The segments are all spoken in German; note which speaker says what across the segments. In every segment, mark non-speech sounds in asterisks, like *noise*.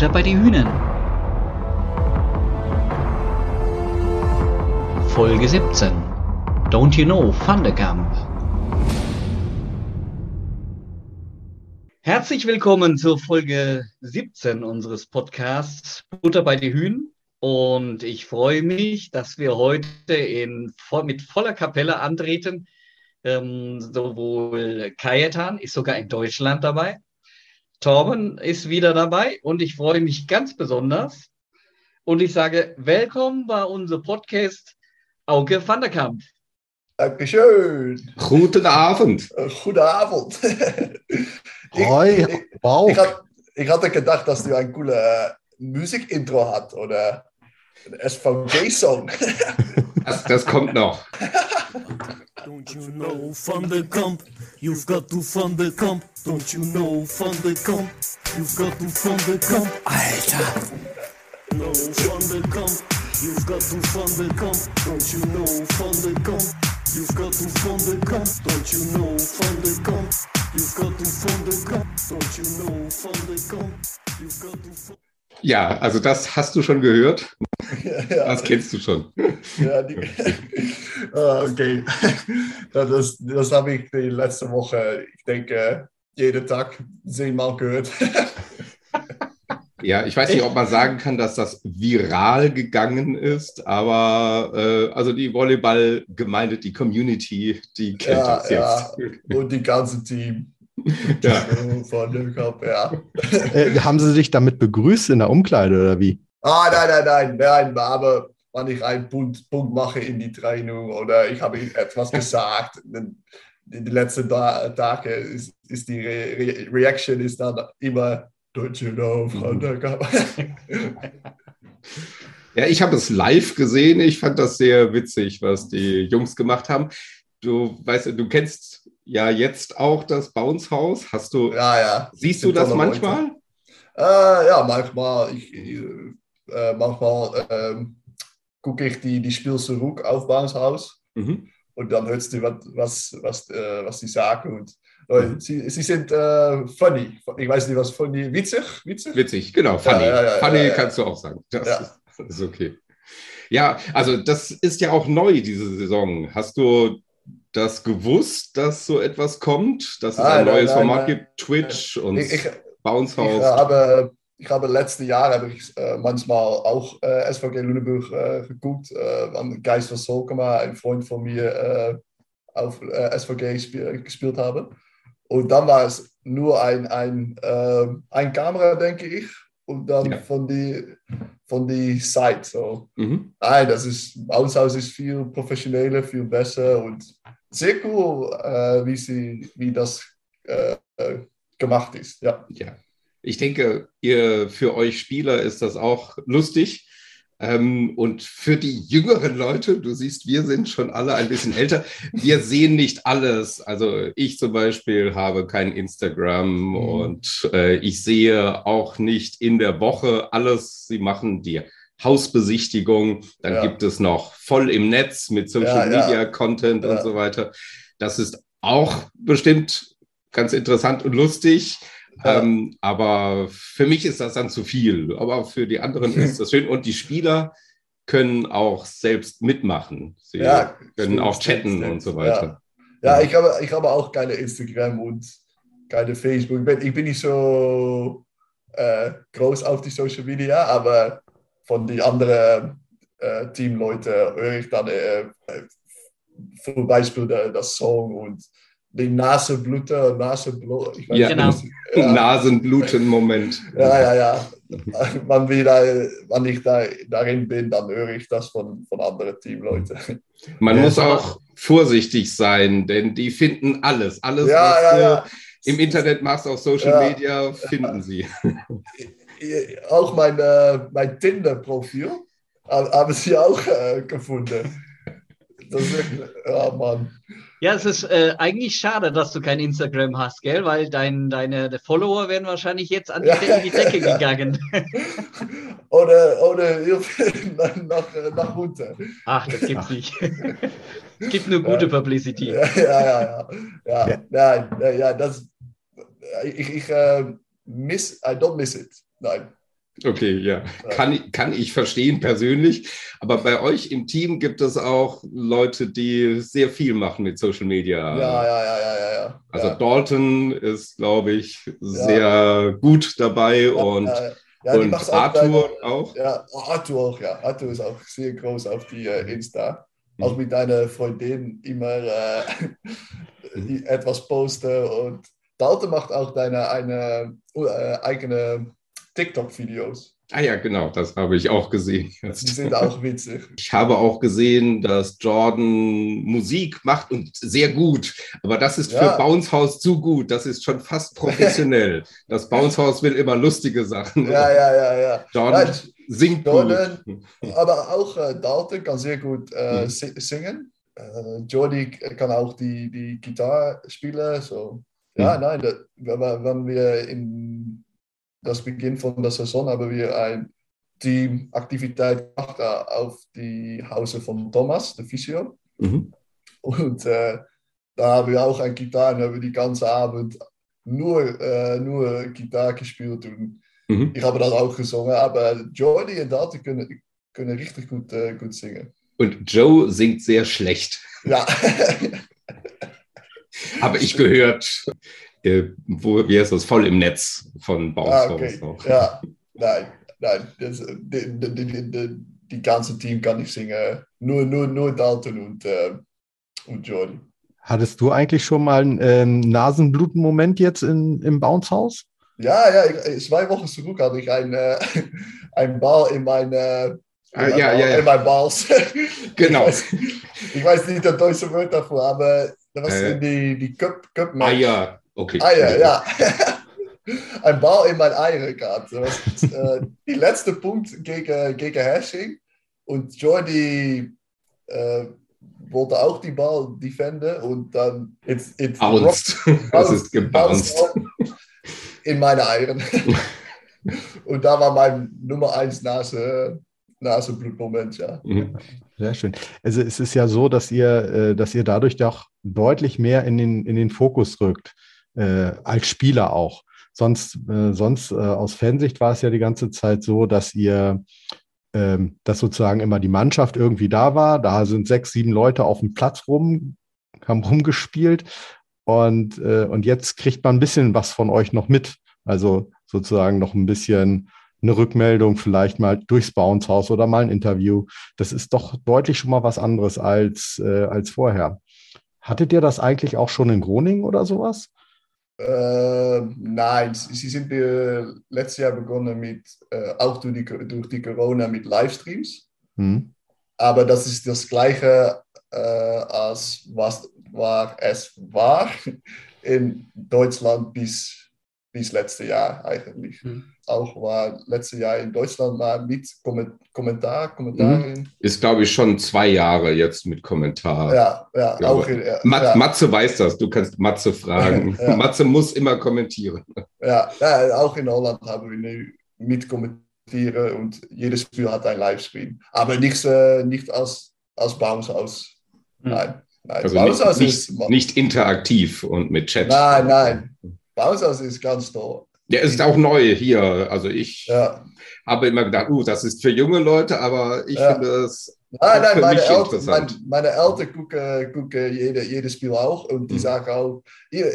Speaker 1: Butter bei die Hühnen. Folge 17. Don't you know Thundercamp? Herzlich willkommen zur Folge 17 unseres Podcasts Butter bei die Hühnen. Und ich freue mich, dass wir heute in, mit voller Kapelle antreten. Ähm, sowohl Kajetan ist sogar in Deutschland dabei. Torben ist wieder dabei und ich freue mich ganz besonders. Und ich sage, willkommen bei unserem Podcast Auke van der Kamp.
Speaker 2: Dankeschön.
Speaker 3: Guten Abend.
Speaker 2: Äh, Guten Abend. *laughs*
Speaker 4: Hoi, wow.
Speaker 2: Ich, hat, ich, hatte gedacht, dass du ein cooles äh, Musikintro hast oder ein SVG-Song.
Speaker 3: Das, das kommt noch.
Speaker 5: Don't you know van de kamp? You've got to van de kamp. Don't you know van de kamp? You've got to van de kamp. Alter. No van de kamp. You've got to van de kamp. Don't you know van de kamp? You've got to van de kamp. Don't you know van de kamp? You've got to van de kamp. Don't you know van de kamp? You've got to van
Speaker 3: Ja, also das hast du schon gehört.
Speaker 2: Ja, *laughs* ja.
Speaker 3: Das kennst du schon.
Speaker 2: Ja, die, *laughs* Ah, okay. Ja, Das, das habe ich die letzte Woche, ich denke, jeden Tag zehnmal gehört.
Speaker 3: Ja, ich weiß nicht, ob man sagen kann, dass das viral gegangen ist, aber äh, also die Volleyball-Gemeinde, die Community, die kennt
Speaker 2: Ja,
Speaker 3: das
Speaker 2: ja.
Speaker 3: jetzt.
Speaker 2: Und die ganze Team. *laughs*
Speaker 3: Ja.
Speaker 2: Von dem Cup, ja.
Speaker 4: Äh, haben sie sich damit begrüßt in der Umkleide oder wie?
Speaker 2: Ah, nein, nein, nein, nein, aber wenn ich einen Punkt, Punkt mache in die Training oder ich habe etwas *laughs* gesagt, dann in den letzten Ta- Tagen ist, ist die Re Re Reaction ist dann immer Don't you know, Van der Kamp?
Speaker 3: Ja, ich habe es live gesehen. Ich fand das sehr witzig, was die Jungs gemacht haben. Du weißt, du kennst ja jetzt auch das Bounce House. Hast du,
Speaker 2: ja, ja.
Speaker 3: siehst du das manchmal?
Speaker 2: Äh, ja, manchmal, ich, äh, manchmal ähm, gucke ich die, die Spiele zurück auf Bouncehaus
Speaker 3: Mhm.
Speaker 2: und dann hörst du, was, was, was, äh, was sie sagen. Und, äh, sie, sie sind äh, funny. Ich weiß nicht, was funny, witzig, witzig.
Speaker 3: Witzig, genau. Funny.
Speaker 2: ja,
Speaker 3: funny kannst du auch sagen. Das, ist, das ist okay. Ja, also das ist ja auch neu, diese Saison. Hast du das gewusst, dass so etwas kommt, dass es
Speaker 2: Ah,
Speaker 3: ein
Speaker 2: nein,
Speaker 3: neues
Speaker 2: nein,
Speaker 3: Format
Speaker 2: nein.
Speaker 3: gibt? Twitch und
Speaker 2: Ich, ich,
Speaker 3: Bounce
Speaker 2: ich,
Speaker 3: House.
Speaker 2: äh, habe, ich habe letzte Jahr habe ich äh, manchmal auch äh, SVG Lüneburg äh, geguckt, äh, an Geist von Solkema, ein Freund von mir äh, auf SVG gesp gespielt habe. Und dann war es nur ein, ein, ein Kamera, denke ich, und dann
Speaker 3: Ja.
Speaker 2: von die von die Site. So.
Speaker 3: Mhm.
Speaker 2: Nein, das ist, Aushaus ist viel professioneller, viel besser und sehr cool, äh, wie, sie, wie das äh, gemacht ist. Ja.
Speaker 3: Ja, ich denke, ihr für euch Spieler ist das auch lustig. Ähm, und für die jüngeren Leute, du siehst, wir sind schon alle ein bisschen älter. Wir *laughs* sehen nicht alles. Also ich zum Beispiel habe kein Instagram und äh, ich sehe auch nicht in der Woche alles. Sie machen die Hausbesichtigung. Dann
Speaker 2: Ja.
Speaker 3: gibt es noch voll im Netz mit Social
Speaker 2: Ja.
Speaker 3: Media Content und so weiter. Das ist auch bestimmt ganz interessant und lustig. Ähm, aber für mich ist das dann zu viel. Aber für die anderen ist *laughs* das schön. Und die Spieler können auch selbst mitmachen. Sie
Speaker 2: Ja,
Speaker 3: können
Speaker 2: stimmt,
Speaker 3: auch chatten
Speaker 2: stimmt.
Speaker 3: und so weiter.
Speaker 2: Ja, ich habe, ich habe auch keine Instagram und keine Facebook. Ich bin, ich bin nicht so äh, groß auf die Social Media, aber von den anderen äh, Teamleuten höre ich dann äh, äh, zum Beispiel der, das Song und die Nasenblüte, Nasenblut. Ich weiß
Speaker 3: Ja.
Speaker 1: Genau.
Speaker 2: Ja,
Speaker 3: Nasenbluten-Moment.
Speaker 2: ja, ja. ja. *laughs* Wenn, wieder, wenn ich da, darin bin, dann höre ich das von, von anderen Teamleuten.
Speaker 3: Man
Speaker 2: Ja,
Speaker 3: muss auch vorsichtig sein, denn die finden alles. Alles,
Speaker 2: Ja,
Speaker 3: was
Speaker 2: ja,
Speaker 3: du im Internet machst, auf Social. Media, finden sie. *laughs*
Speaker 2: Auch mein, äh, mein Tinder-Profil ha- haben sie auch äh, gefunden. Das ist, ja, Mann.
Speaker 1: Ja, es ist äh, eigentlich schade, dass du kein Instagram hast, gell? Weil dein, deine Follower werden wahrscheinlich jetzt an die,
Speaker 2: Ja.
Speaker 1: in die Decke *laughs*
Speaker 2: Ja.
Speaker 1: gegangen. *laughs*
Speaker 2: Oder, oder *laughs* nach, nach, nach unten.
Speaker 1: Ach, das gibt's nicht. es gibt nur gute Publicity.
Speaker 2: Ja, ja, ja. ja. ja,
Speaker 4: Ja.
Speaker 2: Nein, ja, ja, das, ich, ich äh, miss, I don't miss it. Nein.
Speaker 3: Okay, ja. Kann, ich- kann ich verstehen persönlich. Aber bei euch im Team gibt es auch Leute, die sehr viel machen mit Social Media.
Speaker 2: Ja, ja, ja, ja, ja. ja.
Speaker 3: Also
Speaker 2: ja.
Speaker 3: Dalton ist, glaube ich, sehr gut dabei und,
Speaker 2: ja, ja. Ja,
Speaker 3: und
Speaker 2: auch
Speaker 3: Arthur
Speaker 2: deine-
Speaker 3: auch.
Speaker 2: Ja, Arthur auch, ja. Arthur ist auch sehr groß auf die äh, Insta.
Speaker 3: Mhm.
Speaker 2: Auch mit deiner Freundin immer äh, *laughs* die etwas posten. Und Dalton macht auch deine eine, äh, eigene TikTok-Videos.
Speaker 3: Ah ja, genau, das habe ich auch gesehen.
Speaker 2: Die sind auch witzig. *laughs*
Speaker 3: Ich habe auch gesehen, dass Jordan Musik macht und sehr gut. Aber das ist für
Speaker 2: Ja.
Speaker 3: Bounce House zu gut. Das ist schon fast professionell. *laughs* Das Bounce House will immer lustige Sachen.
Speaker 2: Ja, ja, ja, ja.
Speaker 3: Jordan
Speaker 2: Ja,
Speaker 3: singt
Speaker 2: Jordan-
Speaker 3: gut. *laughs*
Speaker 2: Aber auch äh, Dalton kann sehr gut äh,
Speaker 3: Mhm.
Speaker 2: si- singen. Äh, Jordi kann auch die, die Gitarre spielen. So. Ja,
Speaker 3: Mhm.
Speaker 2: nein, das, wenn wir in das Beginn von der Saison haben wir eine Teamaktivität gemacht äh, auf die Hause von Thomas, der Physio.
Speaker 3: Mhm.
Speaker 2: Und äh, da haben wir auch eine Gitarre und haben die ganze Abend nur, äh, nur Gitarre gespielt. Und
Speaker 3: Mhm.
Speaker 2: ich habe das auch gesungen, aber Jordi und Dalton können, können richtig gut, äh, gut singen.
Speaker 3: Und Joe singt sehr schlecht.
Speaker 2: Ja, *laughs*
Speaker 3: Habe ich gehört. Äh, wo, wie heißt das? Voll im Netz von Bounce
Speaker 2: ah,
Speaker 3: House
Speaker 2: okay. Ja, nein, nein. Das, die, die, die, die, die ganze Team kann nicht singen. Nur, nur, nur Dalton und, äh, und Jordi.
Speaker 4: Hattest du eigentlich schon mal einen ähm, Nasenbluten-Moment jetzt in, im Bounce-Haus?
Speaker 2: Ja, ja, ich, zwei Wochen zurück hatte ich einen, äh, *laughs* einen Ball in mein, äh, in
Speaker 3: Ah, ja,
Speaker 2: Ball-
Speaker 3: ja, ja.
Speaker 2: in mein Balls. *laughs*
Speaker 3: Genau.
Speaker 2: Ich weiß, ich weiß nicht das deutsche Wort davor, aber das war
Speaker 3: Äh.
Speaker 2: die, die Cup, Cup
Speaker 3: Ah ja, okay.
Speaker 2: Eier, ja. *laughs* Ein Ball in mein Eier gehabt. Das äh, die letzte Punkt gegen, gegen Hashing. Und Jordi äh, wollte auch die Ball defenden und dann it's, it's
Speaker 3: Bounced. *laughs* Das ist gebounced.
Speaker 2: in meine Eiern. *laughs* und da war mein Nummer 1 Nase, Nasenblutmoment, ja.
Speaker 3: Mhm.
Speaker 4: Sehr schön. Also es ist ja so, dass ihr, äh, dass ihr dadurch doch deutlich mehr in den, in den Fokus rückt, äh, als Spieler auch. Sonst, äh, sonst äh, aus Fansicht war es ja die ganze Zeit so, dass ihr, ähm, dass sozusagen immer die Mannschaft irgendwie da war. Da sind sechs, sieben Leute auf dem Platz rum, haben rumgespielt. Und, äh, und jetzt kriegt man ein bisschen was von euch noch mit. Also sozusagen noch ein bisschen eine Rückmeldung, vielleicht mal durchs Bounce House oder mal ein Interview. Das ist doch deutlich schon mal was anderes als, äh, als vorher. Hattet ihr das eigentlich auch schon in Groningen oder sowas?
Speaker 2: Äh, nein, sie sind äh, letztes Jahr begonnen mit, äh, auch durch die, durch die Corona mit Livestreams.
Speaker 4: Hm?
Speaker 2: Aber das ist das Gleiche, äh, als was war es war *laughs* in Deutschland bis, bis letztes Jahr eigentlich.
Speaker 1: Hm.
Speaker 2: Auch war letztes Jahr in Deutschland mal mit Komment Kommentar, Kommentaren.
Speaker 3: Ist, glaube ich, schon zwei Jahre jetzt mit Kommentar.
Speaker 2: Ja, ja,
Speaker 3: Ja,
Speaker 2: auch ja,
Speaker 3: Mat
Speaker 2: ja,
Speaker 3: Matze weiß das, du kannst Matze fragen. *laughs*
Speaker 2: Ja.
Speaker 3: Matze muss immer kommentieren.
Speaker 2: ja, auch in Holland haben wir eine mit kommentieren und jedes Spiel hat ein Livestream. Aber nicht, äh, nicht als, als Bounce aus.
Speaker 1: Hm.
Speaker 2: Nein, nein.
Speaker 3: Also nicht,
Speaker 2: ist,
Speaker 3: nicht interaktiv und mit Chat.
Speaker 2: nein, nein. House ist ganz toll.
Speaker 3: Der ist auch neu hier. Also ich
Speaker 2: Ja.
Speaker 3: habe immer gedacht, uh, das ist für junge Leute, aber ich
Speaker 2: Ja.
Speaker 3: finde es
Speaker 2: Nein, nein, meine Eltern, mein,
Speaker 3: interessant.
Speaker 2: meine Eltern gucken, gucken jede, jedes Spiel auch und die
Speaker 3: Mhm.
Speaker 2: sagen auch, ihr,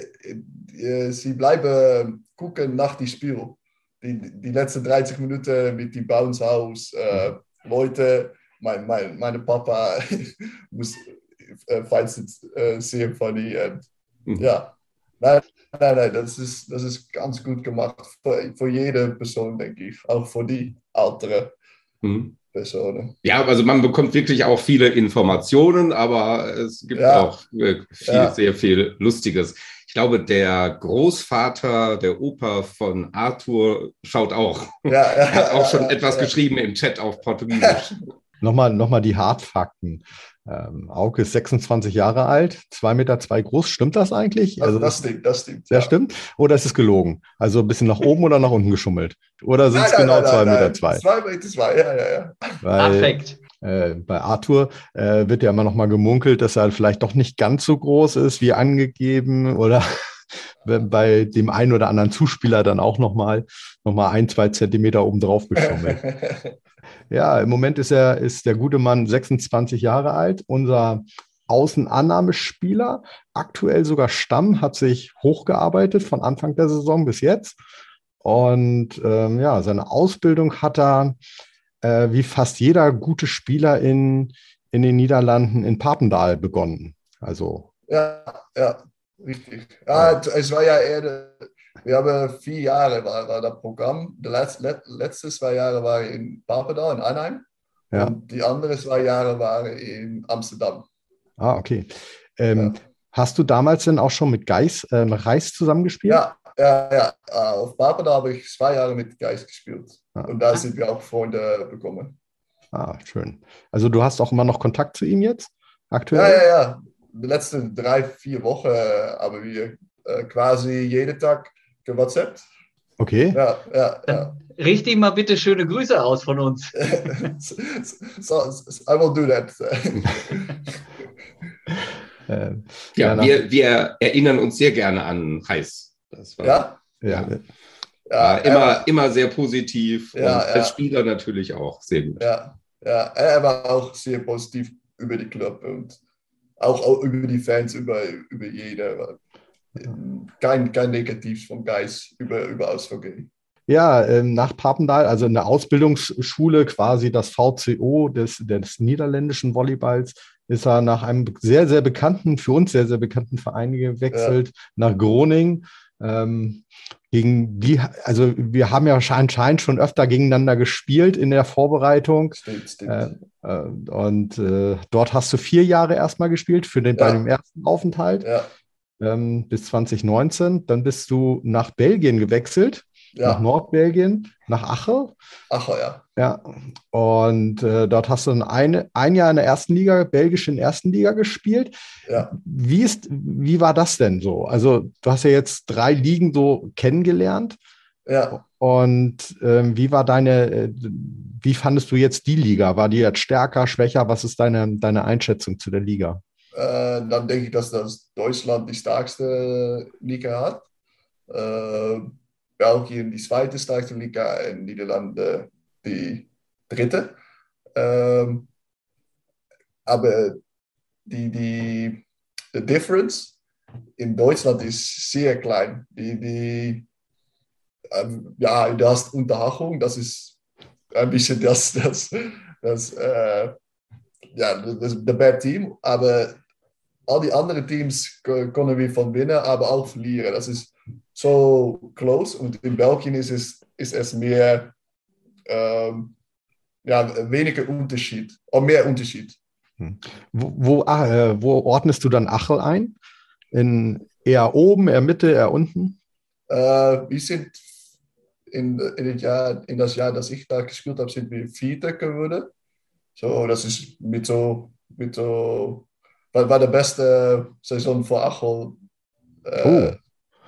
Speaker 2: äh, sie bleiben gucken nach dem Spiel. Die, die letzten 30 Minuten mit dem Bounce House, äh, Leute, mein, mein, meine Papa *laughs* muss, äh, finds it äh, sehr funny. Und,
Speaker 3: Mhm.
Speaker 2: Ja, nein, nein, nein, das ist, das ist ganz gut gemacht für, für jede Person, denke ich, auch für die ältere
Speaker 3: hm.
Speaker 2: Personen.
Speaker 3: Ja, also man bekommt wirklich auch viele Informationen, aber es gibt
Speaker 2: Ja.
Speaker 3: auch äh, viel,
Speaker 2: Ja.
Speaker 3: sehr viel Lustiges. Ich glaube, der Großvater, der Opa von Arthur schaut auch.
Speaker 2: Ja, ja,
Speaker 3: Er *laughs* hat auch schon
Speaker 2: ja,
Speaker 3: etwas
Speaker 2: ja.
Speaker 3: geschrieben im Chat auf Portugiesisch.
Speaker 4: Nochmal, nochmal die Hartfakten. Ähm, Auke ist 26 Jahre alt, 2,2 Meter zwei groß. Stimmt das eigentlich?
Speaker 2: Das,
Speaker 4: Also,
Speaker 2: das stimmt, das stimmt.
Speaker 4: sehr
Speaker 2: ja.
Speaker 4: stimmt? Oder ist es gelogen? Also ein bisschen nach oben oder nach unten geschummelt? Oder sind es
Speaker 2: Nein,
Speaker 4: genau
Speaker 2: nein,
Speaker 4: 2,2
Speaker 2: nein,
Speaker 4: Meter? Zwei?
Speaker 2: Zwei Meter zwei, ja, ja, ja.
Speaker 4: Weil,
Speaker 1: Perfekt.
Speaker 4: äh, bei Arthur äh, wird ja immer noch mal gemunkelt, dass er vielleicht doch nicht ganz so groß ist wie angegeben oder *laughs* bei dem einen oder anderen Zuspieler dann auch nochmal noch mal ein, zwei Zentimeter obendrauf geschummelt. *laughs* ja, im Moment ist er, ist der gute Mann 26 Jahre alt. Unser Außenannahmespieler, aktuell sogar Stamm, hat sich hochgearbeitet von Anfang der Saison bis jetzt. Und ähm, ja, seine Ausbildung hat er, äh, wie fast jeder gute Spieler in, in den Niederlanden, in Papendal begonnen. Also.
Speaker 2: Ja, ja, richtig. Ja, es war ja eher, wir haben vier Jahre war, war das Programm. Die letzte, letzte zwei Jahre war in Papendal, in Anheim. Ja. Und die anderen zwei Jahre waren in Amsterdam.
Speaker 4: Ah, okay. Ähm, ja. Hast du damals denn auch schon mit Geis, äh, Reis zusammengespielt?
Speaker 2: Ja, ja, ja. Ah, auf Papendal habe ich zwei Jahre mit Geis gespielt. Ah. Und da sind wir auch Freunde bekommen.
Speaker 4: Ah, schön. Also du hast auch immer noch Kontakt zu ihm jetzt? Aktuell?
Speaker 2: Ja, ja, ja. Die letzten drei, vier Wochen haben wir äh, quasi jeden Tag gewhatsappt.
Speaker 4: Okay.
Speaker 2: Ja, ja, ja.
Speaker 1: Richte mal bitte schöne Grüße aus von uns. *laughs*
Speaker 2: so, I will do that. *laughs*
Speaker 3: äh, ja, wir, wir erinnern uns sehr gerne an Heiß.
Speaker 2: Das war, ja?
Speaker 3: Ja. ja immer, war, immer sehr positiv ja, und als Spieler natürlich auch sehr gut.
Speaker 2: Ja, ja, er war auch sehr positiv über die Club und auch, auch über die Fans, über, über jede. Kein, kein Negatives vom Geist über, über ASVG.
Speaker 4: Ja, ähm, nach Papendal, also in der Ausbildungsschule, quasi das VCO des, des niederländischen Volleyballs, ist er nach einem sehr, sehr bekannten, für uns sehr, sehr bekannten Verein gewechselt, ja. nach Groningen. Ähm, gegen die, also wir haben ja anscheinend schon öfter gegeneinander gespielt in der Vorbereitung. Stimmt, stimmt. Äh, äh, und äh, dort hast du vier Jahre erstmal gespielt für den, ja. bei dem ersten Aufenthalt ja. Ähm, bis 2019. Dann bist du nach Belgien gewechselt ja. nach Nordbelgien, nach Ache.
Speaker 2: Ache, ja.
Speaker 4: Ja, und äh, dort hast du ein, ein Jahr in der ersten Liga, belgisch in der ersten Liga gespielt. Ja. Wie, ist, wie war das denn so? Also, du hast ja jetzt drei Ligen so kennengelernt.
Speaker 2: Ja.
Speaker 4: Und ähm, wie war deine, äh, wie fandest du jetzt die Liga? War die jetzt stärker, schwächer? Was ist deine, deine Einschätzung zu der Liga?
Speaker 2: Äh, dann denke ich, dass das Deutschland die stärkste Liga hat. Äh, Belgien die zweite stärkste Liga en Niederlande die dritte. Ähm, aber die, die, die Difference in Deutschland ist sehr klein. Die, die, ähm, ja, du hast Unterhachung, das ist ein bisschen das, das, das, äh, ja, das, das Bad Team, aber all die anderen Teams können wir von winnen, aber auch verlieren. Das ist so close und in Belgien ist es, ist es mehr, ähm, ja, weniger Unterschied, oder mehr Unterschied.
Speaker 4: Hm. Wo, wo, äh, wo, ordnest du dann Achel ein? In eher oben, eher Mitte, eher unten?
Speaker 2: Äh, wir sind in, in, Jahr, in, das Jahr, das ich da gespielt habe, sind wir Vierter geworden. So, das ist mit so, mit so, war, war der beste Saison für Achel. Äh, oh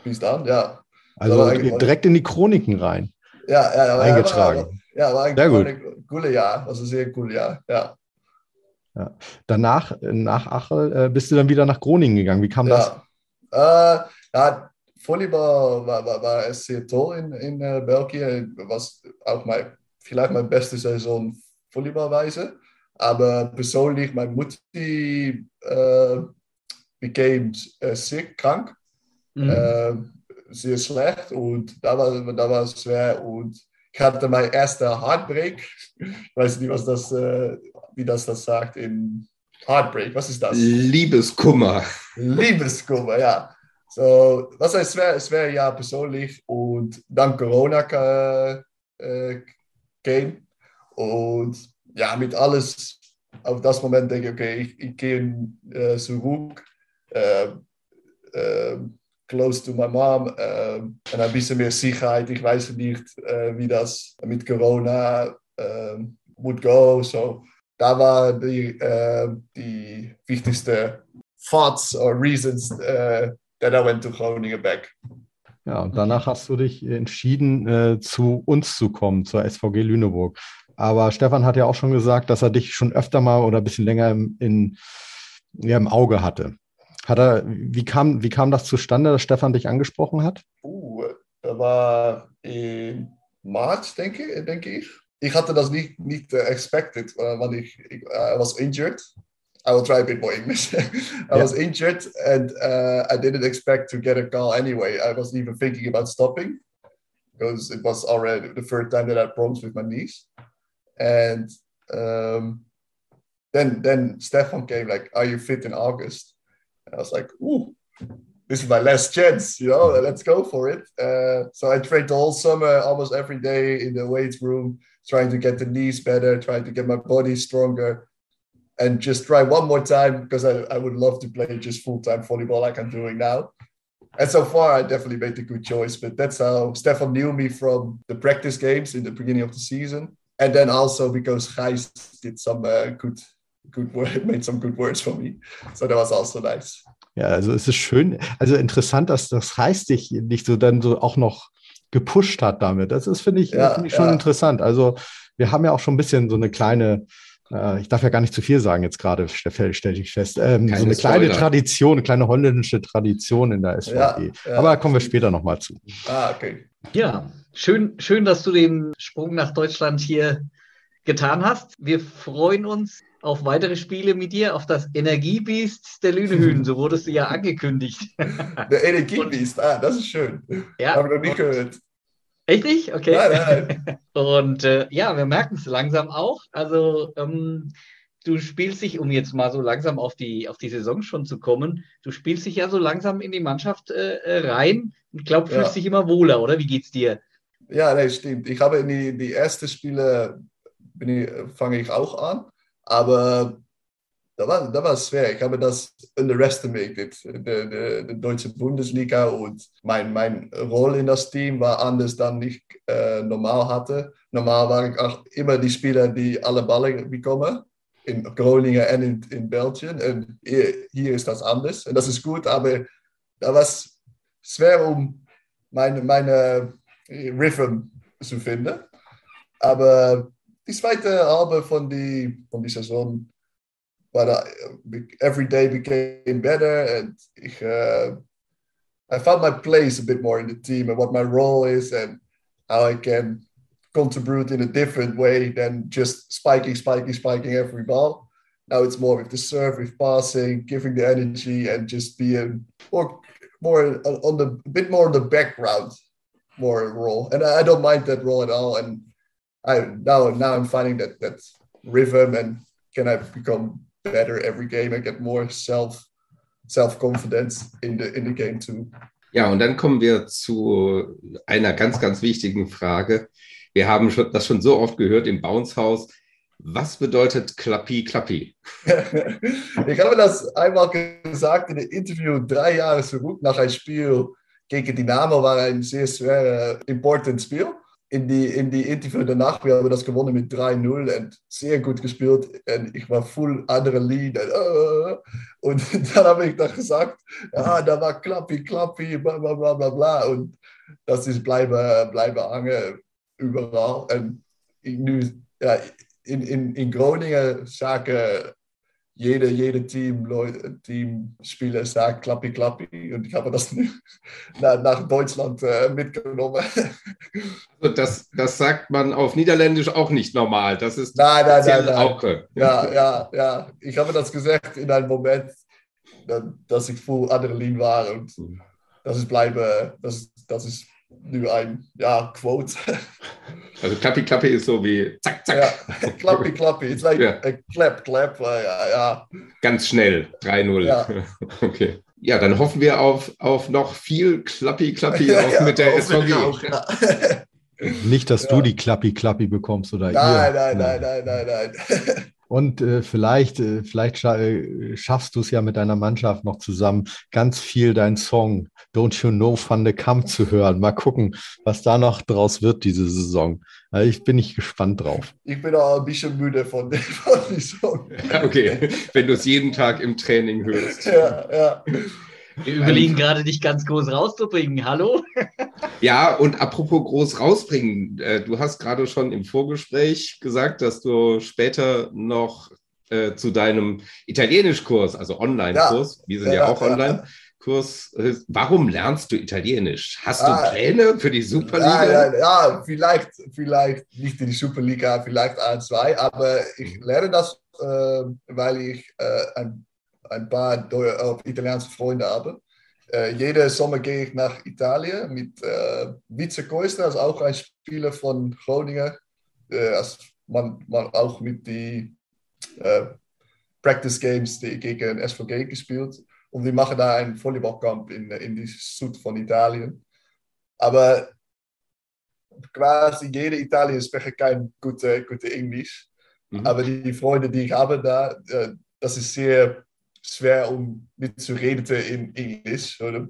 Speaker 2: bis dann, ja.
Speaker 4: Also direkt in die Chroniken rein.
Speaker 2: Ja, ja, ja
Speaker 4: eingetragen.
Speaker 2: Ja, war, ja, war ein cooles Jahr, also sehr cool Jahr, ja.
Speaker 4: ja. Danach, nach Achel, äh, bist du dann wieder nach Groningen gegangen. Wie kam
Speaker 2: ja. das? Äh, ja, Volleyball war, war, war sehr toll in, in uh, Belgien. Was auch mein, vielleicht meine beste Saison Volleyballweise. Aber persönlich, meine Mutti äh, became äh, sick, krank. Mhm. Äh, sehr schlecht und da war, da war es schwer und ich hatte mein erster Heartbreak. Ich weiß nicht, was das, äh, wie das das sagt in Heartbreak. Was ist das?
Speaker 3: Liebeskummer.
Speaker 2: Liebeskummer, ja. So, was heißt schwer, es wäre ja persönlich und dann Corona äh, came und ja, mit alles auf das Moment denke okay, ich, ich gehe äh, zurück. Äh, äh, close to my mom ähm, und ein bisschen mehr Sicherheit. Ich weiß nicht, äh, wie das mit Corona äh, would go. So, da war die, äh, die wichtigste thoughts or reasons äh, that I went to Groningen back.
Speaker 4: Ja, und danach hast du dich entschieden, äh, zu uns zu kommen, zur SVG Lüneburg. Aber Stefan hat ja auch schon gesagt, dass er dich schon öfter mal oder ein bisschen länger im, in, ja, im Auge hatte. Hat er, wie kam, wie kam das zustande, dass Stefan dich angesprochen hat?
Speaker 2: Uh, das war im März, denke, denke ich. Ich hatte das nicht, nicht uh, expected, uh, weil ich, ich I was injured. I will try a bit more English. *laughs* I
Speaker 4: Yeah.
Speaker 2: was injured and uh, I didn't expect to get a call anyway. I was even thinking about stopping because it was already the third time that I had problems with my knees. And um, then then Stefan came like, "Are you fit in August?" And I was like, "Ooh, this is my last chance, you know. Let's go for it." Uh, so I trained whole summer, almost every day in the weight room, trying to get the knees better, trying to get my body stronger, and just try one more time because I, I would love to play just full time volleyball like I'm doing now. And so far, I definitely made a good choice. But that's how Stefan knew me from the practice games in the beginning of the season, and then also because Gijs did some uh, good, good word, *laughs* made some good words for me. So that was also nice.
Speaker 4: Ja, also es ist schön, also interessant, dass das heißt dich nicht so dann so auch noch gepusht hat damit. Das ist, finde ich,
Speaker 2: Ja,
Speaker 4: finde ich schon
Speaker 2: ja.
Speaker 4: interessant. Also wir haben ja auch schon ein bisschen so eine kleine, äh, ich darf ja gar nicht zu viel sagen jetzt gerade, stelle stell ich fest, ähm, so eine kleine
Speaker 3: Spoiler.
Speaker 4: Tradition, eine kleine holländische Tradition in der SVG.
Speaker 2: Ja, ja.
Speaker 4: Aber da kommen wir später nochmal zu.
Speaker 2: Ah, okay.
Speaker 1: Ja, schön, schön, dass du den Sprung nach Deutschland hier getan hast. Wir freuen uns auf weitere Spiele mit dir, auf das Energiebiest der Lünehühn, so wurdest du ja *laughs* angekündigt.
Speaker 2: Der Energiebiest, ah, das ist schön.
Speaker 1: Ja,
Speaker 2: Habe noch nicht gehört.
Speaker 1: echt nicht? Okay.
Speaker 2: Nein, nein. *laughs*
Speaker 1: Und äh, ja, wir merken es langsam auch. Also ähm, du spielst dich, um jetzt mal so langsam auf die, auf die Saison schon zu kommen, du spielst dich ja so langsam in die Mannschaft äh, äh, rein und glaube,
Speaker 2: Ja.
Speaker 1: fühlst dich immer wohler, oder? Wie geht's dir?
Speaker 2: Ja, nee, stimmt. Ich habe in die, die ersten Spiele ich, fange ich auch an, aber da war, da war es schwer. Ich habe das underestimated, die, deutsche Bundesliga und mein, mein Rolle in das Team war anders, dann ich äh, normal hatte. Normal war ich auch immer die Spieler, die alle Ballen bekommen. In Groningen en in, in Belgien. En hier, hier ist das anders. Und das ist gut, aber da war es schwer, um meine, meine Rhythm zu finden. Aber die zweite Halbe von die, von die Saison da, every day became better and ich, uh, I found my place a bit more in the team and what my role is and how I can contribute in a different way than just spiking, spiking, spiking every ball. Now it's more with the serve, with passing, giving the energy, and just being more, more on the a bit more in the background, more role. And I don't mind that role at all. And I now now I'm finding that that rhythm and can I become better every game and get more self self confidence in the in the game too.
Speaker 3: Ja, und dann kommen wir zu einer ganz, ganz wichtigen Frage. Wir haben schon, das schon so oft gehört im Bounce-Haus. Was bedeutet Klappi Klappi? *laughs*
Speaker 2: ich habe das einmal gesagt in einem Interview drei Jahre zurück nach einem Spiel gegen Dynamo war ein sehr schweres, important Spiel. In die, in die Interview danach, wir haben das gewonnen mit 3-0 und sehr gut gespielt. Und ich war voll Adrenalin. Und, äh, und *laughs* dann habe ich da gesagt, ja, da war Klappi, Klappi, bla bla bla bla bla. Und das ist bleibe, bleibe hangen überall. Und ich, ja, in, in, in Groningen sagen jede, jede Team, Leute, Teamspieler sagt Klappi, Klappi. Und ich habe das *laughs* nach, nach Deutschland äh, mitgenommen. *laughs*
Speaker 3: Also das, das sagt man auf Niederländisch auch nicht normal. Das ist
Speaker 2: Nein, nein, nein, nein.
Speaker 3: Auke.
Speaker 2: Ja, ja, ja. Ich habe das gesagt in einem Moment, da- dass ich voll Adrenalin war. Und das ist bleibe, das, das ist nur ein ja, Quote. *laughs*
Speaker 3: Also Klappi Klappi ist so wie zack, zack,
Speaker 2: ja, *laughs* Klappi, Klappi. It's like
Speaker 3: Ja.
Speaker 2: a clap, clap. Ja, ja.
Speaker 3: ganz schnell. 3-0.
Speaker 2: Ja. *laughs*
Speaker 3: Okay. Ja, dann hoffen wir auf, auf noch viel Klappi Klappi auch
Speaker 2: Ja,
Speaker 3: mit der SVG.
Speaker 2: auch, ja.
Speaker 4: Nicht, dass
Speaker 2: Ja.
Speaker 4: du die Klappi-Klappi bekommst oder
Speaker 2: Nein,
Speaker 4: ihr.
Speaker 2: nein, nein, nein, nein, nein.
Speaker 4: Und äh, vielleicht, äh, vielleicht scha äh, schaffst du es ja mit deiner Mannschaft noch zusammen, ganz viel deinen Song Don't You Know Van de Kamp zu hören. Mal gucken, was da noch draus wird diese Saison. Also ich bin nicht gespannt drauf.
Speaker 2: Ich bin auch ein bisschen müde von dem, *laughs* von dem Song.
Speaker 3: Okay, wenn du es jeden Tag im Training hörst.
Speaker 2: Ja, ja.
Speaker 1: Wir überlegen gerade, dich ganz groß rauszubringen. Hallo?
Speaker 3: Ja, und apropos groß rausbringen, äh, du hast gerade schon im Vorgespräch gesagt, dass du später noch äh, zu deinem Italienischkurs, also Online-Kurs. Wir sind ja,
Speaker 2: Ja,
Speaker 3: auch
Speaker 2: ja.
Speaker 3: Online-Kurs. Äh, Warum lernst du Italienisch? Hast du
Speaker 2: Ah,
Speaker 3: Pläne für die
Speaker 2: Ja,
Speaker 3: Superliga?
Speaker 2: ja, ja, vielleicht, vielleicht nicht in die Superliga, vielleicht A2, aber ich lerne das, äh, weil ich äh, ein, ein paar Deu- äh, italienische Freunde habe. Äh, jeden Sommer gehe ich nach Italien mit äh, Vice Koister, also auch ein Spieler von Groningen, äh, als man, man auch mit die äh, Practice Games die gegen SVG gespielt und wir machen da einen Volleyballcamp in, in die Süd von Italien. Aber quasi jede Italiener spricht kein gutes gute Englisch.
Speaker 3: Mhm.
Speaker 2: Aber die Freunde, die ich habe da, das ist sehr schwer, um mitzureden in Englisch. Oder?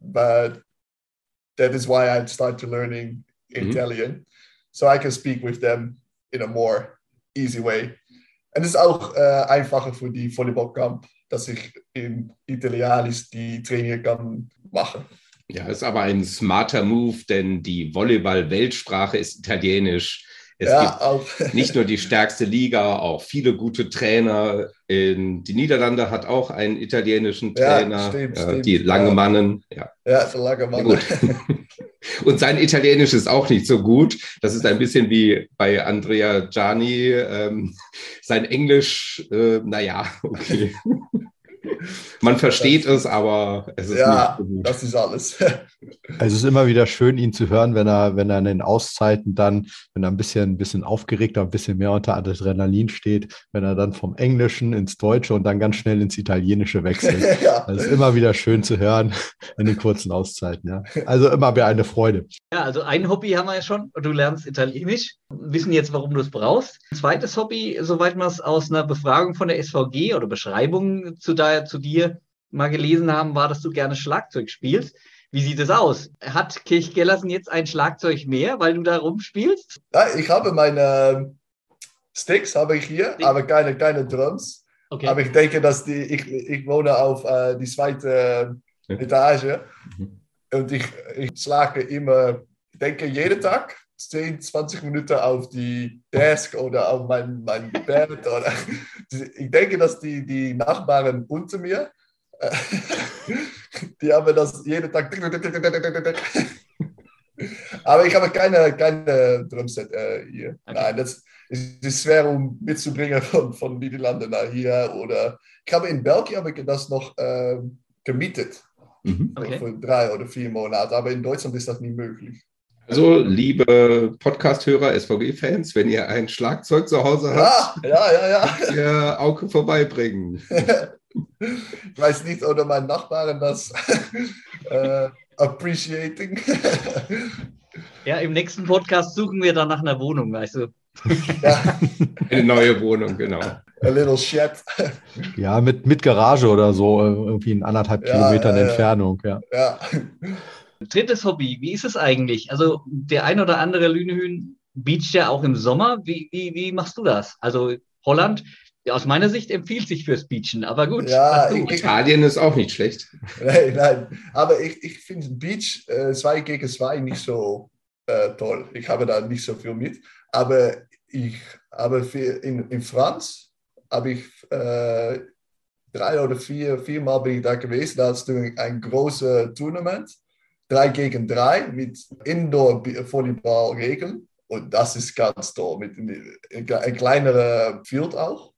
Speaker 2: But that is why I started learning
Speaker 3: Mhm.
Speaker 2: Italian. So I can speak with them in a more easy way. Und es ist auch äh, einfacher für die Volleyballcamp, dass ich in Italienisch die Training kann machen.
Speaker 3: Ja, ist aber ein smarter Move, denn die Volleyball-Weltsprache ist Italienisch. Es
Speaker 2: ja, auch.
Speaker 3: gibt *laughs* nicht nur die stärkste Liga, auch viele gute Trainer. In, die Niederlande hat auch einen italienischen
Speaker 2: Ja,
Speaker 3: Trainer,
Speaker 2: stimmt,
Speaker 3: äh,
Speaker 2: stimmt,
Speaker 3: die Langemannen. Ja.
Speaker 2: ja.
Speaker 3: Ja, gut. *laughs* Und sein Italienisch ist auch nicht so gut. Das ist ein bisschen wie bei Andrea Gianni. Ähm, sein Englisch, äh, naja, okay. *laughs* Man versteht es, aber es ist
Speaker 2: Ja,
Speaker 3: nicht so gut.
Speaker 2: das ist alles. *laughs*
Speaker 4: Also es ist immer wieder schön, ihn zu hören, wenn er, wenn er in den Auszeiten dann, wenn er ein bisschen, ein bisschen aufgeregter, ein bisschen mehr unter Adrenalin steht, wenn er dann vom Englischen ins Deutsche und dann ganz schnell ins Italienische wechselt. *laughs*
Speaker 2: ja.
Speaker 4: Das ist immer wieder schön zu hören *laughs* in den kurzen Auszeiten, ja. Also immer wieder eine Freude.
Speaker 1: Ja, also ein Hobby haben wir ja schon. Du lernst Italienisch, wissen jetzt, warum du es brauchst. Ein zweites Hobby, soweit wir es aus einer Befragung von der SVG oder Beschreibung zu, zu dir mal gelesen haben, war, dass du gerne Schlagzeug spielst. Wie sieht es aus? Hat Kirch Gellersen jetzt ein Schlagzeug mehr, weil du da rumspielst?
Speaker 2: Ja, ich habe meine Sticks habe ich hier,
Speaker 1: Sticks.
Speaker 2: aber keine, keine Drums.
Speaker 1: Okay.
Speaker 2: Aber ich denke, dass die, ich, ich wohne auf äh, die zweite Etage
Speaker 3: Mhm.
Speaker 2: und ich, ich schlage immer, ich denke jeden Tag 10, 20 Minuten auf die Desk oder auf mein, mein Bett. Oder, *laughs* ich denke, dass die, die Nachbarn unter mir, äh, *laughs* die haben das jeden Tag. *laughs* Aber ich habe keine, keine Drumset äh, hier.
Speaker 1: Okay.
Speaker 2: Nein, das ist, ist schwer, um mitzubringen von, von Niederlanden nach hier. Oder ich habe in Belgien habe ich das noch äh, gemietet
Speaker 3: Mhm.
Speaker 1: Okay.
Speaker 2: für drei oder vier Monate. Aber in Deutschland ist das nie möglich.
Speaker 3: Also, liebe Podcast-Hörer, SVG-Fans, wenn ihr ein Schlagzeug zu Hause habt,
Speaker 2: Ja, ja, ja, ja.
Speaker 3: ihr Auge vorbeibringen. *laughs*
Speaker 2: Ich weiß nicht, oder meine Nachbarn das *laughs* äh, appreciating. *laughs*
Speaker 1: Ja, im nächsten Podcast suchen wir dann nach einer Wohnung, weißt du.
Speaker 2: ja,
Speaker 3: Eine neue Wohnung, genau.
Speaker 2: a little shed.
Speaker 4: Ja, mit, mit Garage oder so, äh, irgendwie in anderthalb
Speaker 2: Ja,
Speaker 4: Kilometern
Speaker 2: ja.
Speaker 4: Entfernung, ja.
Speaker 2: Ja.
Speaker 1: Drittes Hobby, wie ist es eigentlich? Also der ein oder andere Lünehühn beacht ja auch im Sommer. Wie, wie, wie machst du das? Also Holland, aus meiner Sicht empfiehlt sich fürs Beachen, aber gut.
Speaker 2: Ja, ich-
Speaker 3: Italien ist auch nicht schlecht. *laughs*
Speaker 2: Nein, nein. Aber ich, ich finde Beach 2 gegen 2 nicht so äh, toll. Ich habe da nicht so viel mit. Aber ich habe in, in Franz habe ich äh, drei oder vier, viermal bin ich da gewesen. Da hast du ein großes Tournament. Drei gegen drei mit Indoor-Volleyball-Regeln. Und das ist ganz toll. Mit ein, ein kleinerer Field auch.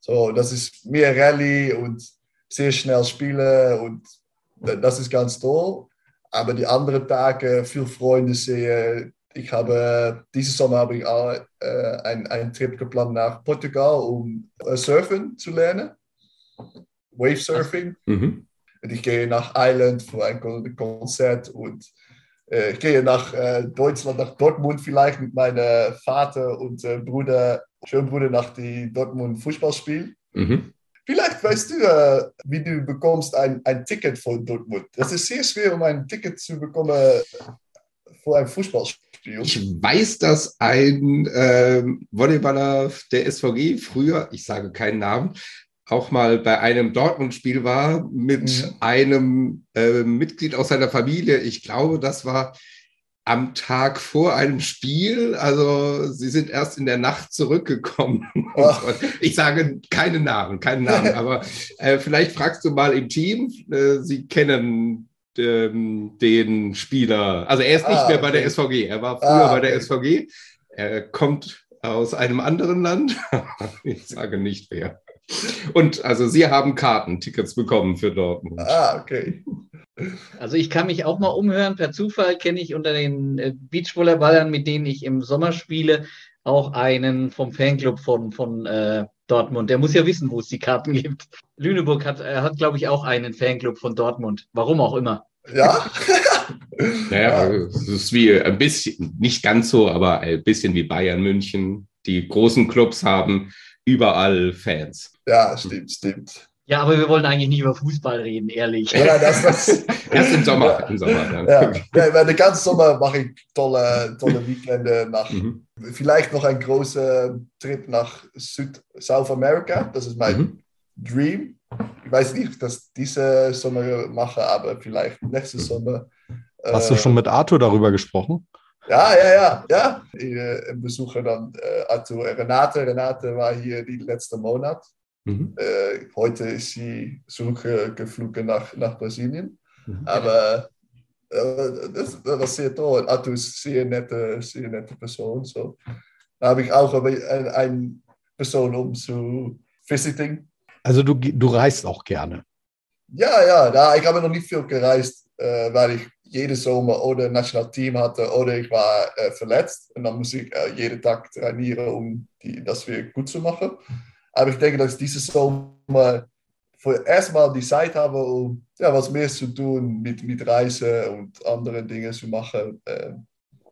Speaker 2: So, das ist mehr Rallye und sehr schnell spielen und das ist ganz toll. Aber die anderen Tage viel Freunde sehen. Ich habe dieses Sommer habe ich auch, äh, einen, einen Trip geplant nach Portugal, um äh, Surfen zu lernen, Wave Surfing.
Speaker 3: Mhm.
Speaker 2: Ich gehe nach Island für ein Kon- Konzert und äh, ich gehe nach äh, Deutschland, nach Dortmund vielleicht mit meinem Vater und äh, Bruder, Schönbruder nach die Dortmund Fußballspiel.
Speaker 3: Mhm.
Speaker 2: Vielleicht weißt du, äh, wie du bekommst ein, ein Ticket von Dortmund. Das ist sehr schwer, um ein Ticket zu bekommen für ein Fußballspiel.
Speaker 3: Ich weiß, dass ein ähm, Volleyballer der SVG früher, ich sage keinen Namen, auch mal bei einem Dortmund-Spiel war mit
Speaker 2: Mhm.
Speaker 3: einem äh, Mitglied aus seiner Familie. Ich glaube, das war am Tag vor einem Spiel. Also Sie sind erst in der Nacht zurückgekommen.
Speaker 2: Ach. *laughs*
Speaker 3: Ich sage keine Namen, keinen Namen, *laughs* aber äh, vielleicht fragst du mal im Team. Äh, Sie kennen ähm, den Spieler. Also er ist nicht
Speaker 2: Ah,
Speaker 3: mehr bei der
Speaker 2: okay.
Speaker 3: SVG. Er war früher
Speaker 2: Ah,
Speaker 3: bei der
Speaker 2: okay.
Speaker 3: SVG. Er kommt aus einem anderen Land. *laughs* ich sage nicht wer. Und also Sie haben Karten, Tickets bekommen für Dortmund.
Speaker 2: Ah, okay.
Speaker 1: Also ich kann mich auch mal umhören. Per Zufall kenne ich unter den äh, Beachvolleyballern, mit denen ich im Sommer spiele, auch einen vom Fanclub von, von äh, Dortmund. Der muss ja wissen, wo es die Karten gibt. Lüneburg hat, äh, hat glaube ich, auch einen Fanclub von Dortmund. Warum auch immer.
Speaker 2: Ja? *laughs*
Speaker 3: Naja, es ist wie ein bisschen, nicht ganz so, aber ein bisschen wie Bayern München. Die großen Clubs haben überall Fans.
Speaker 2: ja, stimmt, stimmt.
Speaker 1: Ja, aber wir wollen eigentlich nicht über Fußball reden, ehrlich.
Speaker 2: Ja, das, das, *laughs*
Speaker 3: Erst im Sommer. Im Sommer
Speaker 2: ja. ja, über den ganzen Sommer mache ich tolle, tolle Weekende nach.
Speaker 3: Mhm.
Speaker 2: Vielleicht noch ein großer Trip nach Süd South America. Das ist mein
Speaker 3: Mhm.
Speaker 2: Dream. Ich weiß nicht, ob ich das diese Sommer mache, aber vielleicht nächsten Sommer.
Speaker 4: Hast du
Speaker 2: Äh,
Speaker 4: schon mit Arthur darüber gesprochen?
Speaker 2: Ja, ja, ja, ja. Ich äh, besuche dann äh, Arthur Renate. Renate war hier die letzte Monat.
Speaker 3: Mhm.
Speaker 2: Äh, heute ist sie zurückgeflogen nach, nach Brasilien.
Speaker 3: Mhm.
Speaker 2: Aber äh, das, das war sehr toll. Arthur ist eine sehr nette, sehr nette Person. So. Da habe ich auch eine ein Person, um zu visiting.
Speaker 4: Also du, du reist auch gerne.
Speaker 2: Ja, ja, da, ich habe noch nicht viel gereist, äh, weil ich jeden Sommer oder Nationalteam hatte oder ich war äh, verletzt. Und dann muss ich äh, jeden Tag trainieren, um die, das wieder gut zu machen. Aber ich denke, dass dieses Sommer für erstmal die Zeit habe, um ja, was mehr zu tun mit, mit Reise und andere Dinge zu machen. Äh,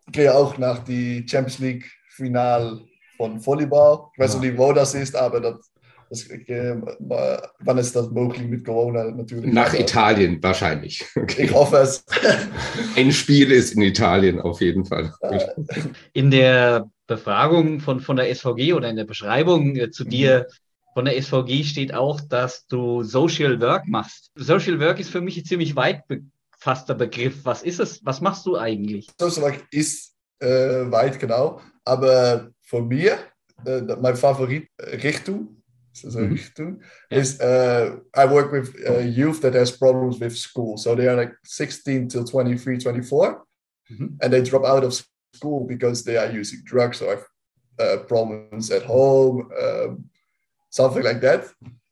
Speaker 2: ich gehe auch nach die Champions League Final von Volleyball. Ich weiß noch nicht, wo das ist, aber das, das, ich, äh, wann ist das möglich mit Corona natürlich?
Speaker 3: Nach
Speaker 2: Aber
Speaker 3: Italien wahrscheinlich. Okay. *laughs*
Speaker 2: Ich hoffe es. *laughs*
Speaker 3: Ein Spiel ist in Italien auf jeden Fall.
Speaker 1: In der Befragung von, von der SVG oder in der Beschreibung äh, zu dir von der SVG steht auch, dass du Social Work machst. Social Work ist für mich ein ziemlich weit gefasster Begriff. Was ist es? Was machst du eigentlich?
Speaker 2: Social Work ist äh, weit genau, aber von mir, äh, mein Favorit äh, Richtung,
Speaker 3: Mhm.
Speaker 2: Richtung,
Speaker 1: Ja.
Speaker 2: is uh, I work with uh, youth that has problems with school. So they are like 16 till 23, 24,
Speaker 1: Mhm.
Speaker 2: and they drop out of school because they are using drugs or have uh, problems at home, um, something like that.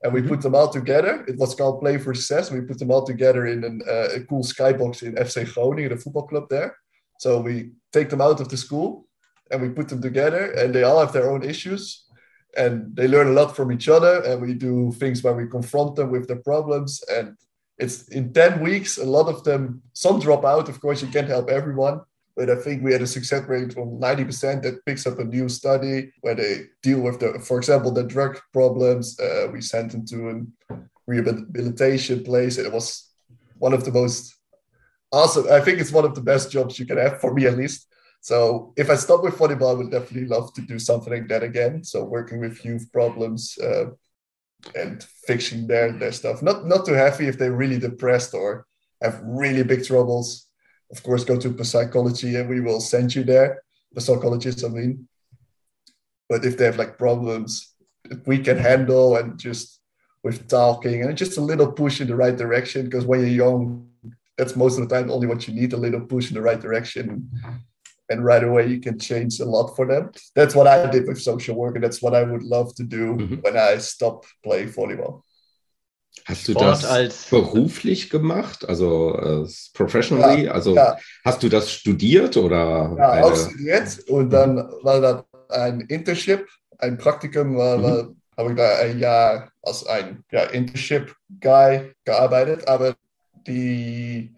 Speaker 2: And we
Speaker 1: Mhm.
Speaker 2: put them all together. It was called Play for Success. We put them all together in an, uh, a cool skybox in FC Groningen, the football club there. So we take them out of the school and we put them together, and they all have their own issues. And they learn a lot from each other. And we do things where we confront them with their problems. And it's in 10 weeks, a lot of them, some drop out. Of course, you can't help everyone. But I think we had a success rate from 90% that picks up a new study where they deal with the, for example, the drug problems. Uh, we sent them to a rehabilitation place. And it was one of the most awesome. I think it's one of the best jobs you can have for me, at least. So if I stop with volleyball, I would definitely love to do something like that again. So working with youth problems uh, and fixing their their stuff. Not not too heavy if they're really depressed or have really big troubles. Of course, go to psychology and we will send you there. The psychologist, I mean. But if they have like problems we can handle and just with talking and just a little push in the right direction, because when you're young, that's most of the time only what you need a little push in the right direction and right away you can change a lot for them that's what i did with social work and that's what i would love to do
Speaker 3: Mhm.
Speaker 2: when i stop playing volleyball
Speaker 3: Hast du
Speaker 1: Sport
Speaker 3: das
Speaker 1: als
Speaker 3: beruflich gemacht, also äh, professionally? also
Speaker 2: ja.
Speaker 3: hast du das studiert oder?
Speaker 2: ja
Speaker 3: eine-
Speaker 2: auch studiert und dann war das ein internship ein praktikum war,
Speaker 3: Mhm.
Speaker 2: war habe ich da ein Jahr als ein ja, internship guy gearbeitet aber die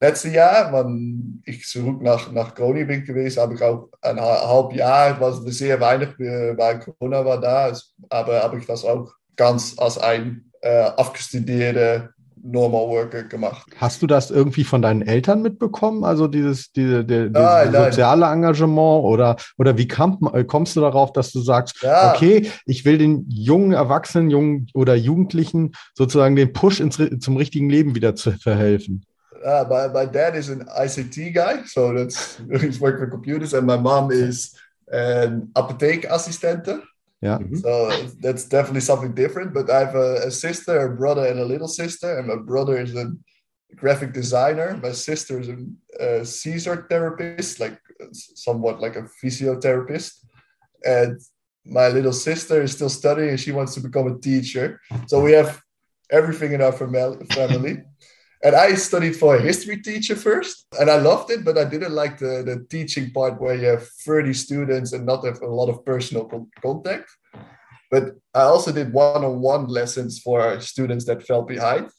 Speaker 2: letzte Jahr, wann ich zurück nach, nach Groningen bin gewesen, habe ich auch ein ha- halb Jahr, was sehr wenig, äh, weil Corona war da, aber habe ich das auch ganz als ein äh, abgestudierter Normal Worker gemacht.
Speaker 4: Hast du das irgendwie von deinen Eltern mitbekommen? Also dieses, diese, die,
Speaker 2: Nein,
Speaker 4: dieses soziale Engagement oder, oder wie kam, kommst du darauf, dass du sagst,
Speaker 2: Ja,
Speaker 4: okay, ich will den jungen Erwachsenen, jungen oder Jugendlichen sozusagen den Push ins, zum richtigen Leben wieder zu verhelfen?
Speaker 2: Uh, my, my dad is an ICT guy, so that's *laughs* he's working for computers, and my mom is an apotheekassistente.
Speaker 4: Ja.
Speaker 3: Mhm.
Speaker 2: So that's definitely something different. But I have a, a sister, a brother, and a little sister. And my brother is a graphic designer. My sister is a, a Caesar therapist, like somewhat like a physiotherapist. And my little sister is still studying and she wants to become a teacher. So we have everything in our famil- family. And I studied for a history teacher first, and I loved it, but I didn't like the, the teaching part where you have 30 students and not have a lot of personal con- contact. But I also did one on one lessons for students that fell behind.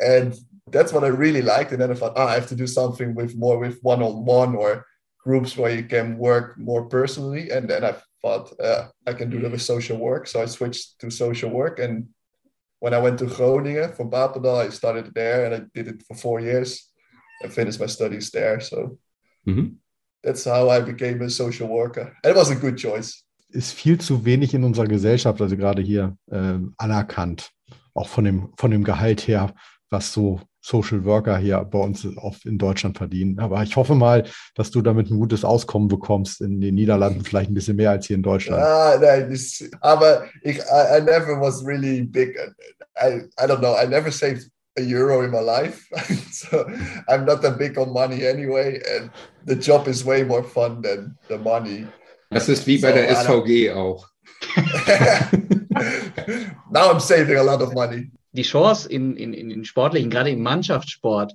Speaker 2: And that's what I really liked. And then I thought, oh, I have to do something with more with one on one or groups where you can work more personally. And then I thought uh, I can do that with social work. So I switched to social work. And when I went to Groningen from Papendal, I started there and I did it for four years and finished my studies there. So
Speaker 3: Mhm.
Speaker 2: that's how I became a social worker. And it was a good choice.
Speaker 4: Ist viel zu wenig in unserer Gesellschaft, also gerade hier, ähm, anerkannt. Auch von dem, von dem Gehalt her, was so Social Worker hier bei uns auf, in Deutschland verdienen. Aber ich hoffe mal, dass du damit ein gutes Auskommen bekommst in den Niederlanden, vielleicht ein bisschen mehr als hier in Deutschland.
Speaker 2: Ah, nein, das, aber ich, I, I never was really big. I, I don't know. I never saved a euro in my life. *laughs* so I'm not that big on money anyway. And the job is way more fun than the money.
Speaker 3: Das ist wie bei
Speaker 2: So,
Speaker 3: der SVG auch. *laughs*
Speaker 2: now I'm saving a lot of money.
Speaker 1: Die Chance in, in, in den sportlichen, gerade im Mannschaftssport,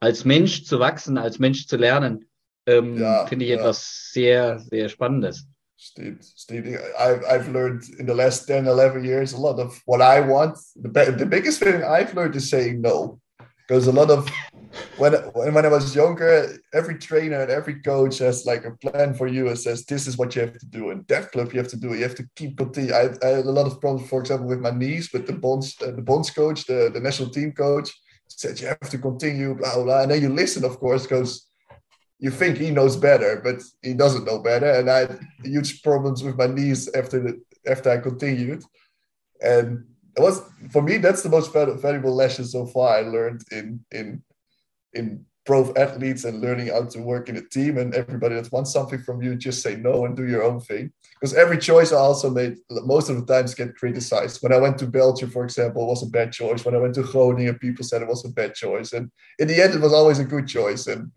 Speaker 1: als Mensch zu wachsen, als Mensch zu lernen, ähm,
Speaker 2: Ja,
Speaker 1: finde ich
Speaker 2: ja.
Speaker 1: etwas sehr, sehr Spannendes.
Speaker 2: Steve, Steve, I've, I've learned in the last 10, 11 years a lot of what I want. The, the biggest thing I've learned is saying no. Because a lot of, when, when, I was younger, every trainer and every coach has like a plan for you and says, this is what you have to do. In that club, you have to do it. You have to keep continue. I, I had a lot of problems, for example, with my knees, but the bonds, uh, the bonds coach, the, the national team coach said, you have to continue, blah, blah, blah. And then you listen, of course, because you think he knows better, but he doesn't know better. And I had huge problems with my knees after the, after I continued. And it was for me that's the most valuable lesson so far I learned in in in pro athletes and learning how to work in a team. And everybody that wants something from you, just say no and do your own thing. Because every choice I also made most of the times get criticized. When I went to Belgium, for example, it was a bad choice. When I went to Groningen, people said it was a bad choice. And in the end, it was always a good choice. And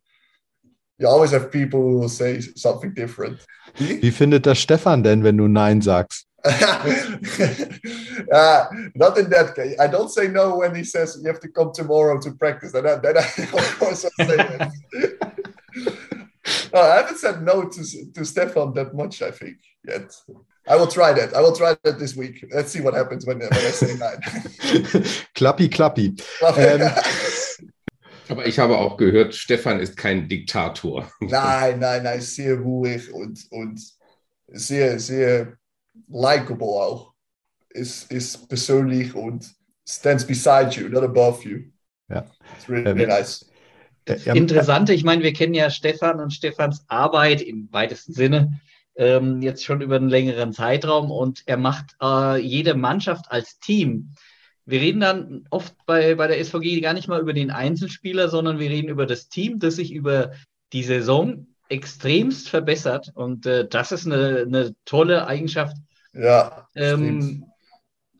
Speaker 2: you always have people who will say something different.
Speaker 4: Wie findet das Stefan denn, wenn du Nein sagst?
Speaker 2: Uh, *laughs* not in that case. I don't say no when he says you have to come tomorrow to practice. Then I, then I *laughs* of course I say *laughs* no, I haven't said no to, to Stefan that much, I think, yet. I will try that. I will try that this week. Let's see what happens when, when I say nine.
Speaker 4: klappi, klappi. Ähm,
Speaker 3: Aber ich habe auch gehört, Stefan ist kein Diktator.
Speaker 2: nein, nein, nein, sehr ruhig und, und sehr, sehr likable auch. Ist, ist persönlich und stands beside you, not above you.
Speaker 4: Ja.
Speaker 2: It's really
Speaker 4: Ähm,
Speaker 2: nice.
Speaker 4: äh,
Speaker 1: Interessante, ich meine, wir kennen ja Stefan und Stefans Arbeit im weitesten Sinne ähm, jetzt schon über einen längeren Zeitraum und er macht äh, jede Mannschaft als Team. Wir reden dann oft bei, bei der SVG gar nicht mal über den Einzelspieler, sondern wir reden über das Team, das sich über die Saison extremst verbessert. Und äh, das ist eine, eine tolle Eigenschaft,
Speaker 2: Ja,
Speaker 1: ähm,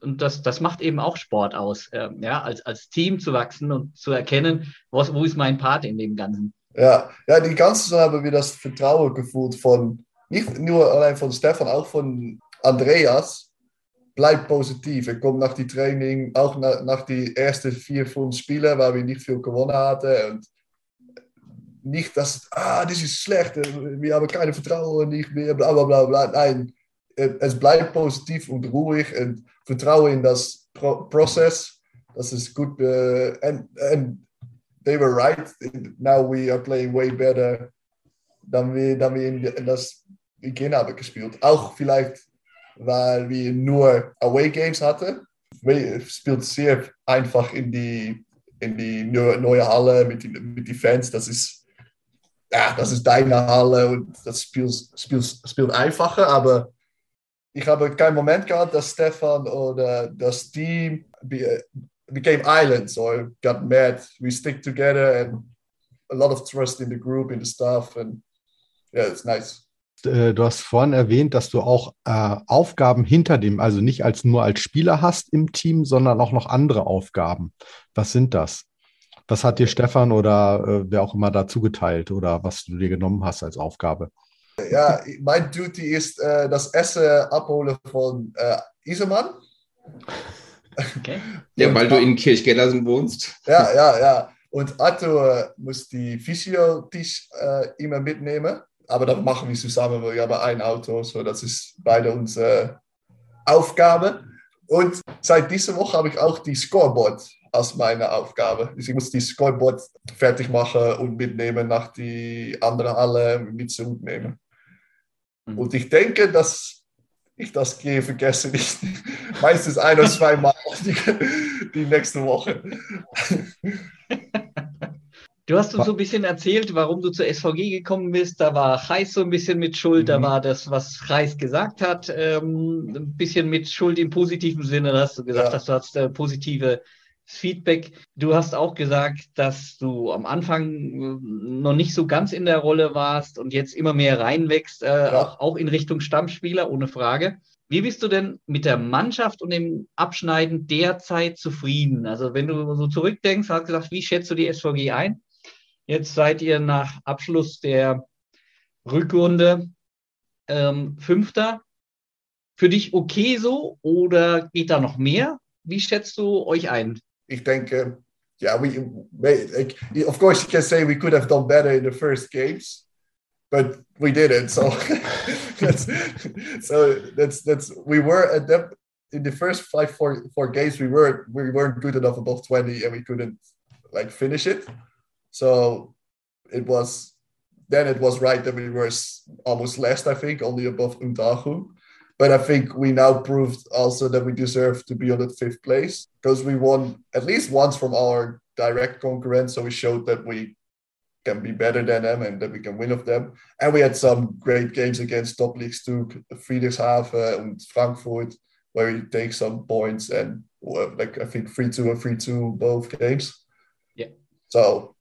Speaker 1: und das, das macht eben auch Sport aus, ähm, ja, als, als Team zu wachsen und zu erkennen, was, wo ist mein Part in dem Ganzen.
Speaker 2: Ja, ja, die ganze Zeit haben wir das Vertrauen gefühlt von, nicht nur allein von Stefan, auch von Andreas. Bleib positiv. Er kommt nach die Training, auch nach, nach die ersten vier, fünf Spiele, weil wir nicht viel gewonnen hatten. Und nicht, dass, ah, das ist schlecht, wir haben keine Vertrauen, nicht mehr, bla bla bla bla. Nein, es bleibt positiv und ruhig und Vertrauen in das Pro Prozess. Das ist gut. Uh, and, and they were right. Now we are playing way better than wir, than wir in, in das Beginn haben gespielt. Auch vielleicht, weil wir nur Away Games hatten. Wir spielt sehr einfach in die, in die neue Halle mit, die, mit die Fans. Das ist, ja, das ist deine Halle und das spielt, spielt, spielt einfacher, aber ich habe keinen Moment gehabt, dass Stefan oder das Team became islands or got mad. We stick together and a lot of trust in the group, in the staff, and yeah, it's nice.
Speaker 4: Äh, Du hast vorhin erwähnt, dass du auch äh, Aufgaben hinter dem, also nicht als nur als Spieler hast im Team, sondern auch noch andere Aufgaben. Was sind das? Was hat dir Stefan oder äh, wer auch immer dazu geteilt oder was du dir genommen hast als Aufgabe?
Speaker 2: Ja, mein Duty ist äh, das Essen abholen von äh, Isemann.
Speaker 1: Okay.
Speaker 3: Ja, weil du in Kirchgellersen wohnst.
Speaker 2: Ja, ja, ja. Und Arthur muss die Physiotisch äh, immer mitnehmen. Aber das machen wir zusammen, weil wir haben ein Auto. So, das ist beide unsere Aufgabe. Und seit dieser Woche habe ich auch die Scoreboard als meine Aufgabe. Also ich muss die Scoreboard fertig machen und mitnehmen nach die andere Halle mit zurücknehmen.
Speaker 1: Mhm.
Speaker 2: Und ich denke, dass ich das gehe vergesse nicht. *laughs* Meistens ein oder zwei Mal *laughs* die, die nächste Woche. *laughs*
Speaker 1: Du hast uns so ein bisschen erzählt, warum du zur SVG gekommen bist. Da war Reis so ein bisschen mit Schuld, da
Speaker 2: Mhm.
Speaker 1: war das, was Reis gesagt hat, ähm, ein bisschen mit Schuld im positiven Sinne. Da hast du gesagt,
Speaker 2: Ja.
Speaker 1: dass du hast äh, positive Feedback. Du hast auch gesagt, dass du am Anfang äh, noch nicht so ganz in der Rolle warst und jetzt immer mehr reinwächst, äh, auch, auch in Richtung Stammspieler, ohne Frage. Wie bist du denn mit der Mannschaft und dem Abschneiden derzeit zufrieden? Also wenn du so zurückdenkst, hast du gesagt, wie schätzt du die SVG ein? Jetzt seid ihr nach Abschluss der Rückrunde ähm, Fünfter. Für dich okay so oder geht da noch mehr? Wie schätzt du euch ein?
Speaker 2: Ich denke, um, yeah, we, like, of course you can say we could have done better in the first games, but we didn't. So *laughs* that's so that's that's we were at that in the first five four four games we were we weren't good enough above 20 and we couldn't like finish it. So it was then it was right that we were almost last, I think, only above Undahu. But I think we now proved also that we deserve to be on the fifth place because we won at least once from our direct concurrents. So we showed that we can be better than them and that we can win of them. And we had some great games against top leagues too, Friedrichshafen and Frankfurt, where we take some points and like I think 3 2 and 3 2 both games.
Speaker 1: Yeah.
Speaker 2: So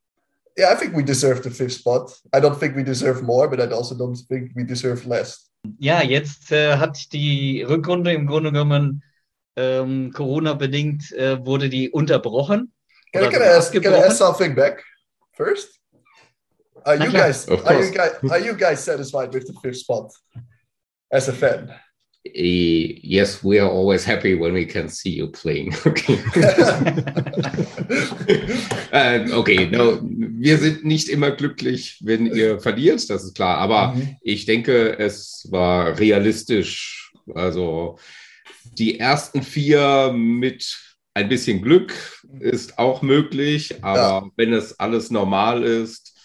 Speaker 2: yeah, I think we deserve the fifth spot. I don't think we deserve more, but I also don't think we deserve less.
Speaker 1: Ja, jetzt äh, hat die Rückrunde im Grunde genommen ähm, Corona-bedingt äh, wurde die unterbrochen.
Speaker 2: Can, I, can, I ask, can I ask something back first? Are you guys are you guys are you guys satisfied with the fifth spot as a fan?
Speaker 3: Eh, Yes, we are always happy when we can see you playing. *laughs* Okay. Ähm, okay, no, wir sind nicht immer glücklich, wenn ihr verliert, das ist klar. Aber
Speaker 2: Mhm.
Speaker 3: ich denke, es war realistisch. Also die ersten vier mit ein bisschen Glück ist auch möglich, aber wenn es alles normal ist,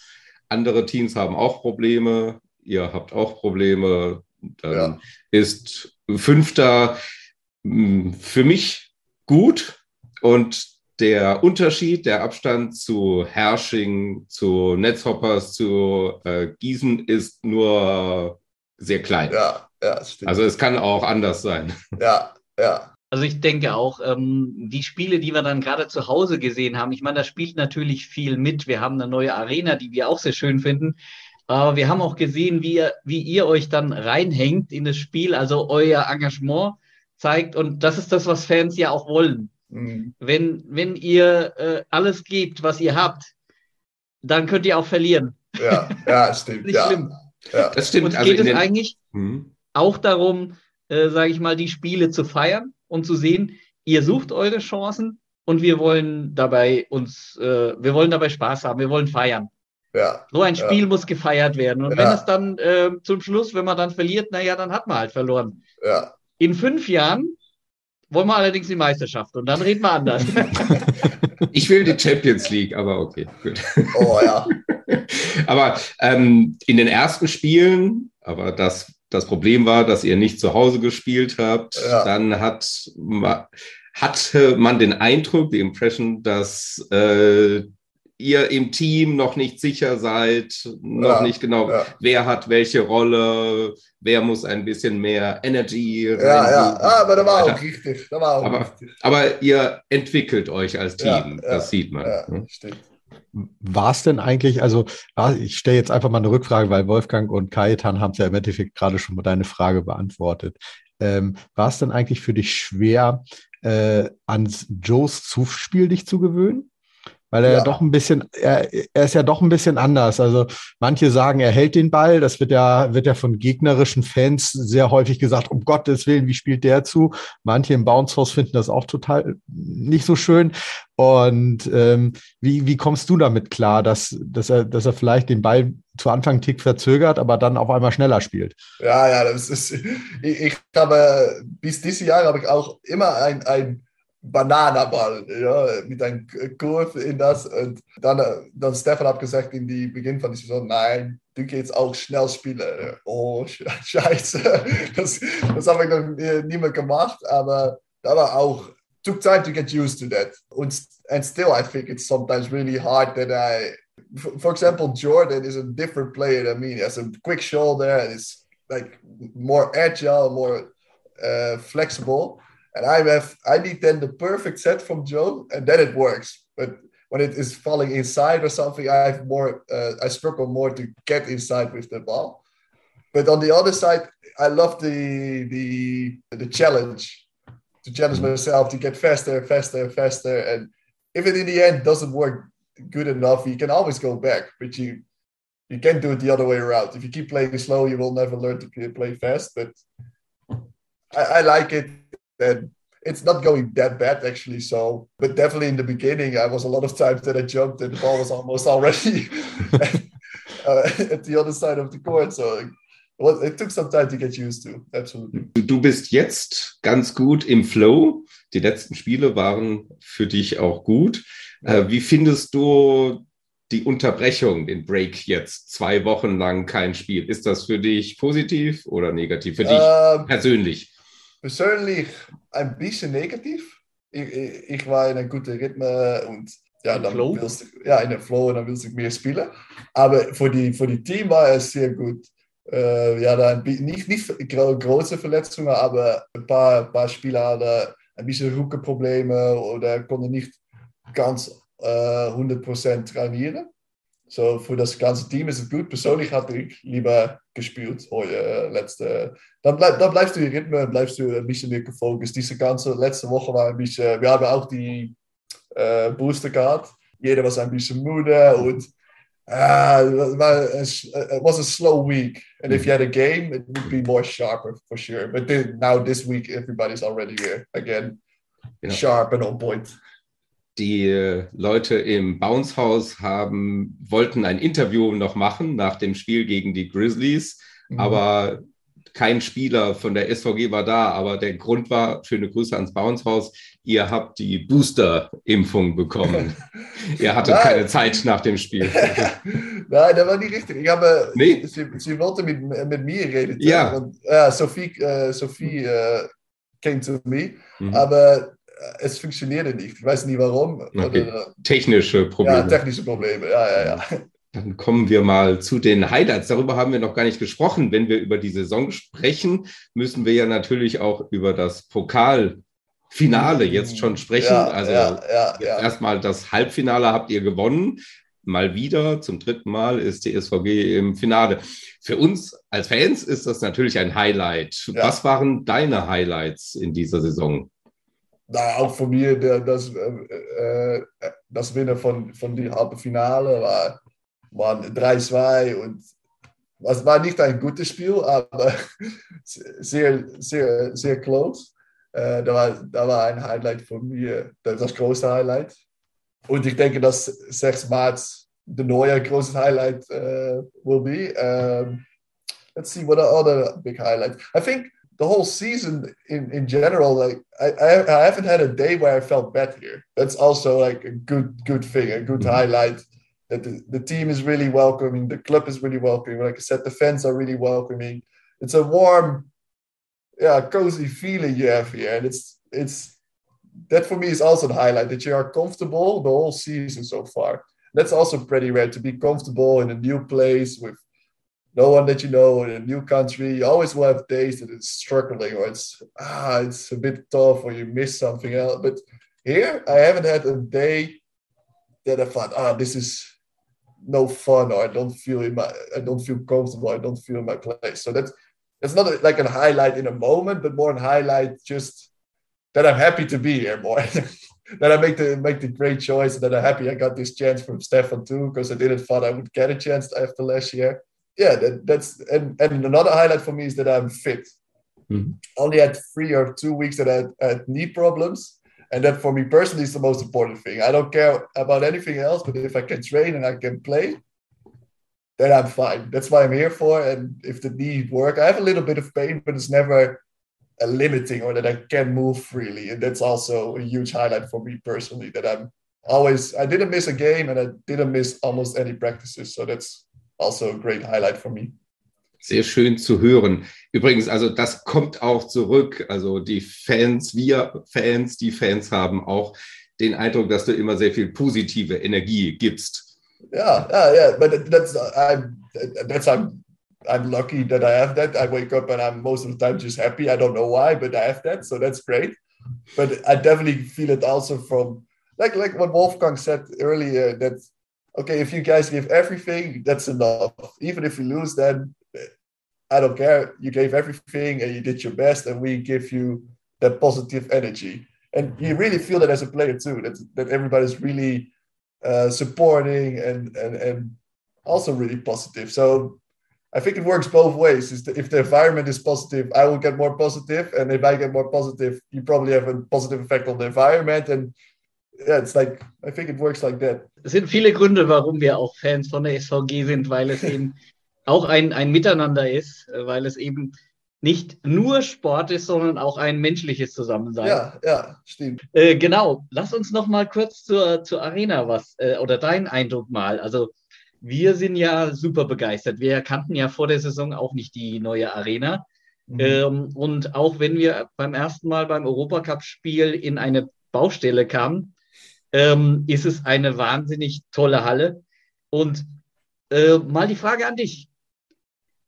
Speaker 3: andere Teams haben auch Probleme, ihr habt auch Probleme, dann
Speaker 2: Ja.
Speaker 3: ist Fünfter mh, für mich gut und der Unterschied, der Abstand zu Hersching, zu Netzhoppers, zu äh, Gießen ist nur sehr klein.
Speaker 2: Ja, ja, stimmt.
Speaker 3: Also es kann auch anders sein.
Speaker 2: ja, ja,
Speaker 1: Also ich denke auch, ähm, die Spiele, die wir dann gerade zu Hause gesehen haben, ich meine, da spielt natürlich viel mit. Wir haben eine neue Arena, die wir auch sehr schön finden. Aber wir haben auch gesehen, wie ihr, wie ihr euch dann reinhängt in das Spiel, also euer Engagement zeigt. Und das ist das, was Fans ja auch wollen.
Speaker 2: Mhm.
Speaker 1: Wenn, wenn ihr äh, alles gebt, was ihr habt, dann könnt ihr auch verlieren.
Speaker 2: ja, ja, *laughs* stimmt.
Speaker 1: Nicht
Speaker 2: ja,
Speaker 1: schlimm.
Speaker 2: ja,
Speaker 3: Das stimmt.
Speaker 1: Uns
Speaker 3: Also
Speaker 1: geht es
Speaker 3: den,
Speaker 1: eigentlich
Speaker 3: Hm.
Speaker 1: auch darum, äh, sage ich mal, die Spiele zu feiern und zu sehen, ihr sucht eure Chancen und wir wollen dabei uns, äh, wir wollen dabei Spaß haben, wir wollen feiern.
Speaker 2: Ja,
Speaker 1: So ein
Speaker 2: Ja.
Speaker 1: Spiel muss gefeiert werden. Und
Speaker 2: Ja.
Speaker 1: wenn es dann äh, zum Schluss, wenn man dann verliert, naja, dann hat man halt verloren.
Speaker 2: ja.
Speaker 1: In fünf Jahren wollen wir allerdings die Meisterschaft und dann reden wir anders. *laughs*
Speaker 3: Ich will die Champions League, aber okay, gut.
Speaker 2: Oh ja, *laughs*
Speaker 3: Aber ähm, in den ersten Spielen, aber das, das Problem war, dass ihr nicht zu Hause gespielt habt,
Speaker 2: Ja.
Speaker 3: dann hat, ma, hatte man den Eindruck, die Impression, dass äh, ihr im Team noch nicht sicher seid, noch
Speaker 2: Ja,
Speaker 3: nicht genau,
Speaker 2: ja.
Speaker 3: wer hat welche Rolle, wer muss ein bisschen mehr Energy
Speaker 2: Ja, ja, ah, aber das war auch richtig. Das war auch
Speaker 3: Aber-
Speaker 2: richtig.
Speaker 3: Aber ihr entwickelt euch als Team,
Speaker 2: Ja, ja,
Speaker 3: das sieht man.
Speaker 2: Ja,
Speaker 3: ne?
Speaker 2: stimmt.
Speaker 4: War es denn eigentlich, also ich stelle jetzt einfach mal eine Rückfrage, weil Wolfgang und Kajetan haben es ja im Endeffekt gerade schon mal deine Frage beantwortet. Ähm, war es denn eigentlich für dich schwer, äh, ans Joes Zuspiel dich zu gewöhnen? Weil er ja. Doch ein bisschen, er, er ist ja doch ein bisschen anders. Also manche sagen, er hält den Ball. Das wird ja, wird ja von gegnerischen Fans sehr häufig gesagt, um Gottes Willen, wie spielt der zu? Manche im Bounce House finden das auch total nicht so schön. Und ähm, wie, wie kommst du damit klar, dass, dass, er, dass er vielleicht den Ball zu Anfang einen Tick verzögert, aber dann auf einmal schneller spielt?
Speaker 2: Ja, ja, das ist, ich, ich habe, bis dieses Jahr habe ich auch immer ein, ein Bananenball, ja, mit einem Kurve in das. Und dann, dann Stefan hat gesagt in die Beginn von der Saison, nein, du gehst auch schnell spielen. Oh, *laughs* scheiße. Das, das habe ich noch mehr gemacht, aber da war auch, took time to get used to that. Und and still I think it's sometimes really hard that I, for example, Jordan is a different player than me. He has a quick shoulder and is like more agile, more uh, flexible. And I have, I need then the perfect set from Joe, and then it works. But when it is falling inside or something, I have more, uh, I struggle more to get inside with the ball. But on the other side, I love the the the challenge, to challenge myself to get faster, faster, faster. And if it in the end doesn't work good enough, you can always go back. But you you can do it the other way around. If you keep playing slow, you will never learn to play fast. But I, I like it. And it's not going that bad actually. So, but definitely in the beginning, I was a lot of times that I jumped and the ball was almost *laughs* already *laughs* uh, at the other side of the court. So it, was, it took some time to get used to. Absolutely.
Speaker 3: Du, bist jetzt ganz gut im Flow. Die letzten Spiele waren für dich auch gut. Äh, wie findest du die Unterbrechung, den Break jetzt? Zwei Wochen lang kein Spiel. Ist das für dich positiv oder negativ? Für dich
Speaker 2: Ähm,
Speaker 3: persönlich?
Speaker 2: Persönlich ein bisschen negativ. Ich, ich, ich war in einem guten Rhythmus und ja, dann
Speaker 1: Flow?
Speaker 2: willst ja, in der Flow und dann willst du mehr spielen. Aber für die, für die Team war es sehr gut. Äh, ja, da ein, bi- nicht, nicht gro große Verletzungen, aber ein paar, paar Spieler hatten ein bisschen Rückenprobleme oder konnten nicht ganz äh, 100% trainieren. So, für das ganze Team ist es gut. Persönlich hatte ich lieber gespielt heute, letzte. Dann, bleib, dann bleibst du im Rhythmus, bleibst du ein bisschen mehr gefokust. Diese ganze letzte Woche war ein bisschen, wir haben auch die äh, Booster gehabt. Jeder war ein bisschen müde und it was was a slow week. And if you had a game, it would be more sharper for sure. But then, now this week, everybody's already here again,
Speaker 3: Ja.
Speaker 2: sharp and on point.
Speaker 3: Die äh, Leute im Bounce House haben, wollten ein Interview noch machen nach dem Spiel gegen die Grizzlies,
Speaker 2: Mhm.
Speaker 3: aber kein Spieler von der SVG war da. Aber der Grund war, schöne Grüße ans Bounce House, ihr habt die Booster-Impfung bekommen. *laughs* ihr hattet
Speaker 2: Nein.
Speaker 3: keine Zeit nach dem Spiel. *laughs*
Speaker 2: Nein, das war nicht richtig. Ich habe,
Speaker 3: Nee.
Speaker 2: sie, sie wollte mit, mit mir reden.
Speaker 3: Ja.
Speaker 2: Und, ja, Sophie, äh, Sophie äh, came to me,
Speaker 3: Mhm.
Speaker 2: aber äh, es funktionierte nicht. Ich weiß nie warum.
Speaker 3: Okay.
Speaker 2: Oder,
Speaker 3: Technische
Speaker 2: ja,
Speaker 3: Probleme.
Speaker 2: technische Probleme. Ja, ja, ja.
Speaker 3: Dann kommen wir mal zu den Highlights. Darüber haben wir noch gar nicht gesprochen. Wenn wir über die Saison sprechen, müssen wir ja natürlich auch über das Pokalfinale jetzt schon sprechen.
Speaker 2: Ja,
Speaker 3: also
Speaker 2: ja, ja, ja.
Speaker 3: erstmal das Halbfinale habt ihr gewonnen. Mal wieder, zum dritten Mal ist die SVG im Finale. Für uns als Fans ist das natürlich ein Highlight.
Speaker 2: Ja.
Speaker 3: Was waren deine Highlights in dieser Saison?
Speaker 2: Nou, auch von mir, der, das, äh, äh, das Winnen von, von die Halbfinale war, war 3-2 und es war nicht ein gutes Spiel, aber *laughs* sehr, sehr, sehr close. Äh, da, war, da war ein Highlight von mir, das, das große Highlight. Und ich denke, dass 6 März der neue große Highlight äh, will be. Um, let's see what are other big highlights. I think the whole season in, in general, like I, I, I haven't had a day where I felt bad here. That's also like a good good thing, a good mm-hmm. highlight. That the, the team is really welcoming, the club is really welcoming. Like I said, the fans are really welcoming. It's a warm, yeah, cozy feeling you have here, and it's it's that for me is also the highlight that you are comfortable the whole season so far. That's also pretty rare to be comfortable in a new place with no one that you know in a new country. You always will have days that it's struggling or it's ah, it's a bit tough or you miss something else. But here, I haven't had a day that I thought, ah, this is no fun or I don't feel in my, I don't feel comfortable. I don't feel in my place. So that's it's not like a highlight in a moment, but more a highlight just that I'm happy to be here more. *laughs* that I make the make the great choice, that I'm happy I got this chance from Stefan too, because I didn't thought I would get a chance after last year. Yeah, that, that's and, and another highlight for me is that I'm fit. Mm-hmm. Only had three or two weeks that I had, had knee problems, and that for me personally is the most important thing. I don't care about anything else, but if I can train and I can play, then I'm fine. That's why I'm here for. And if the knee work, I have a little bit of pain, but it's never a limiting or that I can move freely. And that's also a huge highlight for me personally. That I'm always I didn't miss a game and I didn't miss almost any practices. So that's also a great highlight for me.
Speaker 3: Sehr schön zu hören. Übrigens, also das kommt auch zurück. Also die Fans, wir Fans, die Fans haben auch den Eindruck, dass du immer sehr viel positive Energie gibst.
Speaker 2: yeah, yeah, yeah. But that's I'm that's I'm I'm lucky that I have that. I wake up and I'm most of the time just happy. I don't know why, but I have that, so that's great. But I definitely feel it also from like like what Wolfgang said earlier that okay, if you guys give everything, that's enough. Even if you lose, then I don't care. You gave everything and you did your best, and we give you that positive energy. And you really feel that as a player too. That that everybody's really uh, supporting and, and and also really positive. So I think it works both ways. Is that if the environment is positive, I will get more positive, and if I get more positive, you probably have a positive effect on the environment. And yeah, it's like I think it works like that.
Speaker 1: Es sind viele Gründe, warum wir auch Fans von der SVG sind, weil es eben *laughs* auch ein, ein Miteinander ist, weil es eben nicht nur Sport ist, sondern auch ein menschliches Zusammensein.
Speaker 2: Ja, ja, stimmt.
Speaker 1: Äh, genau. Lass uns noch mal kurz zur, zur Arena was äh, oder dein Eindruck mal. Also wir sind ja super begeistert. Wir kannten ja vor der Saison auch nicht die neue Arena. Mhm. Ähm, und auch wenn wir beim ersten Mal beim Europacup-Spiel in eine Baustelle kamen, ähm, ist es eine wahnsinnig tolle Halle. Und äh, mal die Frage an dich.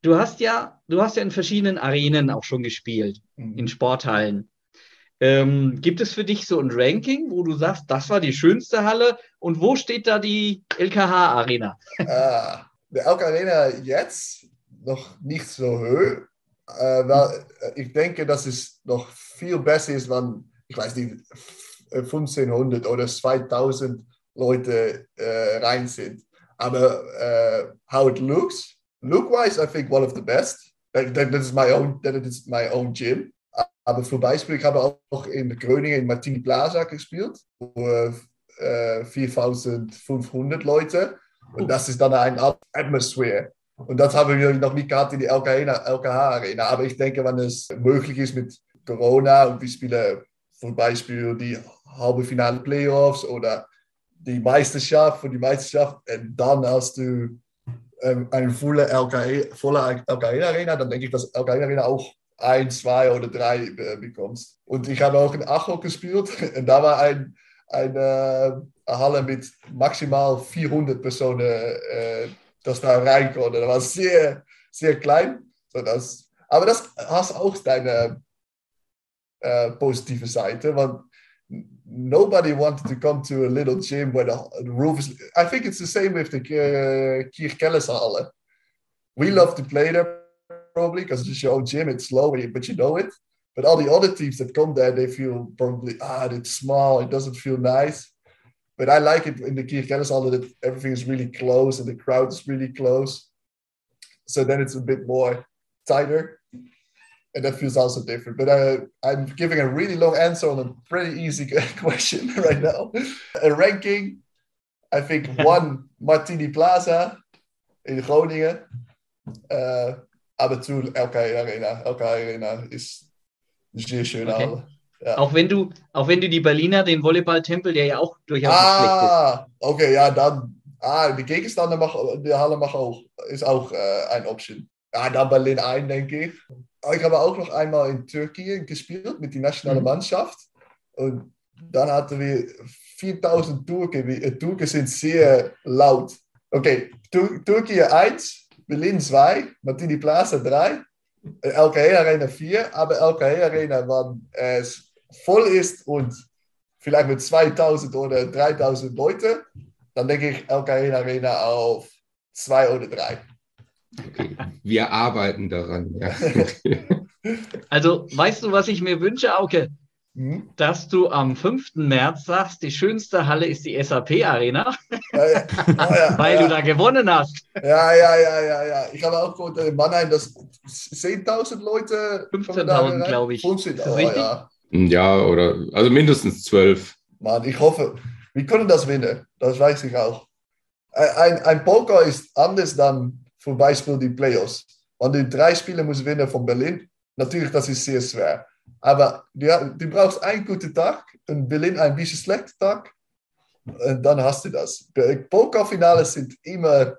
Speaker 1: Du hast ja, du hast ja in verschiedenen Arenen auch schon gespielt, mhm. in Sporthallen. Ähm, gibt es für dich so ein Ranking, wo du sagst, das war die schönste Halle und wo steht da die LKH-Arena? *laughs*
Speaker 2: Ah, die LKH-Arena jetzt noch nicht so hoch, äh, weil ich denke, dass es noch viel besser ist, wenn, ich weiß nicht, 1500 oder 2000 Leute äh, rein sind. Aber äh, how it looks, look wise, I think one of the best. That, that, is my own, that is my own gym. Aber für Beispiel, ich habe auch in Groningen in Martini Plaza gespielt, wo äh, 4500 Leute. Und das ist dann ein Atmosphäre. Und das haben wir noch nicht gehabt in die LKH-Arena. Aber ich denke, wenn es möglich ist mit Corona und wir spielen zum Beispiel die halbe Finale Playoffs oder die Meisterschaft und die Meisterschaft, und dann hast du ähm, eine volle LKE, volle LKE Arena, dann denke ich, dass LKE Arena auch ein, zwei oder drei äh, bekommst. Und ich habe auch in Acho gespielt *laughs* und da war ein, eine Halle mit maximal 400 Personen, äh, das da reinkommen. Das war sehr, sehr klein. So das, aber das hast auch deine äh, positive Seite, weil nobody wanted to come to a little gym where the, the roof is. I think it's the same with the uh, Kirkeleshalle. We love to play there probably because it's your own gym. It's slow, but you know it. But all the other teams that come there, they feel probably ah, it's small. It doesn't feel nice. But I like it in the Kirkeleshalle that everything is really close and the crowd is really close. So then it's a bit more tighter and that feels also different. But uh, I'm giving a really long answer on a pretty easy *laughs* question right now. A ranking, I think *laughs* one Martini Plaza in Groningen. Uh, aber zu LK Arena. LK Arena ist sehr schöne okay.
Speaker 1: Ja. Auch, wenn du, auch wenn du die Berliner, den Volleyballtempel, der ja auch durchaus
Speaker 2: ah, schlecht ist. Ah, okay, ja, dann. Ah, die Gegenstander machen, die Halle macht auch, ist auch äh, ein Option. Ja, dann Berlin ein, denke ich. Ich habe auch noch einmal in Türkei gespielt mit der nationalen mhm. Mannschaft. Und dann hatten wir 4000 Türken, äh, Türken sind sehr laut. Okay, Tür Türkei 1, Berlin 2, Martini Plaza 3, LKE Arena 4, aber LKE Arena, wann es voll ist und vielleicht mit 2000 oder 3000 Leute, dann denke ich LKE Arena auf 2 oder 3.
Speaker 3: Okay. Wir arbeiten daran. Ja. *laughs*
Speaker 1: Also, weißt du, was ich mir wünsche, Auke?
Speaker 2: Hm?
Speaker 1: Dass du am 5. März sagst, die schönste Halle ist die SAP-Arena,
Speaker 2: Ja, ja. *laughs* Ah, ja,
Speaker 1: weil
Speaker 2: ja.
Speaker 1: du da gewonnen hast.
Speaker 2: Ja, ja, ja, ja, ja. Ich habe auch gehört, in Mannheim, dass 10.000 Leute.
Speaker 1: 15.000, glaube ich.
Speaker 2: 15,
Speaker 1: Ist das
Speaker 2: oh,
Speaker 1: richtig?
Speaker 2: ja.
Speaker 3: ja, oder also mindestens zwölf.
Speaker 2: Mann, ich hoffe, wir können das winnen. Das weiß ich auch. Ein, ein Poker ist anders dann zum Beispiel die Playoffs. Wenn du drei Spiele musst winnen von Berlin, natürlich, das ist sehr schwer. Aber ja, du brauchst einen guten Tag und Berlin ein bisschen schlechten Tag und dann hast du das. Pokerfinale sind immer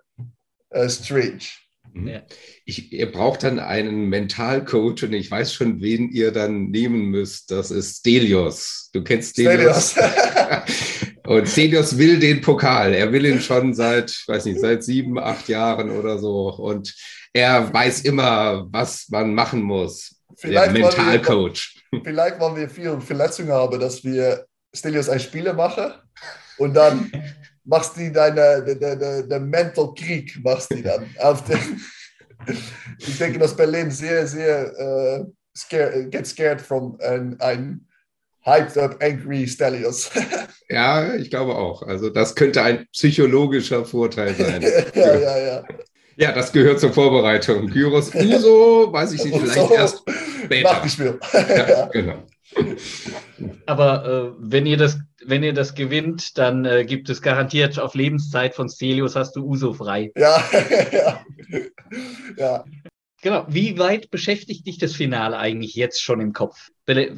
Speaker 2: äh, strange.
Speaker 3: Mhm.
Speaker 1: Ja.
Speaker 3: Ich, ihr braucht dann einen Mentalcoach und ich weiß schon, wen ihr dann nehmen müsst. Das ist Stelios. Du kennst Stelios.
Speaker 2: Stelios. *laughs*
Speaker 3: und Stelios will den Pokal. Er will ihn schon seit, ich weiß nicht, seit sieben, acht Jahren oder so. Und er weiß immer, was man machen muss. Der
Speaker 2: Vielleicht, wir-
Speaker 3: Mentalcoach.
Speaker 2: Vielleicht, weil wir viel Verletzungen haben, dass wir Stelios ein Spieler machen und dann machst du deine, de, de, de, Mental Krieg, machst du dann. Ich denke, dass Berlin sehr, sehr äh, scared, get scared from ein, ein hyped up, angry Stelios. *laughs*
Speaker 3: Ja, ich glaube auch. Also das könnte ein psychologischer Vorteil sein. *laughs*
Speaker 2: ja, ja, ja.
Speaker 3: Ja, das gehört zur Vorbereitung. Gyros Uso, weiß ich nicht, vielleicht
Speaker 2: So,
Speaker 3: erst später.
Speaker 2: Nachgespielt.
Speaker 3: Ja, *laughs*
Speaker 2: ja.
Speaker 3: genau.
Speaker 1: Aber äh, wenn, ihr das, wenn ihr das gewinnt, dann äh, gibt es garantiert auf Lebenszeit von Stelios hast du Uso frei.
Speaker 2: Ja, ja. ja.
Speaker 1: Genau. Wie weit beschäftigt dich das Finale eigentlich jetzt schon im Kopf?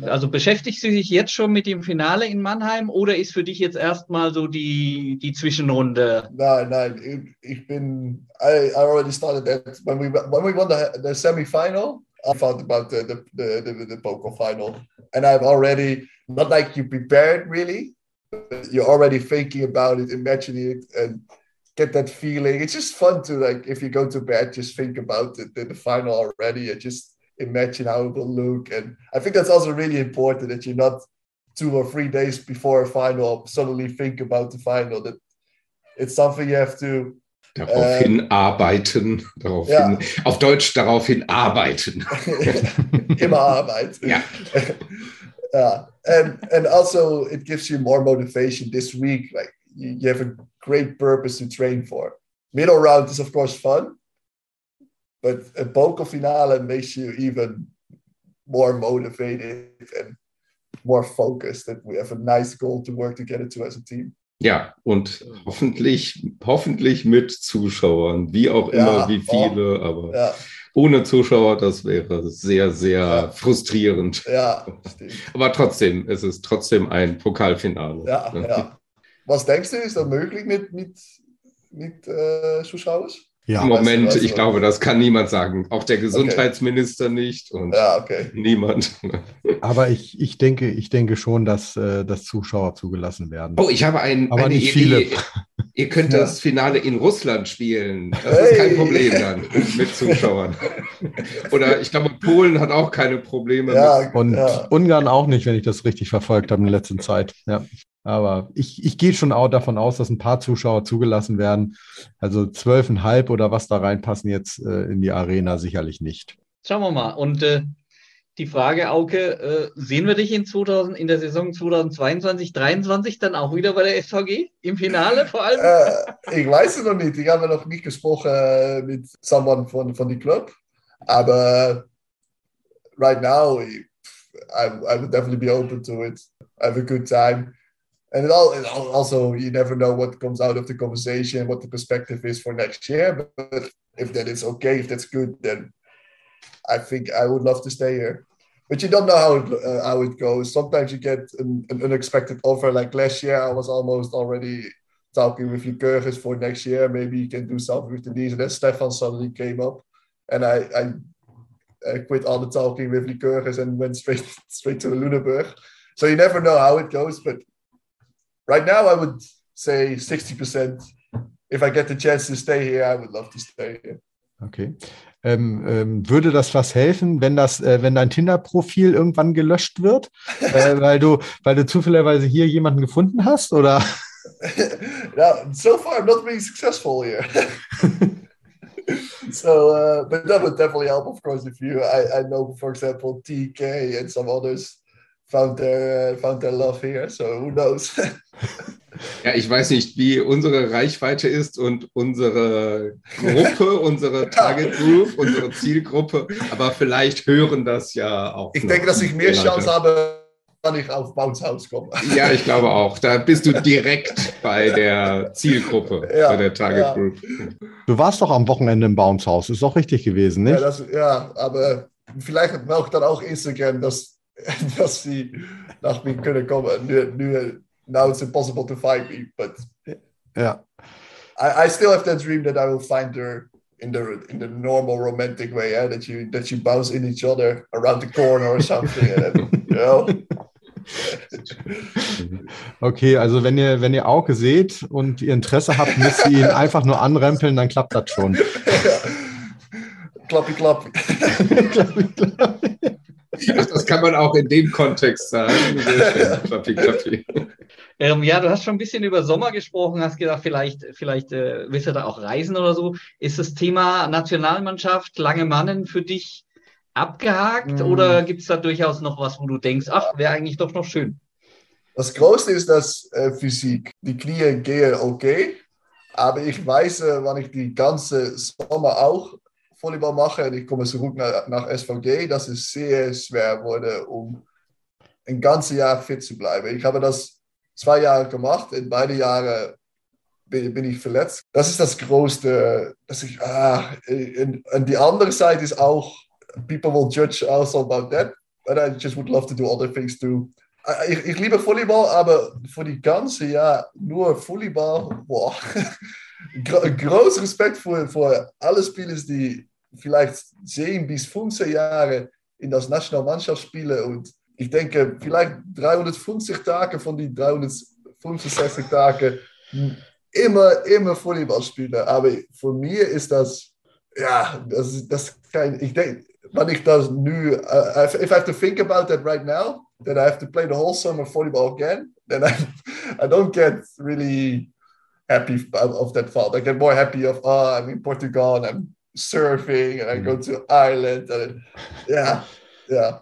Speaker 1: Also beschäftigst du dich jetzt schon mit dem Finale in Mannheim oder ist für dich jetzt erstmal so die, die Zwischenrunde?
Speaker 2: Nein, nein, ich, bin, I, I already started that. When we, when we won the, the semi-final, I thought about the, the, the, the, the poker final. And I've already, not like you prepared really, you're already thinking about it, imagining it, and get that feeling. It's just fun to like, if you go to bed, just think about it, the, the final already, and just imagine how it will look. And I think that's also really important that you're not two or three days before a final suddenly think about the final. That it's something you have to
Speaker 3: Daraufhin um, arbeiten. Daraufhin,
Speaker 2: Ja.
Speaker 3: Auf Deutsch daraufhin arbeiten. *laughs*
Speaker 2: immer Arbeit.
Speaker 3: Ja. *laughs*
Speaker 2: yeah. And and also it gives you more motivation this week. Like you, you have a great purpose to train for. Middle round is of course fun, but a poker finale makes you even more motivated and more focused. That we have a nice goal to work together to as a team.
Speaker 3: Ja, und hoffentlich, hoffentlich mit Zuschauern, wie auch immer,
Speaker 2: Ja,
Speaker 3: wie viele, aber
Speaker 2: Yeah,
Speaker 3: ohne Zuschauer, das wäre sehr, sehr
Speaker 2: Ja.
Speaker 3: frustrierend.
Speaker 2: yeah, stimmt.
Speaker 3: Aber trotzdem, es ist trotzdem ein Pokalfinale.
Speaker 2: Ja, ja. Was denkst du, ist das möglich mit, mit, mit äh, Zuschauern?
Speaker 4: Ja,
Speaker 3: Im Moment,
Speaker 2: weißt du,
Speaker 3: ich glaube, das kann niemand sagen. Auch der Gesundheitsminister nicht und
Speaker 2: Ja, okay.
Speaker 3: niemand.
Speaker 4: aber ich, ich, denke, ich denke schon, dass, äh, dass Zuschauer zugelassen werden.
Speaker 3: Oh, ich habe ein,
Speaker 4: Aber
Speaker 3: eine
Speaker 4: nicht
Speaker 3: Idee.
Speaker 4: viele.
Speaker 3: Ihr könnt
Speaker 2: Ja.
Speaker 3: das Finale in Russland spielen. Das ist kein
Speaker 2: Hey.
Speaker 3: Problem dann mit Zuschauern. Oder ich glaube, Polen hat auch keine Probleme.
Speaker 2: Ja,
Speaker 3: mit,
Speaker 4: Und
Speaker 2: ja.
Speaker 4: Ungarn auch nicht, wenn ich das richtig verfolgt habe in der letzten Zeit. Ja. Aber ich, ich gehe schon auch davon aus, dass ein paar Zuschauer zugelassen werden. Also zwölfeinhalb oder was da reinpassen jetzt äh, in die Arena sicherlich nicht.
Speaker 1: Schauen wir mal. Und äh, die Frage, Auke, äh, sehen wir dich in, 2000, in der Saison 2022, 2023 dann auch wieder bei der SVG im Finale vor allem?
Speaker 2: Äh, ich weiß es noch nicht. Ich habe noch nicht gesprochen äh, mit someone von, von dem Club. Aber right now, I, I would definitely be open to it. Have a good time. And it all, it al- also, you never know what comes out of the conversation, what the perspective is for next year. But if that is okay, if that's good, then I think I would love to stay here. But you don't know how it, uh, how it goes. Sometimes you get an, an unexpected offer. Like last year, I was almost already talking with Lycurgus for next year. Maybe you can do something with the knees. And then Stefan suddenly came up, and I, I, I quit all the talking with Lycurgus and went straight *laughs* straight to Lunenburg. So you never know how it goes, but right now, I would say 60%. If I get the chance to stay here, I would love to stay here.
Speaker 4: Okay. Ähm, ähm, würde das was helfen, wenn das, äh, wenn dein Tinder-Profil irgendwann gelöscht wird, *laughs* äh, weil du, weil du zufälligerweise hier jemanden gefunden hast, oder? *laughs*
Speaker 2: now, so far, I'm not being successful here. *laughs* so, uh, but that would definitely help, of course, if you. I, I know, for example, TK and some others found their found their love here. So who knows? *laughs*
Speaker 3: Ja, ich weiß nicht, wie unsere Reichweite ist und unsere Gruppe, *laughs* unsere Target Group, unsere Zielgruppe, aber vielleicht hören das ja auch.
Speaker 2: ich denke, dass ich mehr
Speaker 3: Leute.
Speaker 2: Chance habe, wenn ich auf Bounce House komme. *laughs*
Speaker 3: Ja, ich glaube auch. Da bist du direkt bei der Zielgruppe,
Speaker 2: Ja,
Speaker 3: bei der Target
Speaker 2: ja.
Speaker 3: Group.
Speaker 4: Du warst doch am Wochenende im Bounce House, ist doch richtig gewesen,
Speaker 2: Ja,
Speaker 4: nicht?
Speaker 2: das, ja, aber vielleicht braucht dann auch Instagram, dass, *laughs* dass sie nach mir können kommen. Nu, nu, now it's impossible to find me, but
Speaker 4: Ja.
Speaker 2: I, I still have that dream that I will find her in the in the normal romantic way, yeah? that you that you bounce in each other around the corner or something, and *laughs* then, you know. *laughs*
Speaker 4: Okay, also wenn ihr, wenn ihr Auge seht und ihr Interesse habt, müsst ihr ihn einfach nur anrempeln, dann klappt das schon.
Speaker 2: klappy, klappy.
Speaker 3: Ach, das kann man auch in dem Kontext sagen. Klappi, klappi.
Speaker 1: Ähm, ja, du hast schon ein bisschen über Sommer gesprochen, hast gedacht, vielleicht, vielleicht äh, willst du da auch reisen oder so. Ist das Thema Nationalmannschaft, lange Mannen für dich abgehakt
Speaker 2: Mm.
Speaker 1: oder gibt es da durchaus noch was, wo du denkst, ach, wäre eigentlich doch noch schön?
Speaker 2: Das Grootste ist das äh, Physik. Die Knie gehen okay, aber ich weiß, äh, wann ich die ganze Sommer auch Volleyball mache ich komme zurück nach, nach SVG, dass es sehr schwer wurde, um ein ganzes Jahr fit zu bleiben. Ich habe das zwei Jahre gemacht, in beide Jahre bin, ich verletzt. Das ist das Größte, dass ich, ah, und die andere Seite ist auch, people will judge also about that, but I just would love to do other things too. Äh, Ich, ich liebe Volleyball, aber für die ganze Jahr nur Volleyball, boah. *laughs* Gro groß Respekt für, für alle Spieler, die vielleicht 10 bis 15 Jahre in das Nationalmannschaft spielen und ich denke, vielleicht 350 Tage von den 365 Tagen immer, immer Volleyball spielen. Aber für mich ist das, ja, das, das kein, ich denke, wenn ich das nu, if, if I have to think about that right now, then I have to play the whole summer volleyball again, then I, I don't get really happy of, that thought. I get more happy of, oh, I'm in Portugal and I'm surfing and I go to Ireland. And, yeah, yeah.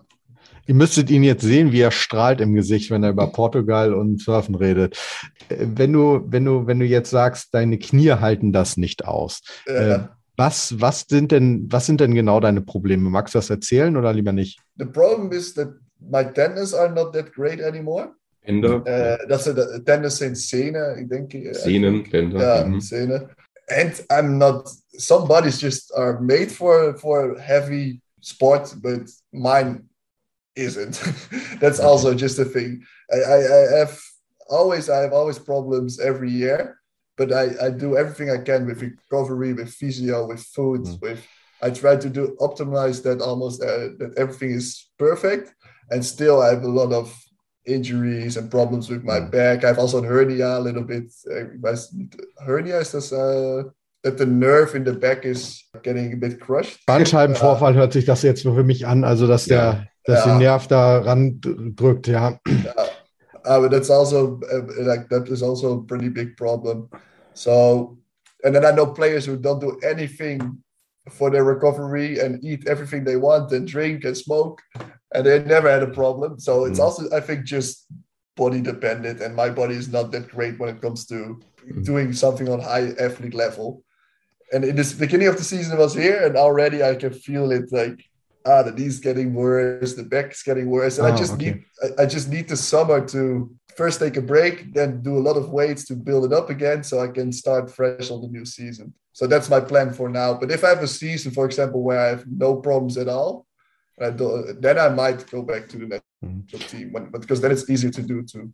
Speaker 4: Ihr müsstet ihn jetzt sehen, wie er strahlt im Gesicht, wenn er über Portugal und Surfen redet. Wenn du, wenn du, wenn du jetzt sagst, deine Knie halten das nicht aus.
Speaker 2: yeah.
Speaker 4: Äh, was, was sind denn, was sind denn genau deine Probleme? Magst du das erzählen oder lieber nicht?
Speaker 2: the problem is that my tendons are not that great anymore.
Speaker 3: Bänder,
Speaker 2: Uh, that's a, tendons in Sehne, I think. uh,
Speaker 3: Sehnen, Bänder.
Speaker 2: Yeah,
Speaker 3: mhm.
Speaker 2: Sehne. And I'm not. Some bodies just are made for for heavy sports, but mine isn't. *laughs* That's also just a thing. I, I, I have always I have always problems every year, but I, I do everything I can with recovery, with physio, with food,
Speaker 4: Mm.
Speaker 2: with I try to do optimize that almost uh, that everything is perfect, and still I have a lot of injuries and problems with my
Speaker 4: Mm.
Speaker 2: back. I have also hernia a little bit. Uh, ik weiß niet, hernia is this uh, that the nerve in the back is getting a bit crushed.
Speaker 4: Bandscheibenvorfall hört sich das jetzt für mich an, also dass der, dass
Speaker 2: Ja.
Speaker 4: Nerv da ran drückt, ja.
Speaker 2: Uh, but that's also uh, like that is also a pretty big problem. So, and then I know players who don't do anything for their recovery and eat everything they want and drink and smoke, and they never had a problem. So it's
Speaker 4: Mm.
Speaker 2: also I think just body dependent, and my body is not that great when it comes to doing something on high athlete level. And in this beginning of the season, I was here, and already I can feel it like ah, the knee's getting worse, the back's getting worse, and
Speaker 4: Oh,
Speaker 2: I just
Speaker 4: okay.
Speaker 2: need I, I just need the summer to first take a break, then do a lot of weights to build it up again, so I can start fresh on the new season. So that's my plan for now. But if I have a season, for example, where I have no problems at all, I do, then I might go back to the national team, when, because then it's easier to do too.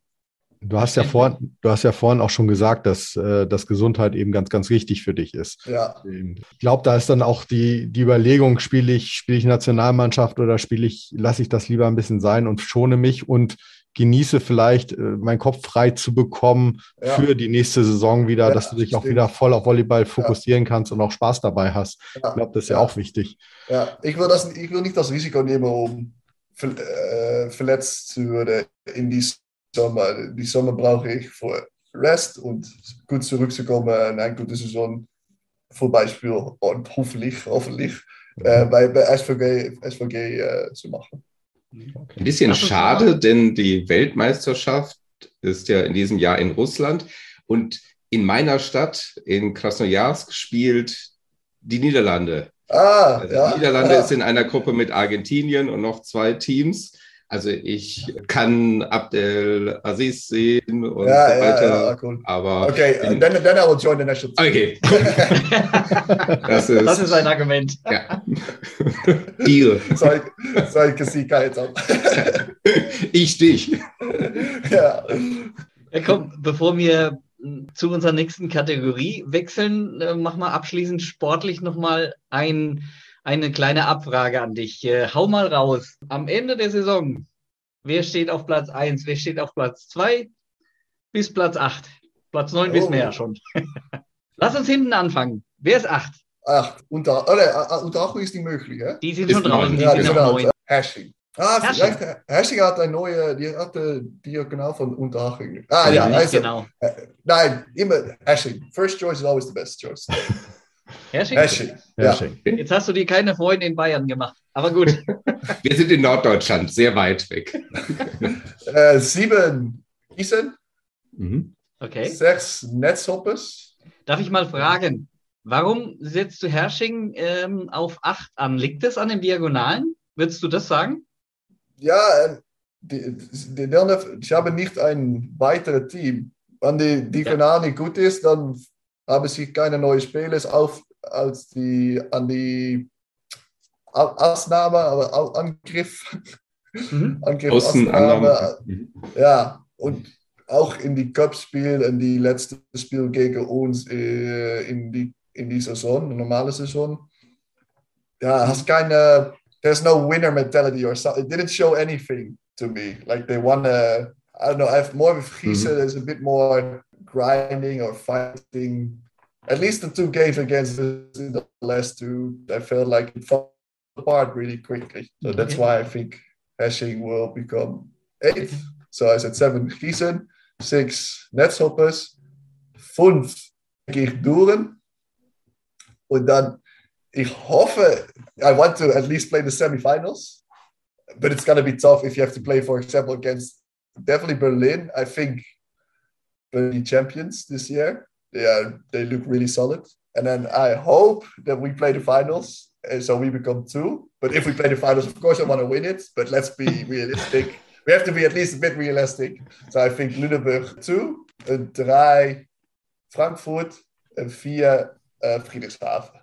Speaker 4: Du hast ja vorhin, du hast ja vorhin auch schon gesagt, dass, äh, dass Gesundheit eben ganz, ganz wichtig für dich ist.
Speaker 2: Yeah.
Speaker 4: Ich glaube, da ist dann auch die, die Überlegung, spiele ich, spiele ich Nationalmannschaft oder spiele ich, lasse ich das lieber ein bisschen sein und schone mich und genieße vielleicht, äh, meinen Kopf frei zu bekommen
Speaker 2: Ja.
Speaker 4: für die nächste Saison wieder,
Speaker 2: Ja,
Speaker 4: dass du dich auch
Speaker 2: stimmt.
Speaker 4: wieder voll auf Volleyball fokussieren kannst und auch Spaß dabei hast.
Speaker 2: Ja.
Speaker 4: Ich glaube, das ist ja
Speaker 2: Ja.
Speaker 4: auch wichtig.
Speaker 2: Ja, ich will, das, ich will nicht das Risiko nehmen, um äh, verletzt zu werden in die Sommer. Die Sommer brauche ich für Rest und gut zurückzukommen und eine gute Saison vorbeispielen und hoffentlich, hoffentlich äh, bei, bei SVG, SVG äh, zu machen.
Speaker 3: Ein bisschen schade, denn die Weltmeisterschaft ist ja in diesem Jahr in Russland und in meiner Stadt, in Krasnojarsk, spielt die Niederlande.
Speaker 2: Ah,
Speaker 3: Also
Speaker 2: ja,
Speaker 3: die Niederlande
Speaker 2: ja.
Speaker 3: ist in einer Gruppe mit Argentinien und noch zwei Teams. Also ich kann Abdel Aziz sehen und
Speaker 2: ja,
Speaker 3: so
Speaker 2: ja,
Speaker 3: weiter.
Speaker 2: ja, cool.
Speaker 3: Aber
Speaker 2: Okay, uh, then, then I will join the national team.
Speaker 3: okay, *laughs* das ist,
Speaker 1: Das ist ein Argument.
Speaker 3: ja. Deal.
Speaker 2: So I, so I can see Kyle up.
Speaker 3: Ich dich.
Speaker 2: ja.
Speaker 1: Ja, komm, bevor wir zu unserer nächsten Kategorie wechseln, äh, mach mal abschließend sportlich nochmal ein, eine kleine Abfrage an dich. Äh, hau mal raus. Am Ende der Saison, wer steht auf Platz 1, wer steht auf Platz 2 bis Platz 8? Platz 9
Speaker 2: Oh.
Speaker 1: wissen wir ja schon. *laughs* Lass uns hinten anfangen. Wer ist 8?
Speaker 2: Ach, unter, oh, nee, Unterachtung ist nicht möglich, hè?
Speaker 1: Die sind
Speaker 3: Ist
Speaker 1: schon draußen, die
Speaker 2: Ja, die
Speaker 1: sind auf
Speaker 2: out.
Speaker 1: 9.
Speaker 2: Hashing. Ah,
Speaker 1: Hashing.
Speaker 2: vielleicht, Hashing hat ein neue, die hatte Diagonal von Unterhaching. Ah, ja,
Speaker 1: nicht
Speaker 2: also,
Speaker 1: genau.
Speaker 2: nein, immer Hashing. First choice is always the best choice. *laughs*
Speaker 1: Herrsching,
Speaker 2: Hashing.
Speaker 4: Ja,
Speaker 2: Ja.
Speaker 1: jetzt hast du dir keine Freunde in Bayern gemacht. Aber gut. *laughs*
Speaker 3: Wir sind in Norddeutschland, sehr weit weg. *laughs*
Speaker 2: Äh, sieben Gießen,
Speaker 3: Mhm.
Speaker 1: Okay.
Speaker 2: sechs Netzhoppers.
Speaker 1: Darf ich mal fragen, warum setzt du Hersching ähm, auf 8 an? Liegt es an den Diagonalen? Würdest du das sagen?
Speaker 2: Ja, äh, die, die, die, ich habe nicht ein weiteres Team. Wenn die Diagonal nicht gut ist, dann haben sie keine neuen Spieler auf als die an die Au- Ausnahme, aber Angriff.
Speaker 1: Mhm. *laughs*
Speaker 2: Angriff,
Speaker 3: Außenannahme.
Speaker 2: Ausnahme.
Speaker 3: Mhm.
Speaker 2: Ja, und auch in die Cup-Spiel, in die letzte Spiel gegen uns äh, in, die, in die Saison, die normale Saison. Ja, hast keine, there's no winner mentality or something. It didn't show anything to me. Like they won a, I don't know, I have more with Giese, there's a bit more grinding or fighting. At least the two games against us in the last two, I felt like it fell apart really quickly. So mm-hmm. that's why I think Hashing will become eighth. So I said seven Gießen, six Netzhoppers, fünf Duren. Und dann, ich hoffe, I want to at least play the semifinals, but it's going to be tough if you have to play, for example, against definitely Berlin. I think Berlin champions this year. They are, they look really solid. And then I hope that we play the finals, and so we become two. But if we play the finals, of course, I want to win it. But let's be realistic. we have to be at least a bit realistic. So I think Lüneburg two, een drei Frankfurt, een vier äh, Friedrichshafen.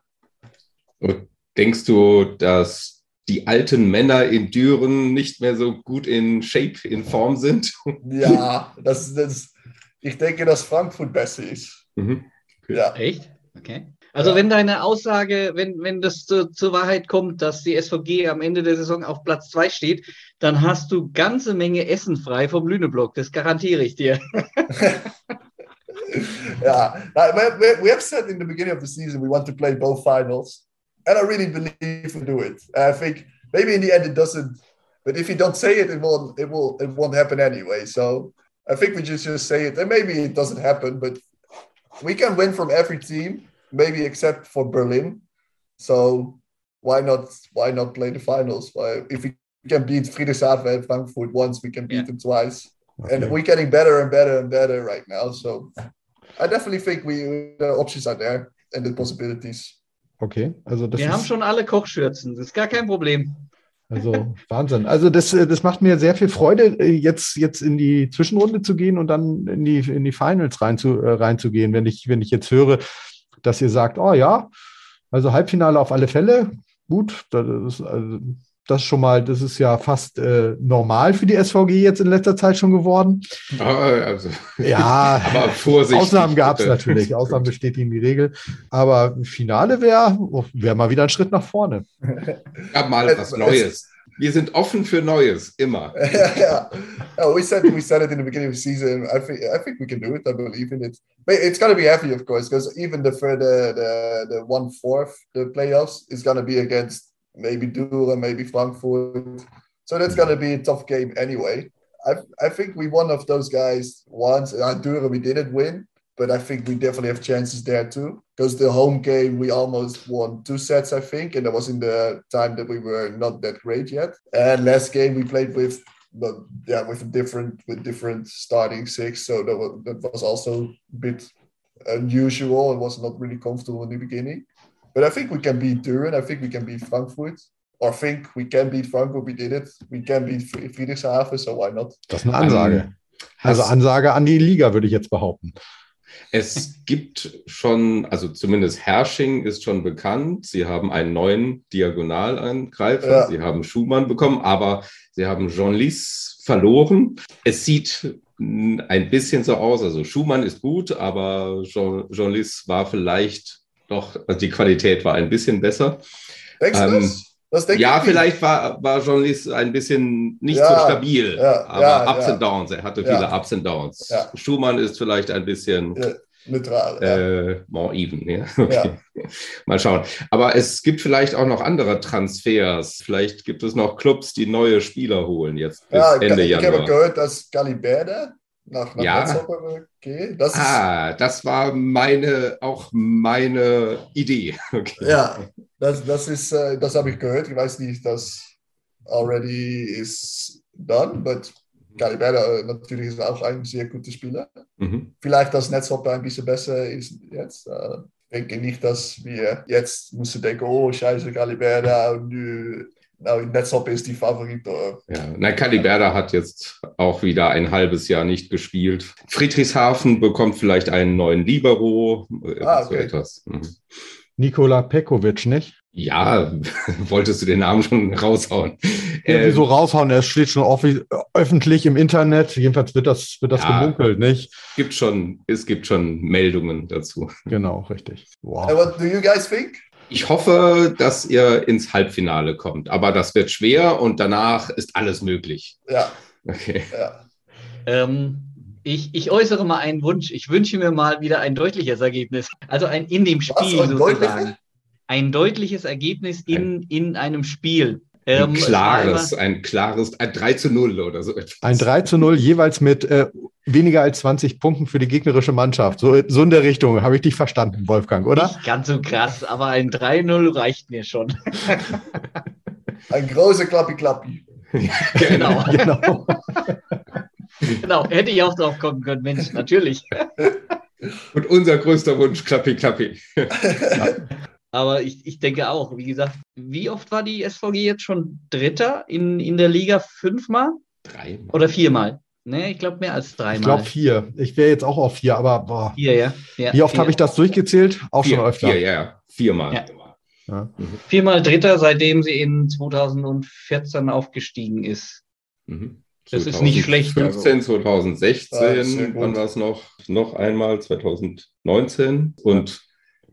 Speaker 3: Und denkst du, dass die alten Männer in Düren nicht mehr so gut in Shape, in Form sind?
Speaker 2: Ja, das, das, ich denke, dass Frankfurt besser ist.
Speaker 3: Mhm.
Speaker 2: Ja,
Speaker 1: Echt? Okay. Also
Speaker 2: Ja.
Speaker 1: wenn deine Aussage, wenn, wenn das zu, zur Wahrheit kommt, dass die SVG am Ende der Saison auf Platz 2 steht, dann hast du ganze Menge Essen frei vom Lüneblock. Das garantiere ich dir. *laughs*
Speaker 2: yeah. We, we- we have said in the beginning of the season we want to play both finals, and I really believe we do it. I think maybe in the end it doesn't, but if you don't say it, it won't. It will. It won't happen anyway. So I think we just just say it, and maybe it doesn't happen, but we can win from every team, maybe except for Berlin. So why not? Why not play the finals? Why, if we can beat Friedrichshafen and Frankfurt once, we can beat
Speaker 1: Yeah.
Speaker 2: them twice
Speaker 4: Okay.
Speaker 2: and we're getting better and better and better right now. So I definitely think we the options are there and the possibilities.
Speaker 4: okay, also das
Speaker 1: Wir
Speaker 4: ist
Speaker 1: haben schon alle Kochschürzen. Das ist gar kein Problem.
Speaker 4: Also Wahnsinn. Also das, äh, das macht mir sehr viel Freude, äh, jetzt, jetzt in die Zwischenrunde zu gehen und dann in die, in die Finals rein zu, äh, reinzugehen, wenn ich, wenn ich jetzt höre, dass ihr sagt, oh ja, also Halbfinale auf alle Fälle, gut, das ist, also, das ist schon mal, das ist ja fast äh, normal für die SVG jetzt in letzter Zeit schon geworden.
Speaker 3: Ah, also,
Speaker 4: Ja, *laughs*
Speaker 3: aber Vorsicht.
Speaker 4: Ausnahmen gab es natürlich. *laughs* Ausnahmen bestätigen die Regel. Aber Finale wäre wär mal wieder ein Schritt nach vorne.
Speaker 3: Ja, mal was Neues. wir sind offen für Neues, immer. *laughs*
Speaker 2: yeah. Oh, we said we said it in the beginning of the season. I think I think we can do it. I believe in it. But it's gonna be heavy, of course, because even the for the the, the one fourth the playoffs is gonna be against maybe Düren, maybe Frankfurt. So that's gonna be a tough game anyway. I I think we one of those guys once. Uh, Düren we didn't win, but I think we definitely have chances there too. Because the home game we almost won two sets, I think, and that was in the time that we were not that great yet. And last game we played with, but yeah, with a different with different starting six, so that was that was also a bit unusual. It was not really comfortable in the beginning. But I think we can beat Duren. I think we can beat Frankfurt. Or think we can beat Frankfurt. We did it. We can beat Fried- Friedrichshafen. So why not?
Speaker 4: Das ist eine Ansage. Also Ansage an die Liga, würde ich jetzt behaupten.
Speaker 3: Es gibt schon, also zumindest Hersching ist schon bekannt. Sie haben einen neuen Diagonalangreifer.
Speaker 2: Ja.
Speaker 3: Sie haben Schumann bekommen, aber sie haben Jean-Lys verloren. Es sieht ein bisschen so aus. Also Schumann ist gut, aber Jean- Jean-Lys war vielleicht doch, also die Qualität war ein bisschen besser.
Speaker 2: Denkst du
Speaker 3: Ähm,
Speaker 2: das? Das denke
Speaker 3: ja,
Speaker 2: ich nicht.
Speaker 3: vielleicht war, war Jean-Lys ein bisschen nicht
Speaker 2: Ja,
Speaker 3: so stabil,
Speaker 2: ja,
Speaker 3: aber
Speaker 2: ja,
Speaker 3: Ups
Speaker 2: ja.
Speaker 3: and Downs. Er hatte
Speaker 2: Ja.
Speaker 3: viele Ups and Downs.
Speaker 2: Ja.
Speaker 3: Schumann ist vielleicht ein bisschen
Speaker 2: Ja, neutral. Ja.
Speaker 3: äh, more even. Ja? *laughs* Okay. Mal schauen. Aber es gibt vielleicht auch noch andere Transfers. Vielleicht gibt es noch Clubs, die neue Spieler holen jetzt bis
Speaker 2: ja,
Speaker 3: Ende
Speaker 2: ich habe
Speaker 3: Januar.
Speaker 2: gehört, dass Galiberde nach, nach
Speaker 3: Ja.
Speaker 2: Geht. Das
Speaker 3: Ah, das war meine, auch meine Idee. *laughs* Okay.
Speaker 2: ja, das, das ist, äh, das habe ich gehört. Ich weiß nicht, das already is done, but Galiberde äh, natürlich ist auch ein sehr guter Spieler.
Speaker 3: Mhm.
Speaker 2: Vielleicht, dass Netzhoppe ein bisschen besser ist jetzt. Äh, ich denke nicht, dass wir jetzt müssen denken, oh, scheiße, Galiberde, und nu, Netzhoppe ist die Favorit. Äh,
Speaker 3: Ja, na, Caliberda hat jetzt auch wieder ein halbes Jahr nicht gespielt. Friedrichshafen bekommt vielleicht einen neuen Libero. äh,
Speaker 2: Ah,
Speaker 3: so
Speaker 2: okay.
Speaker 3: etwas. Mhm.
Speaker 4: Nikola Pekovic, nicht?
Speaker 3: Ja, *laughs* wolltest du den Namen schon raushauen?
Speaker 4: Irgendwie
Speaker 3: Äh,
Speaker 4: so raushauen, er steht schon öffentlich im Internet. Jedenfalls wird das, wird das
Speaker 3: Ja.
Speaker 4: gemunkelt, nicht?
Speaker 3: gibt schon, es gibt schon Meldungen dazu.
Speaker 4: Genau, richtig. Wow.
Speaker 2: and what do you guys think?
Speaker 3: Ich hoffe, dass ihr ins Halbfinale kommt, aber das wird schwer und danach ist alles möglich.
Speaker 2: Ja,
Speaker 3: Okay.
Speaker 2: ja.
Speaker 1: Ähm, ich, ich äußere mal einen Wunsch. Ich wünsche mir mal wieder ein deutliches Ergebnis. Also ein in dem Spiel
Speaker 2: ein
Speaker 1: sozusagen.
Speaker 2: deutliches?
Speaker 1: Ein deutliches Ergebnis in, in einem Spiel. Ähm,
Speaker 3: Ein
Speaker 1: war
Speaker 3: klares, ein klares, ein 3 zu 0 oder so etwas.
Speaker 4: Ein 3 zu 0 jeweils mit äh, weniger als 20 Punkten für die gegnerische Mannschaft. So, so in der Richtung. Habe ich dich verstanden, Wolfgang, oder?
Speaker 1: Nicht ganz so krass, aber ein 3-0 reicht mir schon. *laughs*
Speaker 2: Ein großer Klappi-Klappi. *laughs*
Speaker 1: genau. *laughs*
Speaker 4: Genau.
Speaker 1: genau. Hätte ich auch drauf kommen können, Mensch, natürlich.
Speaker 3: Und unser größter Wunsch, Klappi, Klappi.
Speaker 1: Aber ich, ich denke auch, wie gesagt, wie oft war die SVG jetzt schon Dritter in, in der Liga? Fünfmal
Speaker 3: Drei.
Speaker 1: oder viermal? Ne, ich glaube mehr als dreimal.
Speaker 4: Ich glaube vier. Ich wäre jetzt auch auf vier, aber boah.
Speaker 1: vier, ja. ja
Speaker 4: Wie oft habe ich das durchgezählt? Auch schon
Speaker 3: Vier,
Speaker 4: öfter.
Speaker 3: vier, ja, ja. Viermal.
Speaker 1: Ja.
Speaker 4: Ja.
Speaker 1: Viermal Dritter, seitdem sie in 2014 aufgestiegen ist.
Speaker 3: Mhm.
Speaker 1: Das ist nicht schlecht,
Speaker 3: 2015,
Speaker 2: Ah,
Speaker 3: 2016,
Speaker 2: sehr gut.
Speaker 3: wann war es noch? Noch einmal 2019 und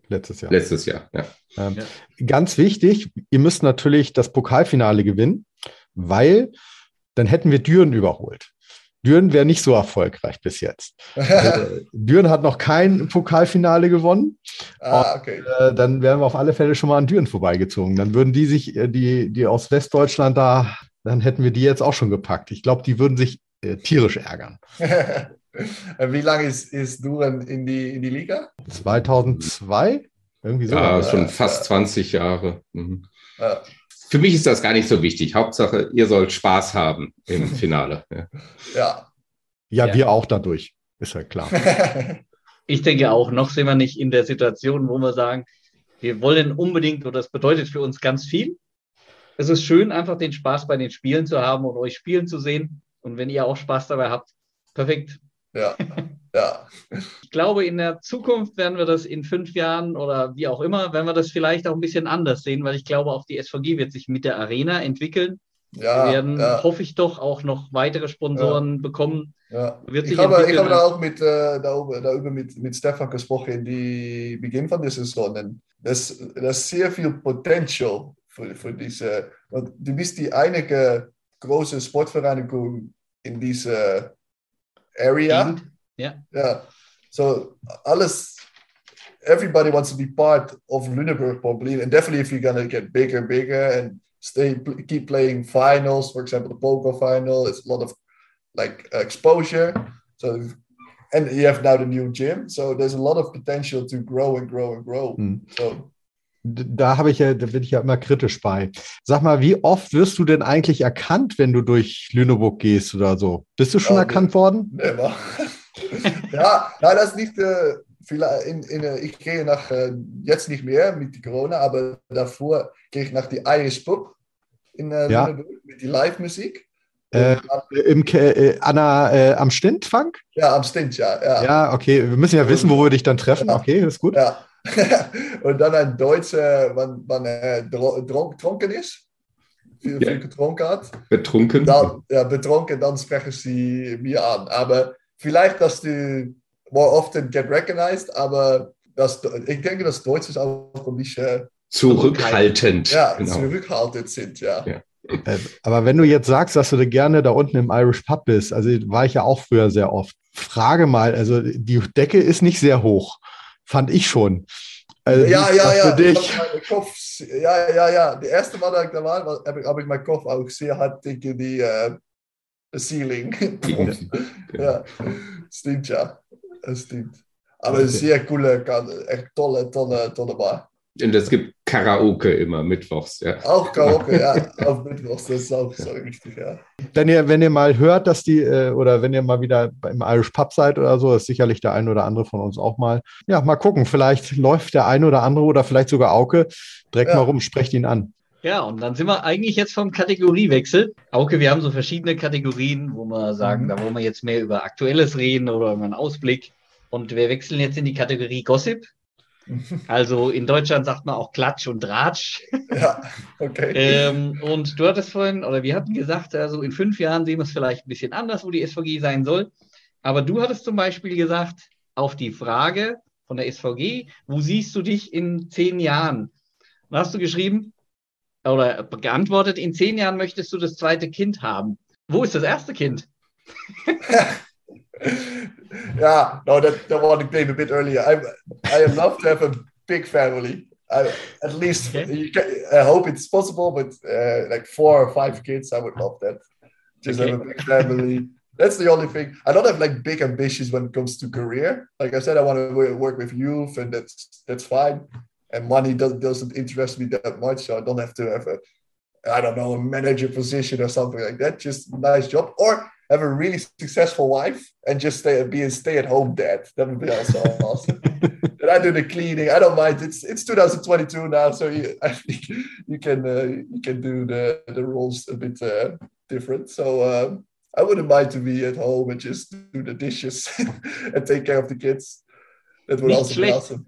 Speaker 4: Letztes Jahr.
Speaker 3: letztes Jahr. Ja.
Speaker 4: Ähm, Ganz wichtig, ihr müsst natürlich das Pokalfinale gewinnen, weil dann hätten wir Düren überholt. Düren wäre nicht so erfolgreich bis jetzt. *laughs* Also, Düren hat noch kein Pokalfinale gewonnen.
Speaker 2: ah, okay.
Speaker 4: Äh, dann wären wir auf alle Fälle schon mal an Düren vorbeigezogen. Dann würden die sich, äh, die, die aus Westdeutschland da, dann hätten wir die jetzt auch schon gepackt. Ich glaube, die würden sich äh, tierisch ärgern.
Speaker 2: Und *laughs* wie lange ist, ist Duren in die, in die Liga?
Speaker 4: 2002? Irgendwie so.
Speaker 3: Ja, schon fast 20 Jahre. Mhm.
Speaker 2: Ja.
Speaker 3: Für mich ist das gar nicht so wichtig. Hauptsache, ihr sollt Spaß haben im *laughs* Finale. Ja.
Speaker 2: ja.
Speaker 4: ja,
Speaker 1: Ja.
Speaker 4: wir auch dadurch. Ist ja klar. *laughs*
Speaker 1: Ich denke auch, noch sind wir nicht in der Situation, wo wir sagen, wir wollen unbedingt, oder das bedeutet für uns ganz viel. Es ist schön, einfach den Spaß bei den Spielen zu haben und euch spielen zu sehen. Und wenn ihr auch Spaß dabei habt, perfekt.
Speaker 2: ja. *laughs* ja.
Speaker 1: Ich glaube, in der Zukunft werden wir das in fünf Jahren oder wie auch immer, werden wir das vielleicht auch ein bisschen anders sehen, weil ich glaube, auch die SVG wird sich mit der Arena entwickeln.
Speaker 2: Ja,
Speaker 1: wir werden,
Speaker 2: ja,
Speaker 1: hoffe ich doch, auch noch weitere Sponsoren bekommen.
Speaker 2: ja. Ich habe, ich habe da auch mit, äh, darüber, darüber mit, mit Stefan gesprochen in die Beginn von der Saison. Das, das ist sehr viel Potential für, für diese. Und du bist die einige große Sportvereinigung in dieser Area.
Speaker 1: Gegend. Ja.
Speaker 2: Yeah. So alles, everybody wants to be part of Lüneburg probably, and definitely if you're gonna get bigger, bigger, and stay keep playing finals, for example, the poker final, it's a lot of like exposure. So, and you have now the new gym, so there's a lot of potential to grow and grow and grow.
Speaker 4: Hm.
Speaker 2: So
Speaker 4: Da habe ich ja, da bin ich ja immer kritisch bei. Sag mal, wie oft wirst du denn eigentlich erkannt, wenn du durch Lüneburg gehst oder so? Bist du schon
Speaker 2: Ja,
Speaker 4: erkannt worden?
Speaker 2: never. *laughs* ja, nein, das ist nicht. Äh, vielleicht in, in, äh, ich gehe nach äh, jetzt nicht mehr mit Corona, aber davor gehe ich nach die Irish Pub in äh,
Speaker 4: Ja.
Speaker 2: Lüneburg mit die Live-Musik.
Speaker 4: Äh, Im, äh, Anna, äh, am Stintfunk?
Speaker 2: ja, am Stint, ja. ja.
Speaker 4: Ja, okay. Wir müssen ja wissen, wo wir dich dann treffen.
Speaker 2: Ja.
Speaker 4: Okay, ist gut.
Speaker 2: Ja. *laughs* und dann ein Deutscher, wenn man dro- dronk- getrunken ist, viel,
Speaker 3: Ja.
Speaker 2: viel getrunken hat,
Speaker 3: Betrunken.
Speaker 2: dann, ja, betrunken, dann sprechen sie mir an. Aber vielleicht, dass du more often get recognized, aber das, ich denke, dass Deutsche ist auch ein bisschen
Speaker 3: Zurückhaltend.
Speaker 2: ja,
Speaker 3: genau.
Speaker 2: zurückhaltend sind, ja.
Speaker 3: Ja.
Speaker 4: Äh, aber wenn du jetzt sagst, dass du da gerne da unten im Irish Pub bist, also war ich ja auch früher sehr oft. Frage mal, also die Decke ist nicht sehr hoch, fand ich schon. Also,
Speaker 2: ja, ja, ja.
Speaker 4: Für dich?
Speaker 2: Ich Kopf, ja, ja, ja. Die erste Mal, da war, habe ich, hab ich meinen Kopf auch sehr hart gegen die äh, Ceiling. *laughs* ja, stimmt ja. Das stimmt. Aber
Speaker 3: Okay.
Speaker 2: sehr coole, echt tolle, tolle, tolle Bar.
Speaker 3: Und es gibt Karaoke immer mittwochs. Ja.
Speaker 2: Auch Karaoke, ja, *laughs* auf Mittwochs, das ist auch so richtig, ja.
Speaker 4: Wenn ihr, wenn ihr mal hört, dass die, äh, oder wenn ihr mal wieder im Irish Pub seid oder so, ist sicherlich der ein oder andere von uns auch mal. Ja, mal gucken, vielleicht läuft der ein oder andere oder vielleicht sogar Auke. Direkt
Speaker 2: Ja.
Speaker 4: mal rum, sprecht ihn an.
Speaker 1: Ja, und dann sind wir eigentlich jetzt vom Kategoriewechsel. Auke, wir haben so verschiedene Kategorien, wo wir sagen,
Speaker 2: Mhm.
Speaker 1: da wollen wir jetzt mehr über Aktuelles reden oder über einen Ausblick. Und wir wechseln jetzt in die Kategorie Gossip. *laughs* Also in Deutschland sagt man auch Klatsch und Tratsch.
Speaker 2: Ja, okay.
Speaker 1: Ähm, und du hattest vorhin, oder wir hatten gesagt, also in fünf Jahren sehen wir es vielleicht ein bisschen anders, wo die SVG sein soll. Aber du hattest zum Beispiel gesagt, auf die Frage von der SVG, wo siehst du dich in zehn Jahren? Und hast du geschrieben oder geantwortet, in zehn Jahren möchtest du das zweite Kind haben. Wo ist das erste Kind? *laughs*
Speaker 2: yeah, no, that, that one came a bit earlier. I I love to have a big family. I, at least
Speaker 1: Okay.
Speaker 2: can, I hope it's possible, but uh, like four or five kids, I would love that. Just have a big family. *laughs* That's the only thing. I don't have like big ambitions when it comes to career. Like I said, I want to work with youth, and that's that's fine. And money doesn't doesn't interest me that much, so I don't have to have a I don't know a manager position or something like that. Just nice job, or have a really successful wife and just stay be a stay at home dad. That would be also *laughs* awesome. and I do the cleaning. I don't mind. It's it's 2022 now, so you, *laughs* I think you can uh, you can do the the roles a bit uh, different. So um, I wouldn't mind to be at home and just do the dishes *laughs* and take care of the kids. That would also be awesome.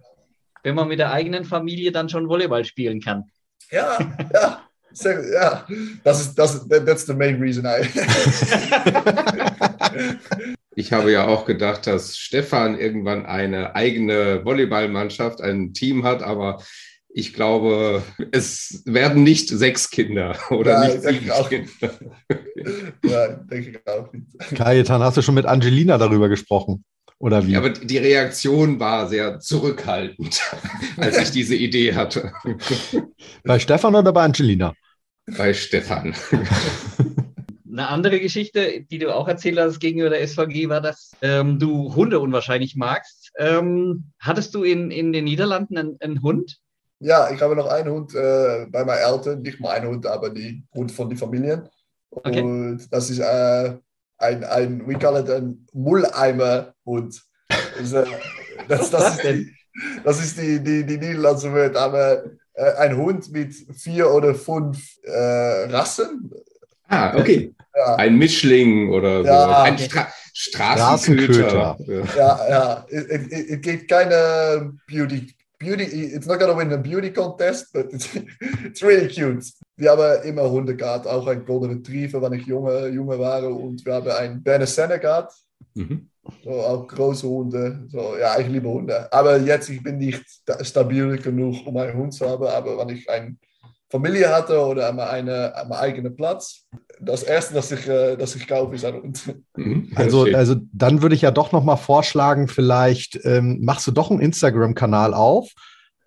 Speaker 1: Wenn man mit der eigenen Familie dann schon Volleyball spielen kann.
Speaker 2: Yeah, yeah. So, yeah, that's that's that's the main reason I. *laughs* *laughs*
Speaker 3: Ich habe ja auch gedacht, dass Stefan irgendwann eine eigene Volleyballmannschaft, ein Team hat, aber ich glaube, es werden nicht sechs Kinder oder
Speaker 2: Ja,
Speaker 3: nicht sieben
Speaker 2: auch.
Speaker 3: Kinder. *laughs*
Speaker 2: ja, denke ich auch nicht.
Speaker 4: Kajetan, hast du schon mit Angelina darüber gesprochen? Oder wie?
Speaker 3: Ja, aber die Reaktion war sehr zurückhaltend, *laughs* als ich diese Idee hatte.
Speaker 4: bei Stefan oder bei Angelina?
Speaker 3: Bei Stefan. *laughs*
Speaker 1: Eine andere Geschichte, die du auch erzählt hast gegenüber der SVG, war, dass ähm, du Hunde unwahrscheinlich magst. Ähm, hattest du in, in den Niederlanden einen, einen Hund?
Speaker 2: Ja, ich habe noch einen Hund äh, bei meinen Eltern, nicht mein Hund, aber die Hund von den Familien.
Speaker 1: Okay.
Speaker 2: Und das ist äh, ein, ein, we call it ein Mulleimer-Hund. Das, äh, das, das ist die, das ist die, die, die Niederlandse Wort, aber äh, ein Hund mit vier oder fünf äh, Rassen.
Speaker 3: Ah, okay.
Speaker 2: Ja,
Speaker 3: Ein Mischling oder so.
Speaker 2: Ja.
Speaker 3: Ein Stra Straßenköter.
Speaker 4: Straßenköter.
Speaker 2: ja, ja. Es, gibt keine Beauty. Beauty, it's not gonna win a beauty contest, but it's, *laughs* it's really cute. Wir haben immer Hunde gehabt, auch ein Golden Retriever, wenn ich junge, junge war. Und wir haben einen Berner Senner gehabt,
Speaker 3: Mhm.
Speaker 2: so auch große Hunde. So, ja, ich liebe Hunde. Aber jetzt, ich bin nicht sta- stabil genug, um einen Hund zu haben. Aber wenn ich einen Familie hatte oder einmal eine, einmal eigenen Platz. Das erste, das ich, äh, das ich kaufe, ist ein Hund.
Speaker 3: Mhm. *laughs*
Speaker 4: Also, also dann würde ich ja doch noch mal vorschlagen, vielleicht ähm, machst du doch einen Instagram-Kanal auf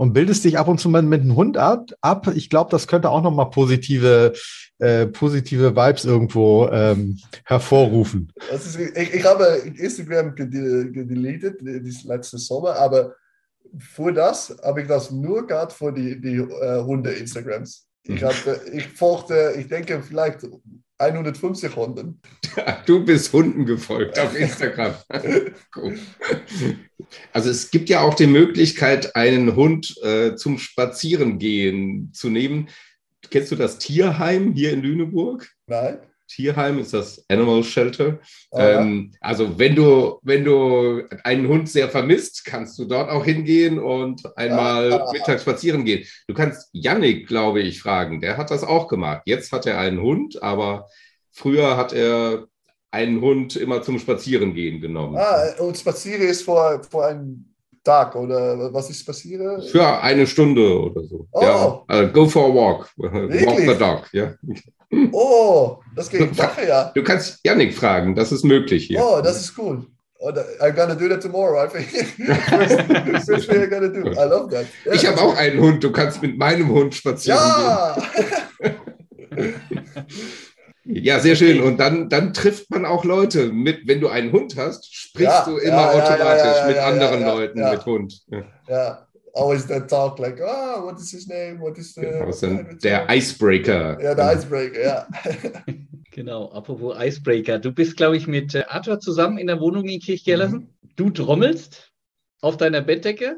Speaker 4: und bildest dich ab und zu mal mit einem Hund ab. ab. Ich glaube, das könnte auch noch mal positive, äh, positive Vibes irgendwo ähm, hervorrufen.
Speaker 2: Ist, ich, ich habe Instagram gede- gedeletet, das letzte Sommer, aber für das habe ich das nur gehabt für die, die äh, Hunde-Instagrams. Ich, hatte, ich folgte, ich denke, vielleicht 150 Hunden.
Speaker 3: Du bist Hunden gefolgt auf Instagram. *laughs* Cool. Also es gibt ja auch die Möglichkeit, einen Hund äh, zum Spazierengehen zu nehmen. Kennst du das Tierheim hier in Lüneburg?
Speaker 2: Nein?
Speaker 3: Tierheim ist das Animal Shelter.
Speaker 2: Aha.
Speaker 3: Ähm, also wenn du, wenn du einen Hund sehr vermisst, kannst du dort auch hingehen und einmal
Speaker 2: Ah.
Speaker 3: mittags spazieren gehen. Du kannst Yannick, glaube ich, fragen. Der hat das auch gemacht. Jetzt hat er einen Hund, aber früher hat er einen Hund immer zum Spazierengehen genommen.
Speaker 2: Ah, und Spazieren ist vor, vor einem Tag oder was ist Spazieren?
Speaker 3: Für eine Stunde oder so.
Speaker 2: Oh.
Speaker 3: Ja, also go for a walk. Walk the
Speaker 2: Wirklich?
Speaker 3: dog. Ja.
Speaker 2: Oh, das geht *laughs* nachher, ja.
Speaker 3: Du kannst Yannick fragen, das ist möglich hier.
Speaker 2: Oh, das ist cool. Oh, I'm gonna do that tomorrow. I think. *laughs* first, thing I'm gonna do. I love that. Ja,
Speaker 3: Ich habe auch einen Hund, du kannst mit meinem Hund spazieren gehen. *laughs*
Speaker 2: Ja!
Speaker 3: Sehr schön. Und dann, dann trifft man auch Leute mit, wenn du einen Hund hast, sprichst
Speaker 2: Ja,
Speaker 3: du immer
Speaker 2: ja,
Speaker 3: automatisch
Speaker 2: ja, ja,
Speaker 3: mit
Speaker 2: ja,
Speaker 3: anderen
Speaker 2: ja, ja,
Speaker 3: Leuten
Speaker 2: ja.
Speaker 3: mit Hund. Ja,
Speaker 2: ja. Always that talk like, oh, what is his name? What is the.
Speaker 3: genau, ist dann der Icebreaker.
Speaker 2: Ja, der Icebreaker, ja.
Speaker 1: Genau, apropos Icebreaker. Du bist, glaube ich, mit äh, Arthur zusammen in der Wohnung in Kirchgerlesen. Du trommelst auf deiner Bettdecke.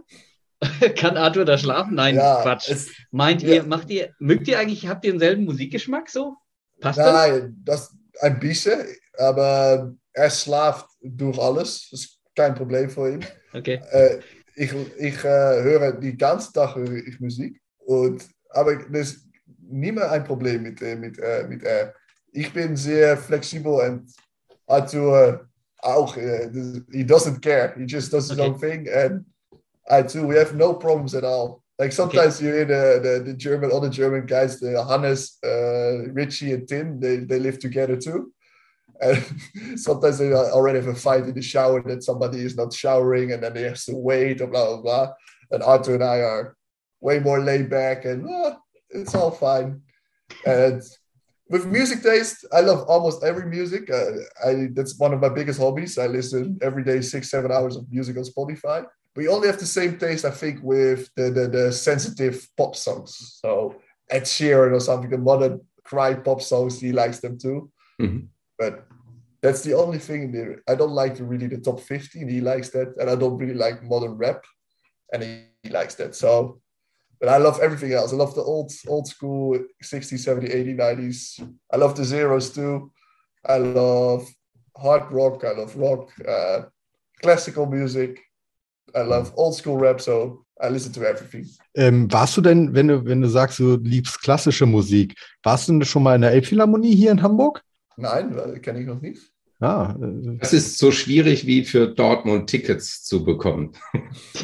Speaker 1: *laughs* Kann Arthur da schlafen? Nein,
Speaker 2: ja,
Speaker 1: Quatsch.
Speaker 2: es-
Speaker 1: Meint
Speaker 2: ja.
Speaker 1: ihr, macht ihr, mögt ihr eigentlich, habt ihr denselben Musikgeschmack so? Passt das?
Speaker 2: Nein, das ein bisschen, aber er schlaft durch alles. Das ist kein Problem für ihn.
Speaker 1: Okay.
Speaker 2: Äh, ich ich äh, höre die ganze Tag ich Musik, und, aber das ist nie mehr ein Problem mit, mit, äh, mit er. Ich bin sehr flexibel und Arthur auch. He doesn't care. He just does his
Speaker 1: Okay.
Speaker 2: own thing. And I too, we have no problems at all. Like sometimes you hear the, the, the German, all the German guys, the Hannes, uh, Richie, and Tim, they, they live together too. And *laughs* sometimes they already have a fight in the shower that somebody is not showering and then they have to wait or blah, blah, blah. And Arthur and I are way more laid back and ah, it's all fine. And with music taste, I love almost every music. Uh, I That's one of my biggest hobbies. I listen every day, six, seven hours of music on Spotify. We only have the same taste, I think, with the, the, the sensitive pop songs. So Ed Sheeran or something, the modern cry pop songs, he likes them too.
Speaker 3: Mhm.
Speaker 2: But that's the only thing there. I don't like really the top 50, and he likes that. And I don't really like modern rap, and he, he likes that. So, but I love everything else. I love the old old school 60s, 70s, 80s, 90s. I love the zeros too. I love hard rock. I love rock, uh, classical music. I love old school rap. So I listen to everything.
Speaker 4: Ähm, warst du denn, wenn du, wenn du sagst, du liebst klassische Musik, warst du denn schon mal in der Elbphilharmonie hier in Hamburg?
Speaker 2: Nein, äh, kenne ich noch nicht.
Speaker 4: Ja, äh,
Speaker 3: Das ist so schwierig wie für Dortmund Tickets zu bekommen. *laughs*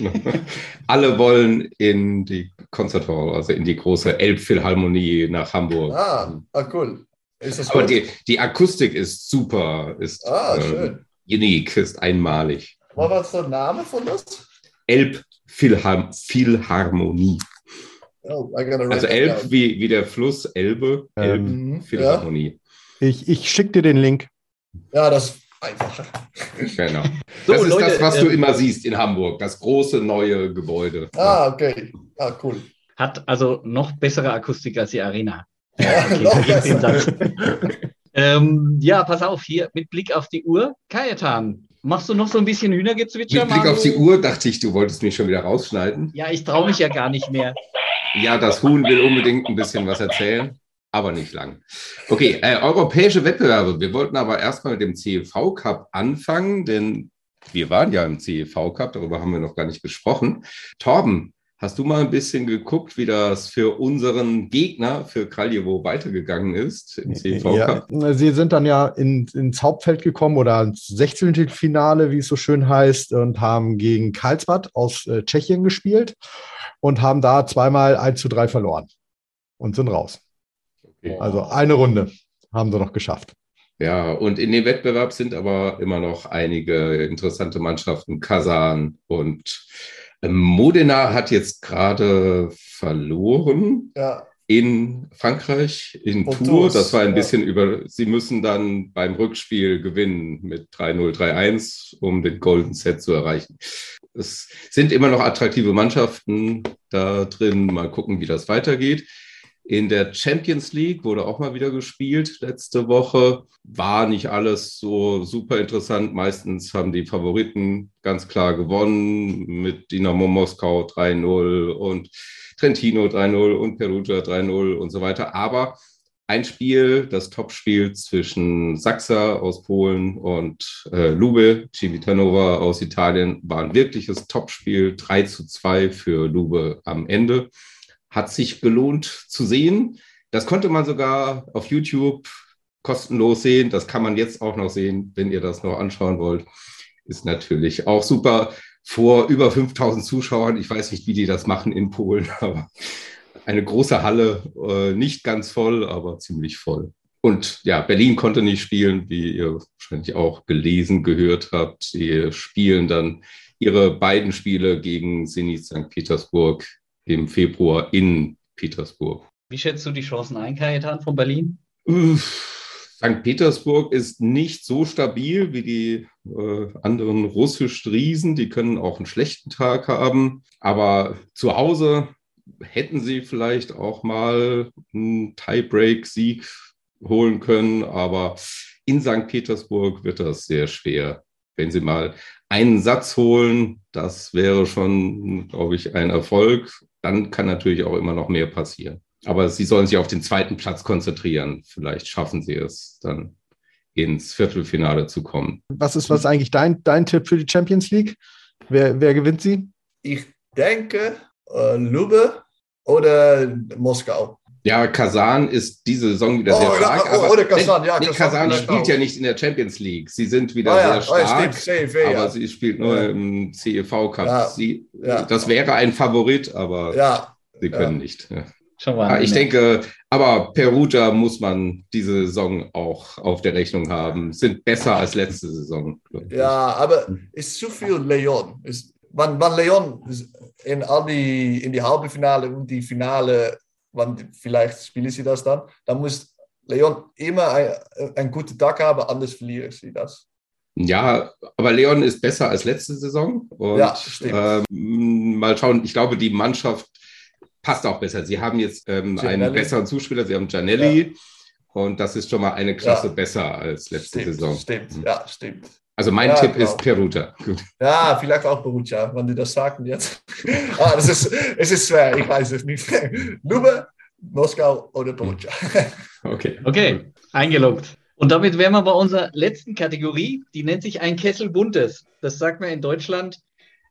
Speaker 3: Alle wollen in die Concert Hall, also in die große Elbphilharmonie nach Hamburg.
Speaker 2: Ah, ah cool. Ist das
Speaker 3: Aber
Speaker 2: gut?
Speaker 3: die, die Akustik ist super, ist
Speaker 2: Ah,
Speaker 3: ähm,
Speaker 2: schön.
Speaker 3: unique, ist einmalig.
Speaker 2: Was war der Name von das?
Speaker 3: Elbphilharmonie.
Speaker 2: Oh, I gotta write
Speaker 3: Also
Speaker 2: that
Speaker 3: Elb wie, wie der Fluss Elbe,
Speaker 4: Ähm,
Speaker 3: Elbphilharmonie.
Speaker 4: ich, ich schicke dir den Link.
Speaker 2: Ja, das ist einfacher.
Speaker 3: Genau. *laughs*
Speaker 1: So,
Speaker 3: das ist
Speaker 1: Leute,
Speaker 3: das, was du
Speaker 1: ähm,
Speaker 3: immer siehst in Hamburg, das große neue Gebäude.
Speaker 2: Ah, okay. Ah, cool.
Speaker 1: Hat also noch bessere Akustik als die Arena. *laughs*
Speaker 2: Ja,
Speaker 1: Okay, *laughs* ähm, ja, pass auf, hier mit Blick auf die Uhr. Kajetan, machst du noch so ein bisschen Hühnergezwitscher?
Speaker 3: Mit Blick
Speaker 1: Manu?
Speaker 3: auf die Uhr dachte ich, du wolltest mich schon wieder rausschneiden.
Speaker 1: Ja, ich traue mich ja gar nicht mehr.
Speaker 3: Ja, das Huhn will unbedingt ein bisschen was erzählen, aber nicht lang. Okay, äh, europäische Wettbewerbe. Wir wollten aber erstmal mit dem CEV Cup anfangen, denn wir waren ja im CEV Cup, darüber haben wir noch gar nicht gesprochen. Torben, hast du mal ein bisschen geguckt, wie das für unseren Gegner, für Kraljewo, weitergegangen ist im CEV
Speaker 4: Ja, sie sind dann ja in, ins Hauptfeld gekommen oder ins 16. Finale, wie es so schön heißt, und haben gegen Karlsbad aus äh, Tschechien gespielt und haben da zweimal 1 zu 3 verloren. und sind raus.
Speaker 3: Okay.
Speaker 4: Also eine Runde haben sie noch geschafft.
Speaker 3: Ja, und in dem Wettbewerb sind aber immer noch einige interessante Mannschaften. Kasan und Modena hat jetzt gerade verloren
Speaker 2: Ja,
Speaker 3: in Frankreich, in Tours.
Speaker 2: Tours,
Speaker 3: Das war ein
Speaker 2: ja.
Speaker 3: bisschen über, sie müssen dann beim Rückspiel gewinnen mit 3-0, 3-1, um den Golden Set zu erreichen. Es sind immer noch attraktive Mannschaften da drin. Mal gucken, wie das weitergeht. In der Champions League wurde auch mal wieder gespielt letzte Woche. War nicht alles so super interessant. Meistens haben die Favoriten ganz klar gewonnen mit Dynamo Moskau 3-0 und Trentino 3-0 und Perugia 3-0 und so weiter. Aber ein Spiel, das Topspiel zwischen Saxa aus Polen und äh, Lube Civitanova aus Italien, war ein wirkliches Topspiel. 3 zu 2 für Lube am Ende. Hat sich gelohnt zu sehen. Das konnte man sogar auf YouTube kostenlos sehen. Das kann man jetzt auch noch sehen, wenn ihr das noch anschauen wollt. Ist natürlich auch super vor über 5000 Zuschauern. Ich weiß nicht, wie die das machen in Polen, *laughs* aber eine große Halle, äh, nicht ganz voll, aber ziemlich voll. Und ja, Berlin konnte nicht spielen, wie ihr wahrscheinlich auch gelesen, gehört habt. Sie spielen dann ihre beiden Spiele gegen Zenit St. Petersburg im Februar in Petersburg.
Speaker 1: Wie schätzt du die Chancen ein, Kajetan von Berlin?
Speaker 3: Uff, St. Petersburg ist nicht so stabil wie die äh, anderen russischen Riesen. Die können auch einen schlechten Tag haben. Aber zu Hause hätten sie vielleicht auch mal einen Tiebreak-Sieg holen können. Aber in St. Petersburg wird das sehr schwer. Wenn sie mal einen Satz holen, das wäre schon, glaube ich, ein Erfolg. Dann kann natürlich auch immer noch mehr passieren. Aber sie sollen sich auf den zweiten Platz konzentrieren. Vielleicht schaffen sie es dann ins Viertelfinale zu kommen.
Speaker 4: Was ist, was ist eigentlich dein, dein Tipp für die Champions League? Wer, wer gewinnt sie?
Speaker 2: ich denke, äh, Lube oder Moskau.
Speaker 3: Ja, Kasan ist diese Saison wieder sehr
Speaker 2: Oh, ja,
Speaker 3: stark.
Speaker 2: oh,
Speaker 3: aber
Speaker 2: oder Kasan, ja,
Speaker 3: nee,
Speaker 2: Kasan,
Speaker 3: Kasan
Speaker 2: ja,
Speaker 3: spielt ja nicht in der Champions League. Sie sind wieder
Speaker 2: Ah, ja,
Speaker 3: sehr
Speaker 2: oh, ja,
Speaker 3: stark.
Speaker 2: CFW,
Speaker 3: aber
Speaker 2: ja.
Speaker 3: sie spielt nur
Speaker 2: Ja.
Speaker 3: im CEV Cup.
Speaker 2: Ja.
Speaker 3: Sie,
Speaker 2: Ja.
Speaker 3: Das wäre ein Favorit, aber
Speaker 2: Ja,
Speaker 3: sie können nicht. Ja.
Speaker 1: Schon
Speaker 3: Ja,
Speaker 1: mal.
Speaker 3: ich denke, aber Perugia muss man diese Saison auch auf der Rechnung haben. Sind besser als letzte Saison.
Speaker 2: ja, aber ist zu viel Leon. Ist, wann, wann Leon in all die, in die Halbfinale und die Finale, wann, vielleicht spielen sie das dann, dann muss Leon immer ein, einen guten Tag haben, anders verlieren sie das.
Speaker 3: Ja, aber Leon ist besser als letzte Saison. Und,
Speaker 2: Ja, stimmt.
Speaker 3: ähm, mal schauen, ich glaube, die Mannschaft passt auch besser. Sie haben jetzt ähm, einen besseren Zuspieler, sie haben Gianelli. Und das ist schon mal eine Klasse
Speaker 2: Ja.
Speaker 3: besser als letzte
Speaker 2: Stimmt,
Speaker 3: Saison.
Speaker 2: stimmt, ja, stimmt.
Speaker 3: Also mein
Speaker 2: Ja,
Speaker 3: Tipp
Speaker 2: genau.
Speaker 3: ist Perugia. Gut.
Speaker 2: Ja, vielleicht auch Borussia, wenn die das sagen jetzt. *laughs* ah, das ist, es ist schwer, ich weiß es nicht. *laughs* Lube, Moskau oder Borussia. *laughs*
Speaker 3: Okay.
Speaker 1: Okay, eingeloggt. Und damit wären wir bei unserer letzten Kategorie, die nennt sich ein Kessel Buntes. Das sagt man in Deutschland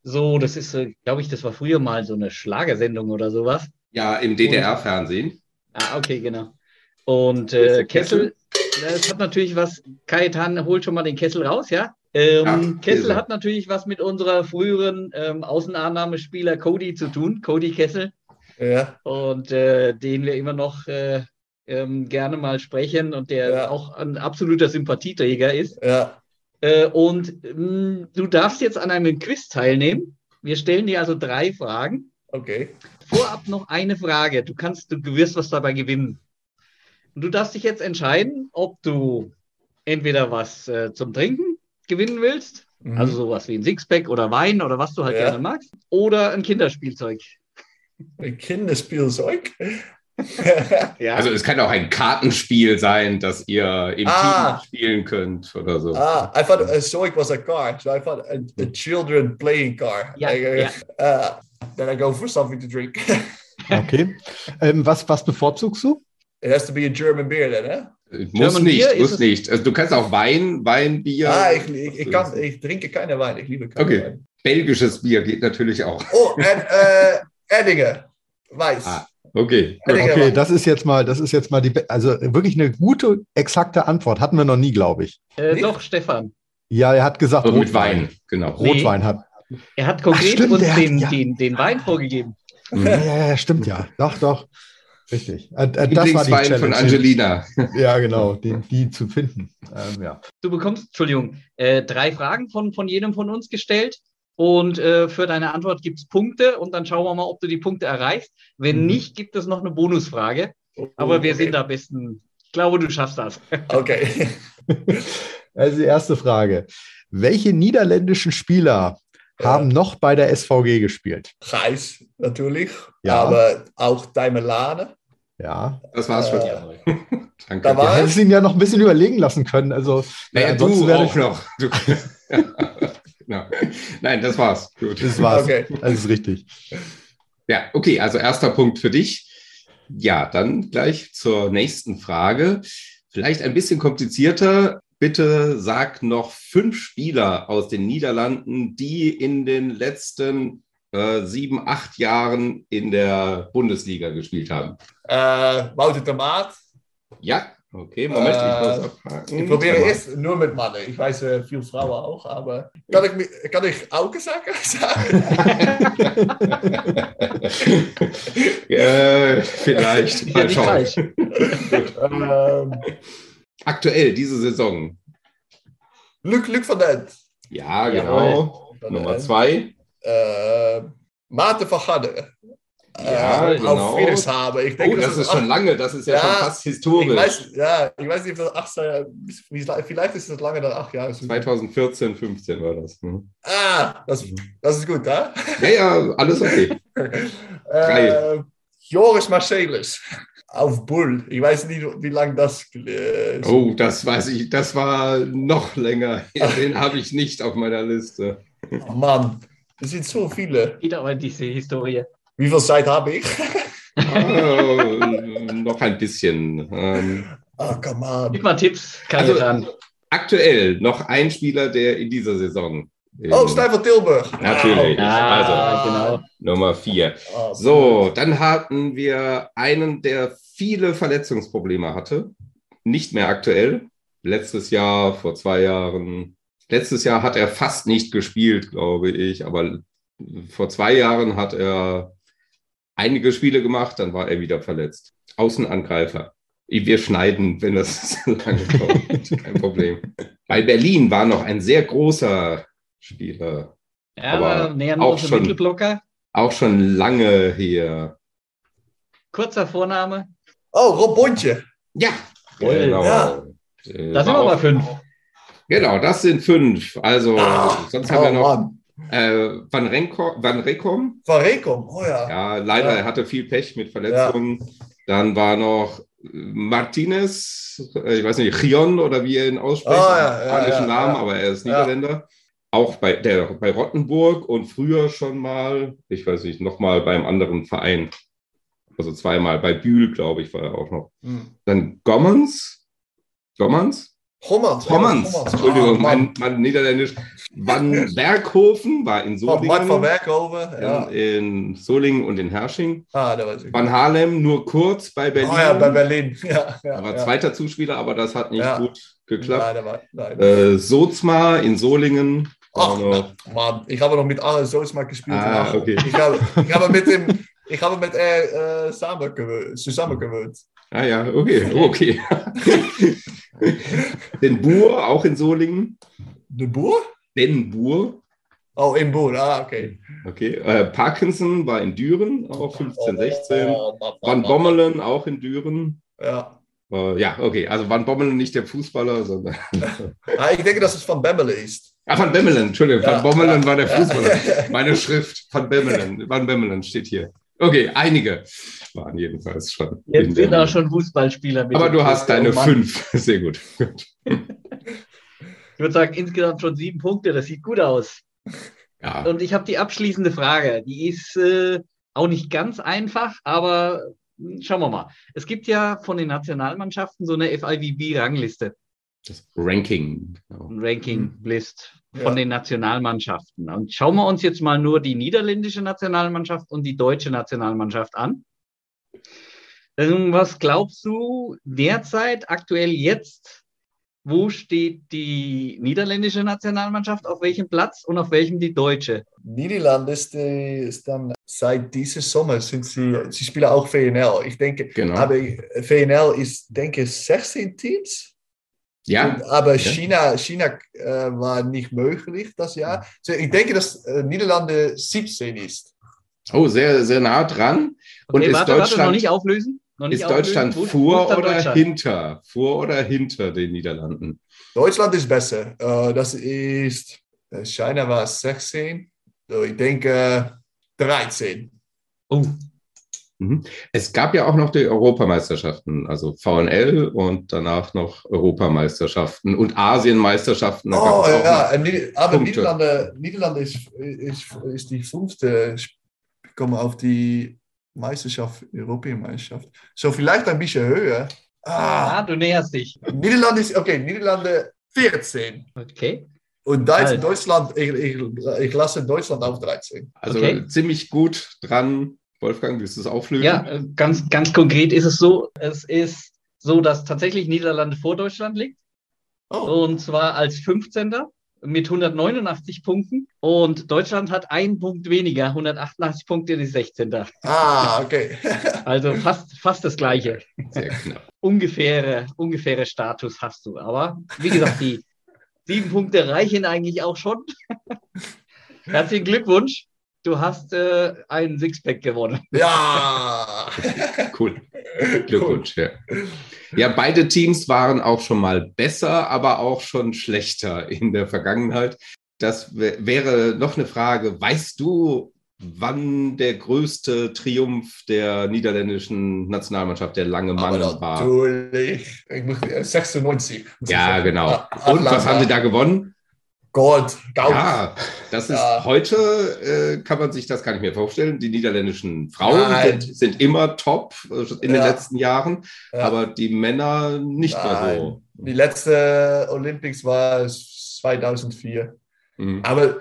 Speaker 1: so, das ist, äh, glaube ich, das war früher mal so eine Schlagersendung oder sowas.
Speaker 3: Ja, im DDR-Fernsehen.
Speaker 1: Ah, okay, genau. Und äh, Kessel, das hat natürlich was, Kajetan holt schon mal den Kessel raus, ja? Ähm,
Speaker 3: Ja,
Speaker 1: Kessel hat natürlich was mit unserer früheren ähm, Außenannahmespieler Cody zu tun, Cody Kessel.
Speaker 2: ja,
Speaker 1: und äh, den wir immer noch äh, ähm, gerne mal sprechen und der
Speaker 2: Ja.
Speaker 1: auch ein absoluter Sympathieträger ist.
Speaker 2: ja,
Speaker 1: Äh, und mh, du darfst jetzt an einem Quiz teilnehmen. Wir stellen dir also drei Fragen.
Speaker 2: okay.
Speaker 1: Vorab noch eine Frage. Du kannst, du wirst was dabei gewinnen. Und du darfst dich jetzt entscheiden, ob du entweder was äh, zum Trinken gewinnen willst,
Speaker 2: Mhm.
Speaker 1: also sowas wie ein Sixpack oder Wein oder was du halt
Speaker 2: Ja.
Speaker 1: gerne magst, oder ein Kinderspielzeug.
Speaker 2: Ein Kinderspielzeug. *laughs*
Speaker 1: Ja.
Speaker 3: Also es kann auch ein Kartenspiel sein, das ihr im
Speaker 2: Ah.
Speaker 3: Team spielen könnt oder so.
Speaker 2: ah, I thought a soy was a car, so I thought a, a children playing car.
Speaker 1: Ja,
Speaker 2: I-
Speaker 1: ja.
Speaker 2: Uh, then I go for something to drink. *laughs* *laughs*
Speaker 4: Okay. ähm, was, was bevorzugst du?
Speaker 2: It has to be a German beer then, eh?
Speaker 3: Muss
Speaker 1: German
Speaker 3: nicht, muss
Speaker 1: es-
Speaker 3: nicht. Also du kannst auch Wein, Wein, Bier.
Speaker 2: Ah, ich, ich, ich, kann, ich trinke keine Wein, ich liebe keine
Speaker 3: Okay.
Speaker 2: Wein.
Speaker 3: Belgisches Bier geht natürlich auch.
Speaker 2: Oh, und äh, Eddingen, weiß.
Speaker 3: Ah, Okay.
Speaker 2: Eddingen
Speaker 4: Okay,
Speaker 2: Weiß.
Speaker 4: das ist jetzt mal, das ist jetzt mal die, also wirklich eine gute, exakte Antwort. Hatten wir noch nie, glaube ich.
Speaker 1: Äh,
Speaker 2: Nicht?
Speaker 1: doch, Stefan.
Speaker 4: Ja, er hat gesagt,
Speaker 3: Also mit Wein, genau.
Speaker 4: Rotwein hat.
Speaker 1: Er hat konkret
Speaker 4: stimmt,
Speaker 1: uns
Speaker 4: hat-
Speaker 1: den,
Speaker 4: ja.
Speaker 1: den, den Wein vorgegeben.
Speaker 4: Ja, ja, ja, stimmt ja. Doch, doch. Richtig. Äh, äh, das war die
Speaker 3: Lieblingswein von
Speaker 4: Challenge.
Speaker 3: Angelina. *laughs*
Speaker 4: Ja, genau, den, die zu finden. Ähm, ja.
Speaker 1: Du bekommst, Entschuldigung, äh, drei Fragen von, von jedem von uns gestellt. Und äh, für deine Antwort gibt es Punkte und dann schauen wir mal, ob du die Punkte erreichst. Wenn
Speaker 2: Mhm.
Speaker 1: nicht, gibt es noch eine Bonusfrage. Aber wir sind am besten. Ich glaube, du schaffst das. *laughs*
Speaker 2: Okay. *laughs*
Speaker 4: Also die erste Frage. Welche niederländischen Spieler
Speaker 2: Ja.
Speaker 4: haben noch bei der SVG gespielt?
Speaker 2: Gijs natürlich,
Speaker 4: Ja.
Speaker 2: aber auch Daimelane.
Speaker 4: Ja.
Speaker 3: Das war's schon.
Speaker 2: Äh, *laughs*
Speaker 3: Danke.
Speaker 2: da
Speaker 4: Du
Speaker 2: war
Speaker 4: hättest ihn ja noch ein bisschen überlegen lassen können. Also,
Speaker 3: naja,
Speaker 4: ansonsten
Speaker 3: du
Speaker 4: wäre
Speaker 3: auch noch. Du, *laughs* genau. Nein, das war's. Gut.
Speaker 4: Das war's.
Speaker 2: Okay.
Speaker 4: Das ist richtig.
Speaker 3: Ja, okay, also erster Punkt für dich. Ja, dann gleich zur nächsten Frage. Vielleicht ein bisschen komplizierter. Bitte sag noch fünf Spieler aus den Niederlanden, die in den letzten äh, sieben, acht Jahren in der Bundesliga gespielt haben.
Speaker 2: Äh, Wouter de Maat.
Speaker 3: Ja, okay, Moment, ich muss
Speaker 2: Äh,
Speaker 3: abhaken.
Speaker 2: Ich probiere erst nur mit Mannen. Ich weiß äh, viel Frauen auch, aber kann ich, kann ich Auge sagen? *laughs* *laughs*
Speaker 3: äh, vielleicht.
Speaker 1: Ja,
Speaker 3: Mal schauen.
Speaker 2: ähm,
Speaker 3: Aktuell, diese Saison.
Speaker 2: Luc, Luc van Dent.
Speaker 3: Ja, genau.
Speaker 2: Van
Speaker 3: Nummer zwei.
Speaker 2: Äh, van Garderen.
Speaker 3: Ja,
Speaker 2: äh,
Speaker 3: genau.
Speaker 2: Auf Friedrichshaben. Ich denke,
Speaker 3: Oh, das ist schon lange, das ist ja,
Speaker 2: Ja,
Speaker 3: schon fast
Speaker 2: Ich
Speaker 3: historisch.
Speaker 2: weiß, ja, ich weiß nicht, ob das vielleicht ist das lange dann acht Jahre. zurück.
Speaker 3: 2014, 15 war das. ne?
Speaker 2: Ah, das, das ist gut, ja?
Speaker 3: Ja, ja, alles okay. *laughs*
Speaker 2: Äh, Joris Marcelis auf Bull. Ich weiß nicht, wie lange das. Äh,
Speaker 3: Oh, das weiß ich, das war noch länger. *laughs* Den habe ich nicht auf meiner Liste.
Speaker 2: oh Mann, es sind so viele.
Speaker 1: Wieder aber diese Historie.
Speaker 2: Wie viel Zeit habe ich?
Speaker 3: Oh, *laughs* noch ein bisschen. Ähm,
Speaker 2: Oh, come on.
Speaker 1: Gib mal Tipps,
Speaker 3: Also- aktuell noch ein Spieler, der in dieser Saison. in-
Speaker 2: Oh, Stefan Tilburg.
Speaker 3: Natürlich.
Speaker 1: Ja,
Speaker 3: Also,
Speaker 1: genau.
Speaker 3: Nummer vier.
Speaker 2: Oh,
Speaker 3: So, dann hatten wir einen, der viele Verletzungsprobleme hatte. Nicht mehr aktuell. Letztes Jahr, vor zwei Jahren. Letztes Jahr hat er fast nicht gespielt, glaube ich. Aber vor zwei Jahren hat er einige Spiele gemacht, dann war er wieder verletzt. Außenangreifer. Wir schneiden, wenn das *laughs* lange dauert. Kein Problem. Bei Berlin war noch ein sehr großer Spieler.
Speaker 1: Ja,
Speaker 3: Aber
Speaker 1: wir
Speaker 3: auch schon.
Speaker 1: Mittelblocker.
Speaker 3: Auch schon lange hier.
Speaker 1: Kurzer Vorname.
Speaker 2: Oh, Rob Bontje.
Speaker 3: Ja, genau.
Speaker 2: Ja.
Speaker 1: Da sind
Speaker 3: war
Speaker 1: wir bei
Speaker 3: auch-
Speaker 1: fünf.
Speaker 3: Genau, das sind fünf. Also,
Speaker 2: Ah,
Speaker 3: sonst haben wir
Speaker 2: oh,
Speaker 3: noch
Speaker 2: Mann.
Speaker 3: äh, Van, Renko, Van Rekom.
Speaker 2: Van Rekom. Oh ja.
Speaker 3: Ja, leider,
Speaker 2: Ja.
Speaker 3: er hatte viel Pech mit Verletzungen. Dann war noch Martinez, äh, ich weiß nicht, Chion oder wie er ihn ausspricht.
Speaker 2: Ah, ja, ja,
Speaker 3: spanischen
Speaker 2: ja,
Speaker 3: Namen,
Speaker 2: ja.
Speaker 3: aber er ist
Speaker 2: Ja.
Speaker 3: Niederländer. Auch bei, der, bei Rottenburg und früher schon mal, ich weiß nicht, nochmal beim anderen Verein. Also zweimal. Bei Bühl, glaube ich, war er auch noch.
Speaker 2: Hm.
Speaker 3: Dann Gommens. Gommens?
Speaker 2: Gommans.
Speaker 3: Gommens.
Speaker 2: Gommans.
Speaker 3: Entschuldigung,
Speaker 2: Ah,
Speaker 3: mein, mein Niederländisch. Van Berghofen war in
Speaker 2: Mart van
Speaker 3: Solingen.
Speaker 2: Werkhoven. Ja.
Speaker 3: In Solingen und in Hersching.
Speaker 2: Ah, da weiß ich.
Speaker 3: Van Haarlem nur kurz bei Berlin.
Speaker 2: Oh ja, bei Berlin. *laughs* Ja, ja,
Speaker 3: Er war
Speaker 2: ja.
Speaker 3: zweiter Zuspieler, aber das hat nicht
Speaker 2: Ja.
Speaker 3: gut geklappt.
Speaker 2: Nein, da war, nein.
Speaker 3: Äh, Sozma in Solingen.
Speaker 2: Ach. Mann, ich habe noch mit Arne Soosma gespielt.
Speaker 3: Ah, okay.
Speaker 2: Ich habe, ich habe mit dem, ich habe mit er äh, gewohnt.
Speaker 3: Ah ja, okay, okay. *laughs* Den Buhr, auch in Solingen.
Speaker 2: De Boer?
Speaker 3: Den Buhr.
Speaker 2: Oh, in Boer. Ah, okay.
Speaker 3: Okay. Äh, Parkinson war in Düren, auch 15, 16.
Speaker 2: Oh, Mann, Mann,
Speaker 3: Van. Bommelen auch in Düren.
Speaker 2: Ja.
Speaker 3: Äh, ja, okay. Also Van Bommelen nicht der Fußballer, sondern. *laughs*
Speaker 2: Ah, ich denke, dass es von Bemmele ist.
Speaker 3: Ah, Van Bemmelen, Entschuldigung.
Speaker 2: Ja,
Speaker 3: Van Bommelen
Speaker 2: ja.
Speaker 3: war der *laughs* Fußballer. Meine Schrift, Van Bemmelen. Van Bemmelen steht hier. Okay, einige waren jedenfalls schon.
Speaker 1: Jetzt sind auch schon Fußballspieler mit.
Speaker 3: Aber du hast deine
Speaker 1: Oh Mann.
Speaker 3: fünf. *laughs* Sehr gut.
Speaker 1: Ich würde sagen, insgesamt schon sieben Punkte. Das sieht gut aus.
Speaker 3: Ja,
Speaker 1: Und ich habe die abschließende Frage. Die ist äh, auch nicht ganz einfach, aber hm, schauen wir mal. Es gibt ja von den Nationalmannschaften so eine FIVB-Rangliste,
Speaker 3: das Ranking. Genau.
Speaker 1: Ranking-List von
Speaker 2: Ja.
Speaker 1: den Nationalmannschaften. Und schauen wir uns jetzt mal nur die niederländische Nationalmannschaft und die deutsche Nationalmannschaft an. Ähm, Was glaubst du derzeit, aktuell jetzt, wo steht die niederländische Nationalmannschaft, auf welchem Platz und auf welchem die deutsche?
Speaker 2: Niederlande ist, äh, ist dann seit diesem Sommer sind sie, sie spielen auch VNL. Ich denke,
Speaker 3: Genau.
Speaker 2: aber VNL ist, denke ich, 16 Teams.
Speaker 3: Ja,
Speaker 2: Und, aber
Speaker 3: Ja.
Speaker 2: China, China äh, war nicht möglich das Jahr. So, ich denke, dass äh, Niederlande 17 ist.
Speaker 3: oh, sehr, sehr nah dran. Und
Speaker 1: Okay,
Speaker 3: ist
Speaker 1: warte, warte,
Speaker 3: Deutschland,
Speaker 1: noch nicht auflösen. Noch nicht
Speaker 3: ist Deutschland
Speaker 1: auflösen. Wo
Speaker 3: vor oder
Speaker 1: Deutschland?
Speaker 3: hinter? Vor oder hinter den Niederlanden?
Speaker 2: Deutschland ist besser. Äh, das ist, äh, China war 16. So, ich denke 13.
Speaker 1: Oh.
Speaker 3: Es gab ja auch noch die Europameisterschaften, also VNL und danach noch Europameisterschaften und Asienmeisterschaften.
Speaker 2: Oh ja, Nieder- aber
Speaker 3: Punkte.
Speaker 2: Niederlande, Niederlande ist, ist, ist die fünfte, kommen auf die Meisterschaft, Europameisterschaft. So vielleicht ein bisschen höher.
Speaker 1: ah,
Speaker 2: Ah,
Speaker 1: du näherst dich.
Speaker 2: Niederlande ist, okay, Niederlande 14.
Speaker 1: Okay.
Speaker 2: Und
Speaker 1: Alter.
Speaker 2: Deutschland, ich, ich, ich lasse Deutschland auf 13.
Speaker 3: Also
Speaker 1: Okay.
Speaker 3: ziemlich gut dran. Wolfgang, willst du es auflösen?
Speaker 1: Ja, äh, ganz, ganz konkret ist es so, es ist so, dass tatsächlich Niederlande vor Deutschland liegt.
Speaker 2: Oh,
Speaker 1: Und zwar als 15. mit 189 Punkten. Und Deutschland hat einen Punkt weniger, 188 Punkte, die 16.
Speaker 2: ah, okay. *laughs*
Speaker 1: Also fast, fast das gleiche.
Speaker 3: Sehr knapp.
Speaker 1: Ungefähre, ungefähre Status hast du. Aber wie gesagt, die sieben Punkte reichen eigentlich auch schon. *laughs* Herzlichen Glückwunsch. Du hast äh, einen Sixpack gewonnen.
Speaker 2: ja. *laughs*
Speaker 3: Cool. Glückwunsch. Ja. ja, beide Teams waren auch schon mal besser, aber auch schon schlechter in der Vergangenheit. Das wär- wäre noch eine Frage. Weißt du, wann der größte Triumph der niederländischen Nationalmannschaft, der lange Mann
Speaker 2: Aber
Speaker 3: war?
Speaker 2: natürlich. Ich muss, äh, 96. muss ich
Speaker 3: Ja, genau.
Speaker 2: Ah,
Speaker 3: Und was haben sie da gewonnen?
Speaker 2: Gold. Gold.
Speaker 3: Ja, das ist
Speaker 2: Ja.
Speaker 3: heute, äh, kann man sich das gar nicht mehr vorstellen. Die niederländischen Frauen
Speaker 2: Nein.
Speaker 3: sind, sind immer top äh, in den
Speaker 2: Ja.
Speaker 3: letzten Jahren,
Speaker 2: Ja.
Speaker 3: aber die Männer nicht mehr so.
Speaker 2: Die letzte Olympics war 2004.
Speaker 3: Mhm.
Speaker 2: Aber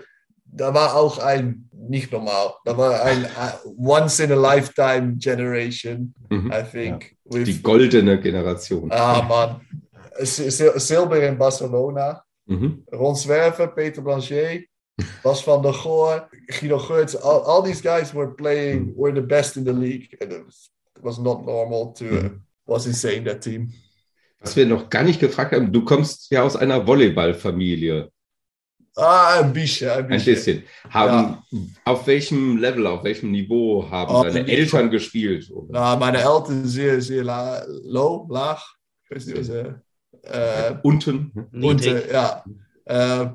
Speaker 2: da war auch ein, nicht normal, da war ein äh, once in a lifetime generation,
Speaker 3: Mhm.
Speaker 2: I think.
Speaker 3: Die goldene Generation.
Speaker 2: ah, man. Sil- Sil- Silber in Barcelona.
Speaker 3: Mhm.
Speaker 2: Ron Zwerver, Peter Blanchet, Bas van der Goor, Guido Geurts. All, all these guys were playing, were the best in the league. And it was, it was not normal to, uh, was insane, that team.
Speaker 3: Was wir noch gar nicht gefragt haben, du kommst ja aus einer Volleyballfamilie.
Speaker 2: Ah, ein bisschen, ein
Speaker 3: Ein
Speaker 2: bisschen.
Speaker 3: bisschen. Haben, Auf welchem Level, auf welchem Niveau haben
Speaker 2: Oh,
Speaker 3: deine Eltern gespielt?
Speaker 2: Na, meine Eltern sehr, sehr la low, laag. Ich weiß nicht, was, äh, äh,
Speaker 3: Unten?
Speaker 2: und
Speaker 1: Niedrig.
Speaker 2: äh, ja, äh,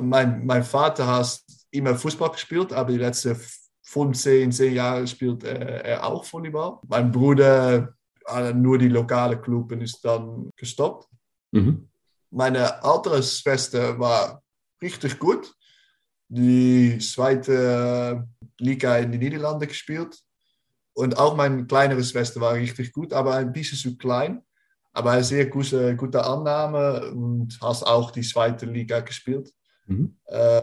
Speaker 2: mein, mein Vater hat immer Fußball gespielt, aber die letzten 15, 10 Jahre spielt äh, er auch Volleyball. Mein Bruder, äh, nur die lokale Club und ist dann gestoppt.
Speaker 3: Mhm.
Speaker 2: Meine ältere Schwester war richtig gut. Die zweite Liga in den Niederlanden gespielt. Und auch meine kleinere Schwester war richtig gut, aber ein bisschen zu klein. Aber eine sehr gute, gute Annahme und hast auch die zweite Liga gespielt.
Speaker 3: Mhm.
Speaker 2: Äh,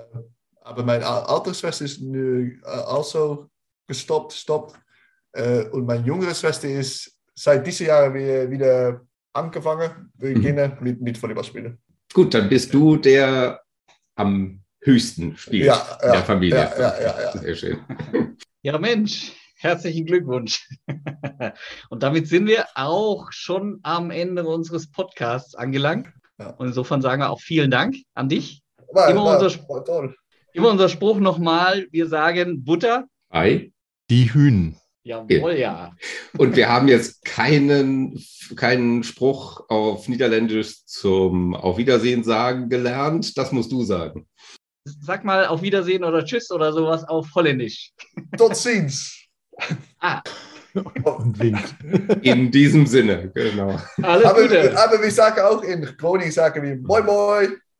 Speaker 2: aber meine al- ältere Schwester ist nu, äh, also gestoppt, stoppt. Äh, und meine jüngere Schwester ist seit diesem Jahr wieder, wieder angefangen, beginnen mit, mit Volleyball spielen.
Speaker 3: Gut, dann bist du der am höchsten spielt
Speaker 2: Ja,
Speaker 3: in
Speaker 2: ja,
Speaker 3: der Familie.
Speaker 2: ja, ja, ja, ja.
Speaker 3: Sehr schön.
Speaker 1: Ja, Mensch, herzlichen Glückwunsch. *laughs* Und damit sind wir auch schon am Ende unseres Podcasts angelangt.
Speaker 2: Ja.
Speaker 1: Und insofern sagen wir auch vielen Dank an dich.
Speaker 2: War,
Speaker 1: Immer
Speaker 2: war,
Speaker 1: unser-
Speaker 2: war toll.
Speaker 1: Immer unser Spruch nochmal, wir sagen Butter.
Speaker 3: Ei.
Speaker 4: Die Hühn.
Speaker 1: Jawohl, ja. *laughs*
Speaker 3: Und wir haben jetzt keinen, keinen Spruch auf Niederländisch zum Auf Wiedersehen sagen gelernt. Das musst du sagen.
Speaker 1: Sag mal auf Wiedersehen oder Tschüss oder sowas auf Holländisch.
Speaker 2: Tot ziens.
Speaker 1: Ah,
Speaker 4: Und winkt.
Speaker 3: In diesem Sinne, genau.
Speaker 1: alles
Speaker 2: Aber,
Speaker 1: Gute.
Speaker 2: aber wir sagen auch in Groningen sagen wir Moin Moin.